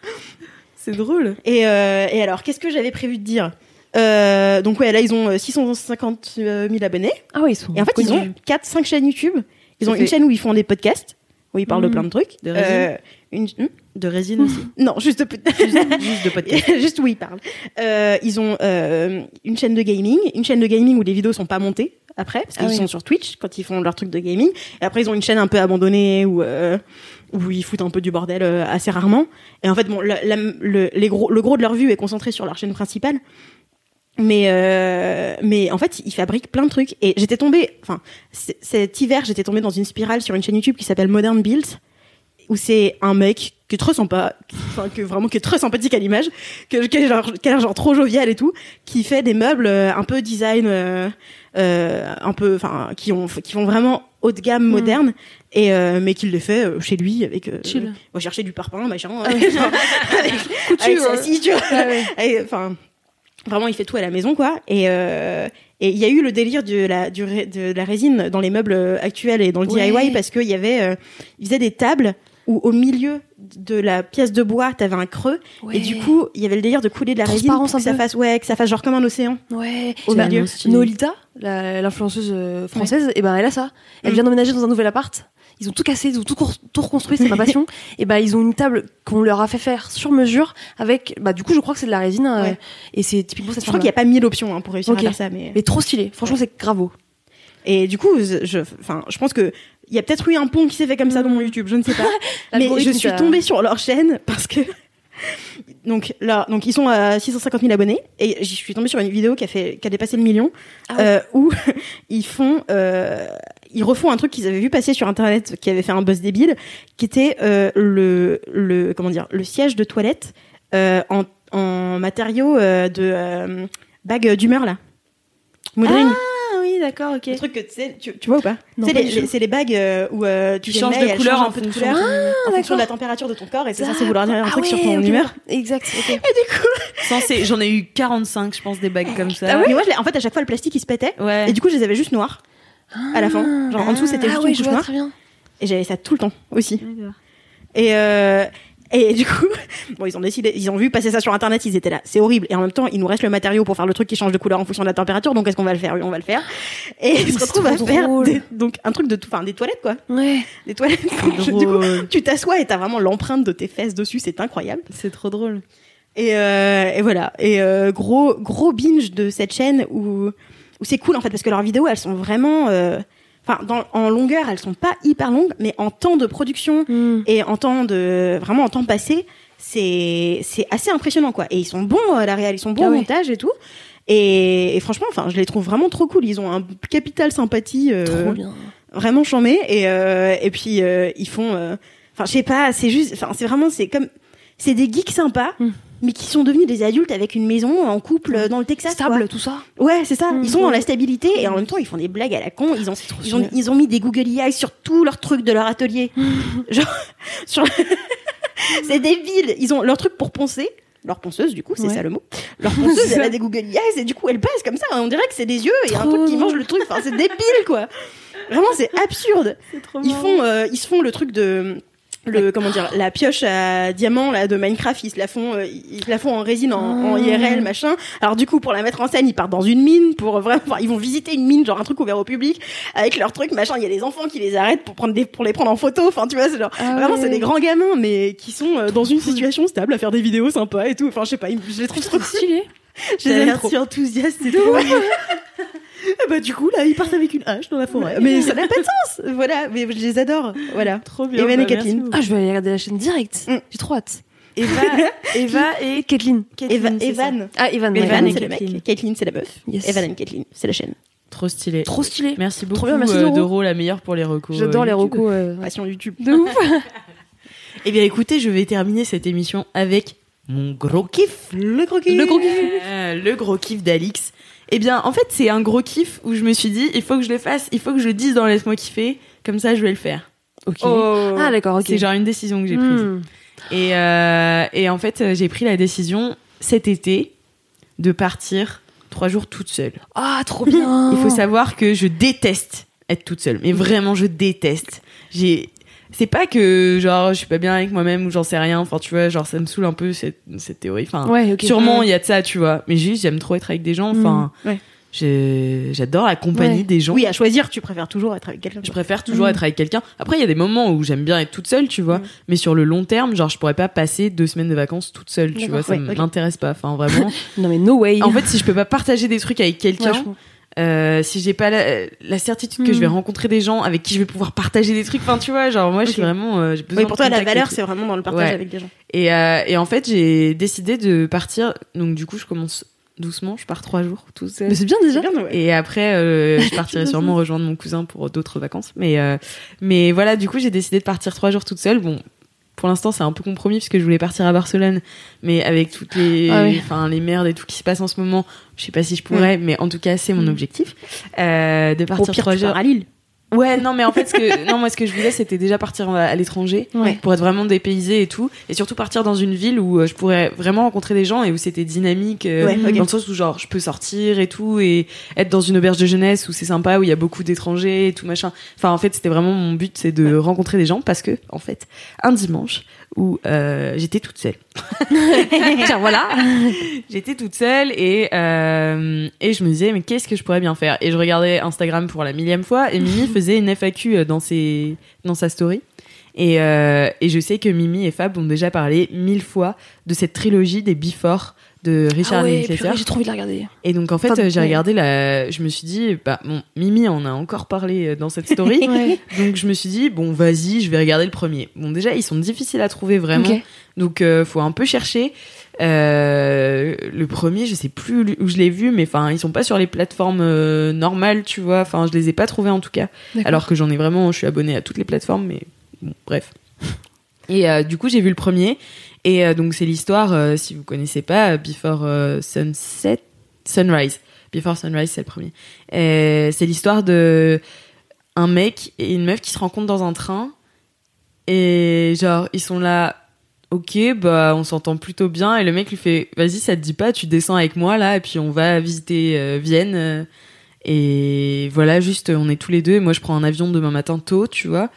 D: C'est drôle. Et, euh, et alors, qu'est-ce que j'avais prévu de dire? Euh, Donc, ouais, là, ils ont euh, 650 000 abonnés.
A: Ah ouais, ils sont.
D: Et en fait, ils ont 4-5 chaînes YouTube. Ils
A: Ça
D: ont
A: fait-
D: une chaîne où ils font des podcasts, où ils parlent de
A: Mhm.
D: plein de trucs.
B: De résine
D: Euh, une... hmm?
B: De résine aussi.
D: Non, juste, de...
B: Juste de podcast.
D: juste où ils parlent. Euh, ils ont euh, une chaîne de gaming, une chaîne de gaming où les vidéos sont pas montées après, parce
A: Ah
D: qu'ils
A: oui.
D: sont sur Twitch quand ils font leur truc de gaming. Et après, ils ont une chaîne un peu abandonnée où euh, où ils foutent un peu du bordel euh, assez rarement. Et en fait, bon, la- la- le, les gros, le gros de leur vue est concentré sur leur chaîne principale. Mais euh, mais en fait, ils fabriquent plein de trucs. Et j'étais tombée, enfin, cet hiver, j'étais tombée dans une spirale sur une chaîne YouTube qui s'appelle Modern Builds où c'est un mec qui est très sympa, qui- enfin que vraiment qui est très sympathique à l'image, que qui est genre, qui a l'air genre trop jovial et tout, qui fait des meubles euh, un peu design, euh, euh, un peu, enfin qui ont qui font vraiment haut de gamme, moderne, et euh, mais qu'il les fait euh, chez lui avec. Euh,
A: Chill.
D: va chercher du parpaing, machin, avec, Enfin, vraiment, il fait tout à la maison, quoi. Et euh, et il y a eu le délire de la du de la résine dans les meubles actuels et dans le. DIY parce qu'il y avait, euh, ils faisaient des tables où au milieu de la pièce de bois, t'avais un creux et du coup, il y avait le délire de couler de la résine pour que ça fasse ouais, que ça fasse genre comme un océan.
A: Ouais.
D: Au
A: Bah,
D: milieu.
A: Nolita, l'influenceuse euh, française, et ben elle a ça. Elle
D: Mm.
A: vient d'emménager dans un nouvel appart. Ils ont tout cassé, ils ont tout, tout reconstruit, c'est ma passion. et ben ils ont une table qu'on leur a fait faire sur mesure avec, bah du coup je crois que c'est de la résine euh,
D: Ouais.
A: et c'est typiquement cette
D: Je crois qu'il n'y a pas mille options hein, pour réussir à faire ça, mais
A: Mais trop stylé. Franchement c'est gravo.
D: et du coup, je, enfin, je pense que il y a peut-être eu un pont qui s'est fait comme ça dans mon YouTube, je ne sais pas. mais je suis tombée sur leur chaîne parce que donc là, donc ils sont à 650 000 abonnés et je suis tombée sur une vidéo qui a fait, qui a dépassé le million,
A: Ah ouais.
D: euh, où ils font, euh, ils refont un truc qu'ils avaient vu passer sur internet, qui avait fait un buzz débile, qui était euh, le, le, comment dire, le siège de toilette euh, en, en matériaux euh, de euh, bague d'humeur là, modeling.
B: Ah oui, d'accord, ok.
D: Le truc que tu sais, tu, tu vois ou pas
A: Non,
D: C'est
A: pas
D: les,
A: du tout.
D: les- c'est les bagues euh, où euh, tu les mets
B: de
D: et elles
B: couleur
D: changent
B: en
D: un peu de
B: fonction.
D: couleur en fonction de la température de ton corps et c'est ça, c'est vouloir dire un
A: Ah
D: truc sur ton humeur.
A: Exact. ok.
B: Censé, j'en ai eu 45, je pense, des bagues comme ça.
A: Ah
D: Mais moi, je l'ai- en fait, à chaque fois, le plastique il se pétait
B: Ouais.
D: et du coup, je les avais juste noirs à la fin. Genre en dessous, c'était
A: ah
D: juste une
A: je
D: couche
A: vois
D: noire
A: très bien.
D: et j'avais ça tout le temps aussi. Et euh, et du coup, bon, ils ont décidé, ils ont vu passer ça sur internet, ils étaient là, c'est horrible. Et en même temps, il nous reste le matériau pour faire le truc qui change de couleur en fonction de la température, donc est-ce qu'on va le faire? Oui, on va le faire. Et ils se retrouvent à faire des- donc un truc de tout, enfin des toilettes quoi,
A: Ouais.
D: des toilettes. du coup, tu t'assois et t'as vraiment l'empreinte de tes fesses dessus, c'est incroyable.
B: C'est trop drôle.
D: Et, euh, et voilà. Et euh, gros gros binge de cette chaîne où où c'est cool en fait parce que leurs vidéos elles sont vraiment euh, enfin dans en longueur elles sont pas hyper longues mais en temps de production
A: Mm.
D: et en temps de vraiment en temps passé c'est c'est assez impressionnant quoi et ils sont bons à la réal ils sont bons
A: Ah
D: au
A: ouais.
D: montage et tout et, et franchement enfin je les trouve vraiment trop cool ils ont un capital sympathie euh,
A: Trop bien.
D: vraiment chambé et euh, et puis euh, ils font euh, enfin je sais pas c'est juste enfin c'est vraiment c'est comme c'est des geeks sympas
A: Mm.
D: Mais qui sont devenus des adultes avec une maison en couple dans le Texas quoi.
A: Stable, tout ça.
D: Ouais, c'est ça. Ils sont dans la stabilité et en même temps, ils font des blagues à la con. Ils ont, ils ont, ils ont mis des Google Eyes sur tous leurs trucs de leur atelier. Genre, sur, c'est débile. Ils ont leur truc pour poncer. Leur ponceuse, du coup, c'est
A: Ouais.
D: ça le mot. Leur ponceuse, elle a des Google Eyes et du coup, elle passe comme ça. On dirait que c'est des yeux et un
A: Trop
D: truc qui mange le truc. Enfin, c'est débile, quoi. Vraiment, c'est absurde. Ils font, euh, ils se font le truc de, le, comment dire, la pioche à diamant, là, de Minecraft. Ils se la font, euh, ils la font en résine, en, en
A: Ah.
D: IRL, machin. Alors, du coup, pour la mettre en scène, ils partent dans une mine pour vraiment, enfin, ils vont visiter une mine, genre un truc ouvert au public, avec leur truc, machin. Il y a des enfants qui les arrêtent pour prendre des, pour les prendre en photo. Enfin, tu vois, c'est genre,
A: Ah
D: vraiment, c'est des grands gamins, mais qui sont euh, dans une situation stable à faire des vidéos sympas et tout. Enfin, je sais pas, je les trouve trop
A: Stylé.
D: les aime trop.
B: si enthousiaste, c'est trop.
D: Et bah, du coup, là, ils partent avec une hache dans la forêt. Mais ça n'a pas de sens. Voilà, mais je les adore. Voilà.
B: Trop bien.
D: Evan et
B: bah,
D: Kathleen.
A: Ah, je vais aller regarder la chaîne direct.
D: Mm.
A: J'ai trop hâte.
B: Eva, Eva et
A: Kathleen.
D: Eva,
B: Kathleen.
D: Evan.
A: Ah, Evan. ouais.
D: Evan,
B: et
D: c'est le
B: Kathleen.
D: mec. Caitlyn, c'est la meuf.
A: Yes.
D: Evan et Caitlyn, c'est la chaîne.
B: Trop stylé.
A: Trop stylé.
B: Merci beaucoup,
A: Trop bien, merci
B: euh,
A: Doro.
B: La meilleure pour les recos.
A: J'adore
B: euh,
A: les
B: YouTube.
A: recos. euh,
D: Passion YouTube.
A: De ouf.
B: Eh bien, écoutez, je vais terminer cette émission avec mon gros kiff.
D: Le gros kiff.
A: Le gros kiff.
B: Euh, le gros kiff d'Alix. Eh bien, en fait, c'est un gros kiff où je me suis dit, il faut que je le fasse, il faut que je le dise dans Laisse-moi kiffer, comme ça je vais le faire.
A: Ok.
D: Oh.
A: Ah, d'accord, ok.
B: C'est genre une décision que j'ai prise.
A: Hmm.
B: Et, euh, et en fait, euh, j'ai pris la décision cet été de partir trois jours toute seule.
A: Ah, trop bien.
B: Il faut savoir que je déteste être toute seule, mais vraiment je déteste. J'ai c'est pas que genre je suis pas bien avec moi-même ou j'en sais rien, enfin tu vois, genre ça me saoule un peu cette, cette théorie. Enfin,
A: Ouais,
B: sûrement il y a de ça, tu vois, mais juste j'aime trop être avec des gens, enfin
D: Mm, ouais.
B: j'ai- j'adore la compagnie
A: Ouais.
B: des gens.
D: Oui, à choisir, tu préfères toujours être avec quelqu'un.
B: Je préfère toujours
A: Mm.
B: être avec quelqu'un. Après, il y a des moments où j'aime bien être toute seule, tu vois.
D: Mm.
B: Mais sur le long terme, genre, je pourrais pas passer deux semaines de vacances toute seule, tu vois. Ça m'intéresse pas. Enfin, vraiment.
A: Non, mais no way.
B: en fait, si je peux pas partager des trucs avec
A: Ouais,
B: quelqu'un. Euh, si j'ai pas la, la certitude que je vais rencontrer des gens avec qui je vais pouvoir partager des trucs, enfin, tu vois, genre, moi, je suis vraiment, euh, j'ai besoin
D: Oui, pour
B: de
D: toi, la valeur, c'est vraiment dans le partage
B: Ouais.
D: avec des gens.
B: Et, euh, et en fait, j'ai décidé de partir. Donc, du coup, je commence doucement. Je pars trois jours tout seul.
A: Mais c'est bien déjà.
D: Bien, ouais.
B: Et après, euh, je partirai sûrement rejoindre mon cousin pour d'autres vacances. Mais, euh, mais voilà, du coup, j'ai décidé de partir trois jours toute seule. Bon, pour l'instant, c'est un peu compromis parce que je voulais partir à Barcelone, mais avec toutes les,
A: Ah oui.
B: enfin, les merdes et tout qui se passe en ce moment, je sais pas si je pourrais, mais en tout cas, c'est mon
A: Mm.
B: objectif euh, de
D: Au
B: partir
D: pire,
B: trois jours.
D: à Lille.
B: Ouais, non, mais en fait, ce que, non, moi, ce que je voulais, c'était déjà partir à l'étranger
A: Ouais.
B: pour être vraiment dépaysé et tout, et surtout partir dans une ville où euh, je pourrais vraiment rencontrer des gens et où c'était dynamique, euh,
D: Ouais, ok.
B: dans le sens où genre je peux sortir et tout et être dans une auberge de jeunesse où c'est sympa, où il y a beaucoup d'étrangers et tout machin. Enfin, en fait, c'était vraiment mon but, c'est de rencontrer des gens parce que, en fait, un dimanche où euh, j'étais toute seule.
A: Tiens, voilà.
B: J'étais toute seule et, euh, et je me disais, mais qu'est-ce que je pourrais bien faire? Et je regardais Instagram pour la millième fois et Mimi faisait une FAQ dans, ses, dans sa story. Et, euh, et je sais que Mimi et Fab ont déjà parlé mille fois de cette trilogie des Before de Richard
A: Ah ouais, j'ai trop envie de la regarder.
B: Et donc en fait,
A: Enfin,
B: j'ai
A: ouais.
B: regardé la. Je me suis dit, bah bon, Mimi en a encore parlé euh, dans cette story.
A: Ouais.
B: donc je me suis dit, bon, vas-y, je vais regarder le premier. Bon, déjà, ils sont difficiles à trouver vraiment. Donc euh, faut un peu chercher. Euh, le premier, je sais plus où je l'ai vu, mais enfin ils sont pas sur les plateformes euh, normales, tu vois. Enfin je les ai pas trouvés en tout cas. Alors que j'en ai vraiment, je suis abonnée à toutes les plateformes, mais bon, bref. Et euh, du coup j'ai vu le premier. Et euh, donc c'est l'histoire, euh, si vous connaissez pas, euh, Before Sunset, Sunrise. Before Sunrise c'est le premier. C'est l'histoire de un mec et une meuf qui se rencontrent dans un train. Et genre ils sont là ok, bah on s'entend plutôt bien. Et le mec lui fait, vas-y, ça te dit pas, tu descends avec moi là, et puis on va visiter Vienne. et voilà, juste on est tous les deux. Et moi je prends un avion demain matin tôt, tu vois.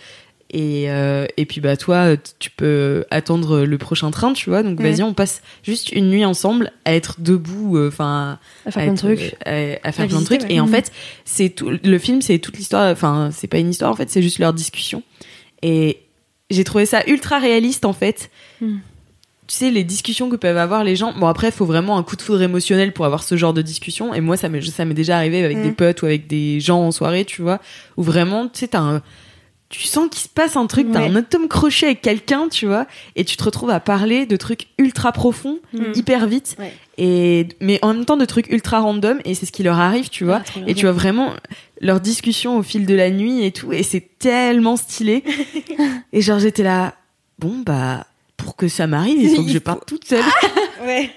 B: Et, euh, et puis bah toi, tu peux attendre le prochain train, tu vois. Donc
A: Ouais.
B: vas-y, on passe juste une nuit ensemble à être debout, euh, enfin
A: À faire plein de trucs.
B: euh, à, à faire
D: À
B: plein de trucs.
D: ouais.
B: Et en
A: Mhm.
B: fait, c'est tout. Le film, c'est toute l'histoire. Enfin, c'est pas une histoire en fait, c'est juste leur discussion. Et j'ai trouvé ça ultra réaliste en fait.
A: Mhm.
B: tu sais les discussions que peuvent avoir les gens bon après il faut vraiment un coup de foudre émotionnel pour avoir ce genre de discussion et moi ça m'est ça m'est déjà arrivé avec
D: Mm.
B: des potes ou avec des gens en soirée tu vois où vraiment tu sais t'as un tu sens qu'il se passe un truc, t'as
D: Ouais.
B: un atome crochet avec quelqu'un, tu vois, et tu te retrouves à parler de trucs ultra profonds,
D: Mm.
B: hyper vite,
D: Ouais.
B: et mais en même temps de trucs ultra random, et c'est ce qui leur arrive, tu vois. Et tu vois vraiment leur discussion au fil de la nuit et tout, et c'est tellement stylé. et genre j'étais là, bon bah pour que ça m'arrive, il faut que je parte toute seule.
D: Ouais.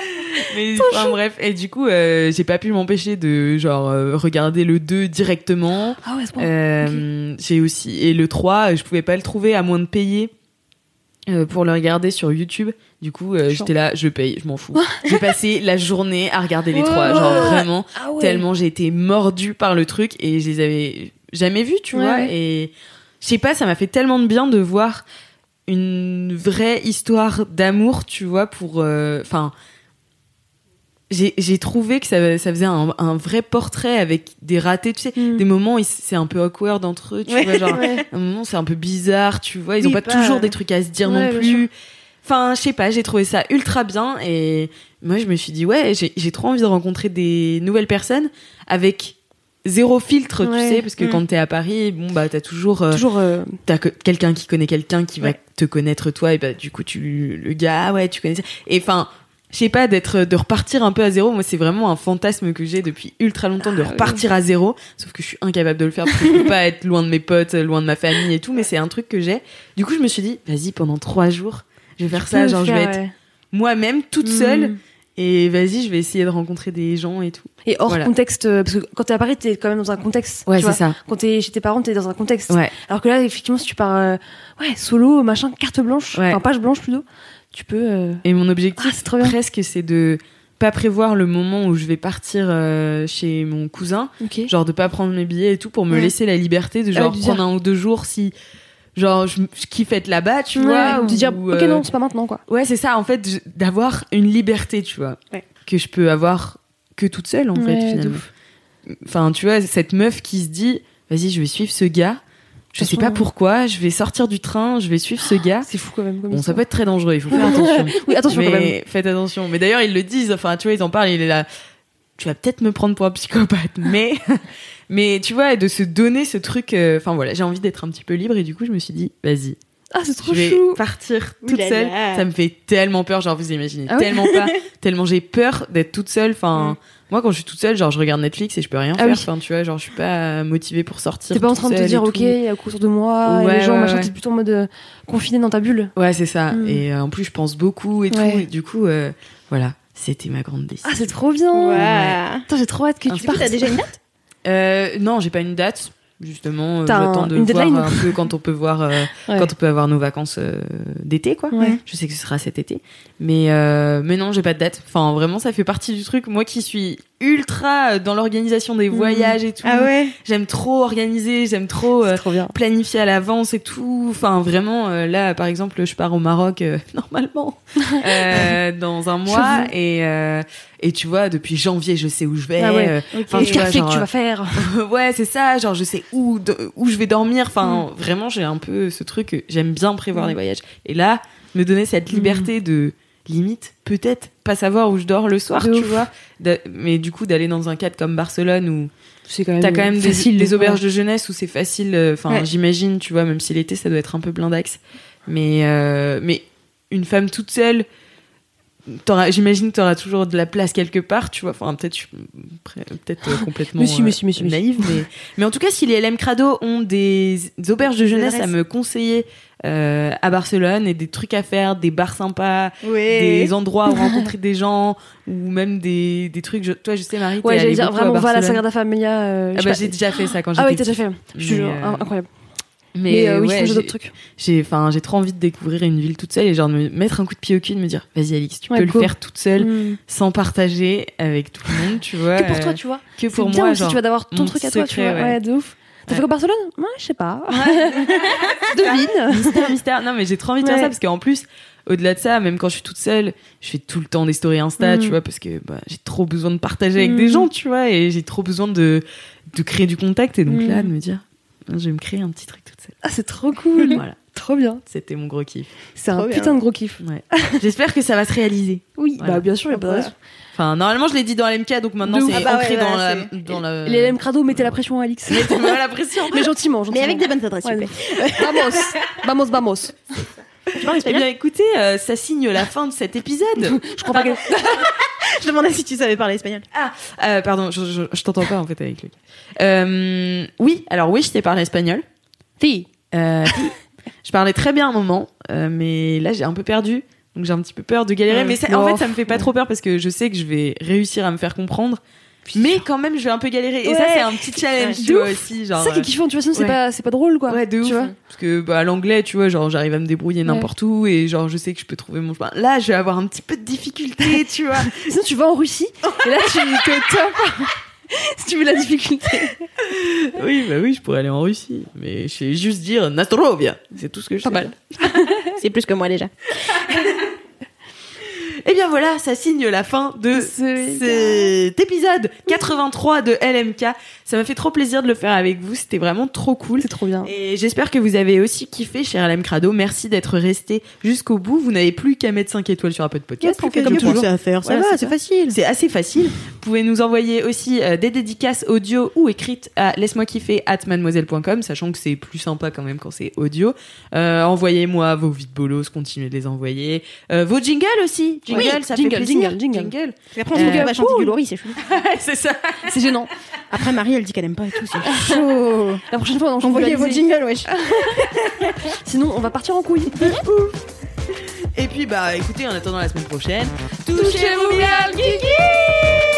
B: Mais enfin bref, et du coup euh, j'ai pas pu m'empêcher de genre euh, regarder le 2 directement.
A: Ah ouais, point.
B: Euh, J'ai aussi et le 3, je pouvais pas le trouver à moins de payer. euh, pour le regarder sur YouTube, du coup, euh, j'étais là, je paye, je m'en fous. J'ai passé la journée à regarder les trois, genre vraiment
A: Ah ouais.
B: tellement j'ai été mordue par le truc et je les avais jamais vus, tu
A: Ouais,
B: vois. Et je sais pas, ça m'a fait tellement de bien de voir une vraie histoire d'amour, tu vois, pour. euh, Enfin. J'ai trouvé que ça, ça faisait un, un vrai portrait avec des ratés, tu sais,
A: Mm.
B: des moments c'est un peu awkward entre eux, tu
D: Ouais.
B: vois, genre,
A: Ouais.
B: un moment c'est un peu bizarre, tu vois, ils ont
D: Oui,
B: pas,
D: pas-
B: toujours des trucs à se dire
A: Ouais,
B: non plus. Enfin, je sais pas, j'ai trouvé ça ultra bien et moi je me suis dit ouais, j'ai trop envie de rencontrer des nouvelles personnes avec zéro filtre, tu sais, parce que
D: Mm.
B: quand t'es à Paris, bon bah t'as toujours, euh,
A: Toujours. euh,
B: t'as que- quelqu'un qui connaît quelqu'un qui va te connaître toi et bah du coup tu le gars ah ouais tu connais ça. et enfin je sais pas d'être de repartir un peu à zéro moi c'est vraiment un fantasme que j'ai depuis ultra longtemps de
A: Ah
B: repartir à zéro sauf que je suis incapable de le faire parce que je peux pas être loin de mes potes loin de ma famille et tout mais c'est un truc que j'ai du coup je me suis dit vas-y pendant trois jours je vais faire ça genre je vais être
A: ouais.
B: moi-même toute
A: Mm.
B: seule et vas-y je vais essayer de rencontrer des gens et tout
A: Et hors
B: Voilà.
A: contexte, euh, parce que quand t'es à Paris, t'es quand même dans un contexte.
B: ouais c'est ça
A: Quand t'es chez tes parents, t'es dans un contexte.
B: ouais
A: Alors que là, effectivement, si tu pars, euh, ouais, solo, machin, carte blanche,
B: Ouais.
A: enfin page blanche plutôt, tu peux. euh,
B: et mon objectif
A: Ah,
B: presque c'est de pas prévoir le moment où je vais partir euh, chez mon cousin genre de pas prendre mes billets et tout pour me
A: Ouais.
B: laisser la liberté de
A: Ah,
B: genre prendre
A: dire-
B: un ou deux jours si genre je, je kiffe être là-bas tu
A: Ouais,
B: vois
A: ou de dire,
B: ou,
A: ok,
B: euh,
A: non, c'est pas maintenant, quoi.
B: ouais c'est ça en fait d'avoir une liberté tu vois que je peux avoir que toute seule en fait finalement enfin tu vois cette meuf qui se dit vas-y je vais suivre ce gars je sais pas pourquoi je vais sortir du train je vais suivre ce gars
A: C'est fou quand même. Comme
B: bon ça peut être très dangereux il faut faire attention
A: Oui, attention quand même.
B: faites attention. Mais d'ailleurs, ils le disent. Enfin, tu vois, ils en parlent. Il est là. Tu vas peut-être me prendre pour un psychopathe, mais, mais tu vois, de se donner ce truc. euh, Enfin voilà, j'ai envie d'être un petit peu libre et du coup, je me suis dit, vas-y,
A: Ah, c'est trop
B: je vais
A: chou.
B: partir toute seule. Ça me fait tellement peur. Genre, vous imaginez
A: Ah
B: tellement pas, tellement j'ai peur d'être toute seule. Enfin, moi, quand je suis toute seule, genre, je regarde Netflix et je peux rien
A: Ah
B: faire.
A: oui.
B: Enfin, tu vois, genre, je suis pas motivée pour sortir.
A: T'es pas en train de te dire, ok, il y a coup autour de moi, et
B: Ouais,
A: les gens,
B: ouais,
A: machin,
B: ouais.
A: t'es plutôt en mode euh, confiné dans ta bulle.
B: Ouais, c'est ça.
A: Mm.
B: Et euh, en plus, je pense beaucoup et tout. Et du coup, euh, voilà, c'était ma grande décision.
A: Ah, c'est trop bien.
D: Ouais.
A: Putain, j'ai trop hâte que tu partes.
D: T'as déjà une date?
B: Euh, non, j'ai pas une date. Justement, euh, j'attends
A: un-
B: de voir un peu quand on peut voir euh,
A: Ouais.
B: quand on peut avoir nos vacances euh, d'été, quoi.
A: Ouais.
B: Je sais que ce sera cet été, mais euh, mais non, j'ai pas de date. Enfin, vraiment, ça fait partie du truc. Moi, qui suis ultra euh, dans l'organisation des voyages et tout.
D: Ah ouais
B: J'aime trop organiser. J'aime trop euh,
A: trop
B: planifier à l'avance et tout. Enfin, vraiment, euh, là, par exemple, je pars au Maroc euh, normalement euh, dans un mois et euh, et tu vois, depuis janvier, je sais où je vais.
A: Ah ouais.
B: euh, Enfin, tu vois,
A: que tu vas faire.
B: ouais, c'est ça. Genre, je sais où, de- où je vais dormir.
A: Mm.
B: Enfin, vraiment, j'ai un peu ce truc. J'aime bien prévoir les voyages. Et là, me donner cette liberté de limite, peut-être pas savoir où je dors le soir,
A: De
B: tu
A: ouf.
B: vois. De- mais du coup, d'aller dans un cadre comme Barcelone où
A: C'est quand même.
B: t'as quand même des, auberges de jeunesse où c'est facile. euh, Enfin,
A: Ouais.
B: j'imagine, tu vois, même si l'été, ça doit être un peu blindax. Mais, euh, mais une femme toute seule. t'auras- J'imagine que tu auras toujours de la place quelque part, tu vois. Enfin, peut-être je suis pré- peut-être euh, complètement
A: si, mais si.
B: naïve, mais, mais en tout cas, si les LM Crado ont des, auberges de jeunesse à me conseiller euh, à Barcelone et des trucs à faire, des bars sympas, des endroits où rencontrer des gens ou même des, des trucs. Je, toi, je sais, Marie,
A: Ouais, j'allais dire vraiment, va à la
B: Barcelone.
A: Sagrada Familia. euh,
B: Ah bah, j'ai déjà fait ça quand j'étais
A: Ah oui, t'as déjà fait. Je
B: Mais, euh,
A: incroyable.
B: Mais,
A: Mais euh, oui,
B: ouais, j'ai-
A: d'autres trucs.
B: j'ai enfin j'ai trop envie de découvrir une ville toute seule et genre de me mettre un coup de pied au cul de me dire vas-y Alix tu
A: Ouais,
B: peux
A: go.
B: le faire toute seule
A: Mm.
B: sans partager avec tout le monde tu vois
A: Que pour
B: euh,
A: toi, tu vois.
B: que pour
A: bien
B: moi
A: aussi,
B: genre
A: tu vas d'avoir ton truc à toi, tu vois.
B: ouais.
A: Ouais, de ouf. T'as fait quoi Barcelone? Ouais, je sais pas. Devine.
B: mystère mystère non mais j'ai trop envie de faire ça parce qu'en plus au-delà de ça même quand je suis toute seule je fais tout le temps des stories Insta
A: Mm.
B: tu vois parce que bah, j'ai trop besoin de partager avec
A: Mm.
B: des gens tu vois et j'ai trop besoin de de créer du contact et donc
A: Mm.
B: là de me dire je vais me créer un petit truc toute seule
A: Ah, c'est trop cool.
B: voilà
A: Trop bien.
B: C'était mon gros kiff.
A: C'est un
D: bien.
A: putain de gros kiff.
B: Ouais. J'espère que ça va se réaliser.
A: Oui,
B: Voilà.
A: bah bien sûr, il y a pas de raison.
B: Enfin, normalement, je l'ai dit dans LMK, donc maintenant c'est.
D: Ah bah
B: ancré
D: ouais,
B: dans,
D: voilà,
B: la, dans le.
A: Les LM Crado, mettez la pression à Alix.
B: Mettez-moi la pression.
A: Mais gentiment, gentiment.
D: Mais avec des bonnes adresses,
A: Ouais,
D: s'il vous plaît.
A: Vamos, vamos, vamos.
D: Tu parles
B: Eh
D: espagnol
B: bien, écoutez, euh, ça signe la fin de cet épisode.
A: Je crois pas que.
D: Je demandais si tu savais parler espagnol.
B: Ah, euh, pardon, je, je, je t'entends pas en fait avec lui. Euh, oui, alors oui, je t'ai parlé espagnol.
A: Si.
B: Euh, je parlais très bien un moment, euh, mais là j'ai un peu perdu, donc j'ai un petit peu peur de galérer.
A: Ouais.
B: mais ça- en fait, ça me fait pas trop peur parce que je sais que je vais réussir à me faire comprendre. Mais quand même, je vais un peu galérer. Et ça, c'est un petit challenge, tu vois aussi. Genre,
A: C'est ça qui est kiffant, tu vois, sinon c'est pas, c'est pas drôle, quoi.
B: Ouais, de ouf.
A: Tu vois
B: Parce que bah, l'anglais, tu vois, genre j'arrive à me débrouiller n'importe où et genre je sais que je peux trouver mon chemin. Là, je vais avoir un petit peu de difficulté, tu vois.
A: Sinon, tu vas en Russie, et là, tu au top. si tu veux la difficulté.
B: oui, bah oui, je pourrais aller en Russie, mais je vais juste dire Nastrovia. C'est tout ce que je
A: Pas
B: sais.
A: mal.
D: C'est plus que moi déjà.
B: Et bien voilà, ça signe la fin de
A: Ce-
B: cet épisode 83 de LMK. Ça m'a fait trop plaisir de le faire avec vous, c'était vraiment trop cool.
A: C'est trop bien.
B: Et j'espère que vous avez aussi kiffé, cher LM Crado. Merci d'être resté jusqu'au bout. Vous n'avez plus qu'à mettre 5 étoiles sur Apple Podcast. On fait comme toujours.
D: à faire. Ça
B: Ouais,
D: va,
B: c'est
D: facile.
B: C'est assez facile. Vous pouvez nous envoyer aussi euh, des dédicaces audio ou écrites à laisse-moi kiffer at mademoiselle.com, sachant que c'est plus sympa quand même quand c'est audio. Euh, Envoyez-moi vos vides bolos, continuez de les envoyer. Euh, vos jingles aussi. Jingle,
A: Oui,
B: ça
A: jingle,
B: fait plaisir.
A: jingle, jingle.
D: Après, on se retrouve à chanter du Laurie, c'est chou.
B: c'est ça.
A: C'est gênant.
D: Après, Marie, elle dit qu'elle aime pas et tout, c'est chaud.
A: La prochaine fois, on
D: Envoyez vos jingles, wesh.
A: Sinon, on va partir en couille.
B: Et puis bah écoutez, en attendant la semaine prochaine, touchez-vous bien le kiki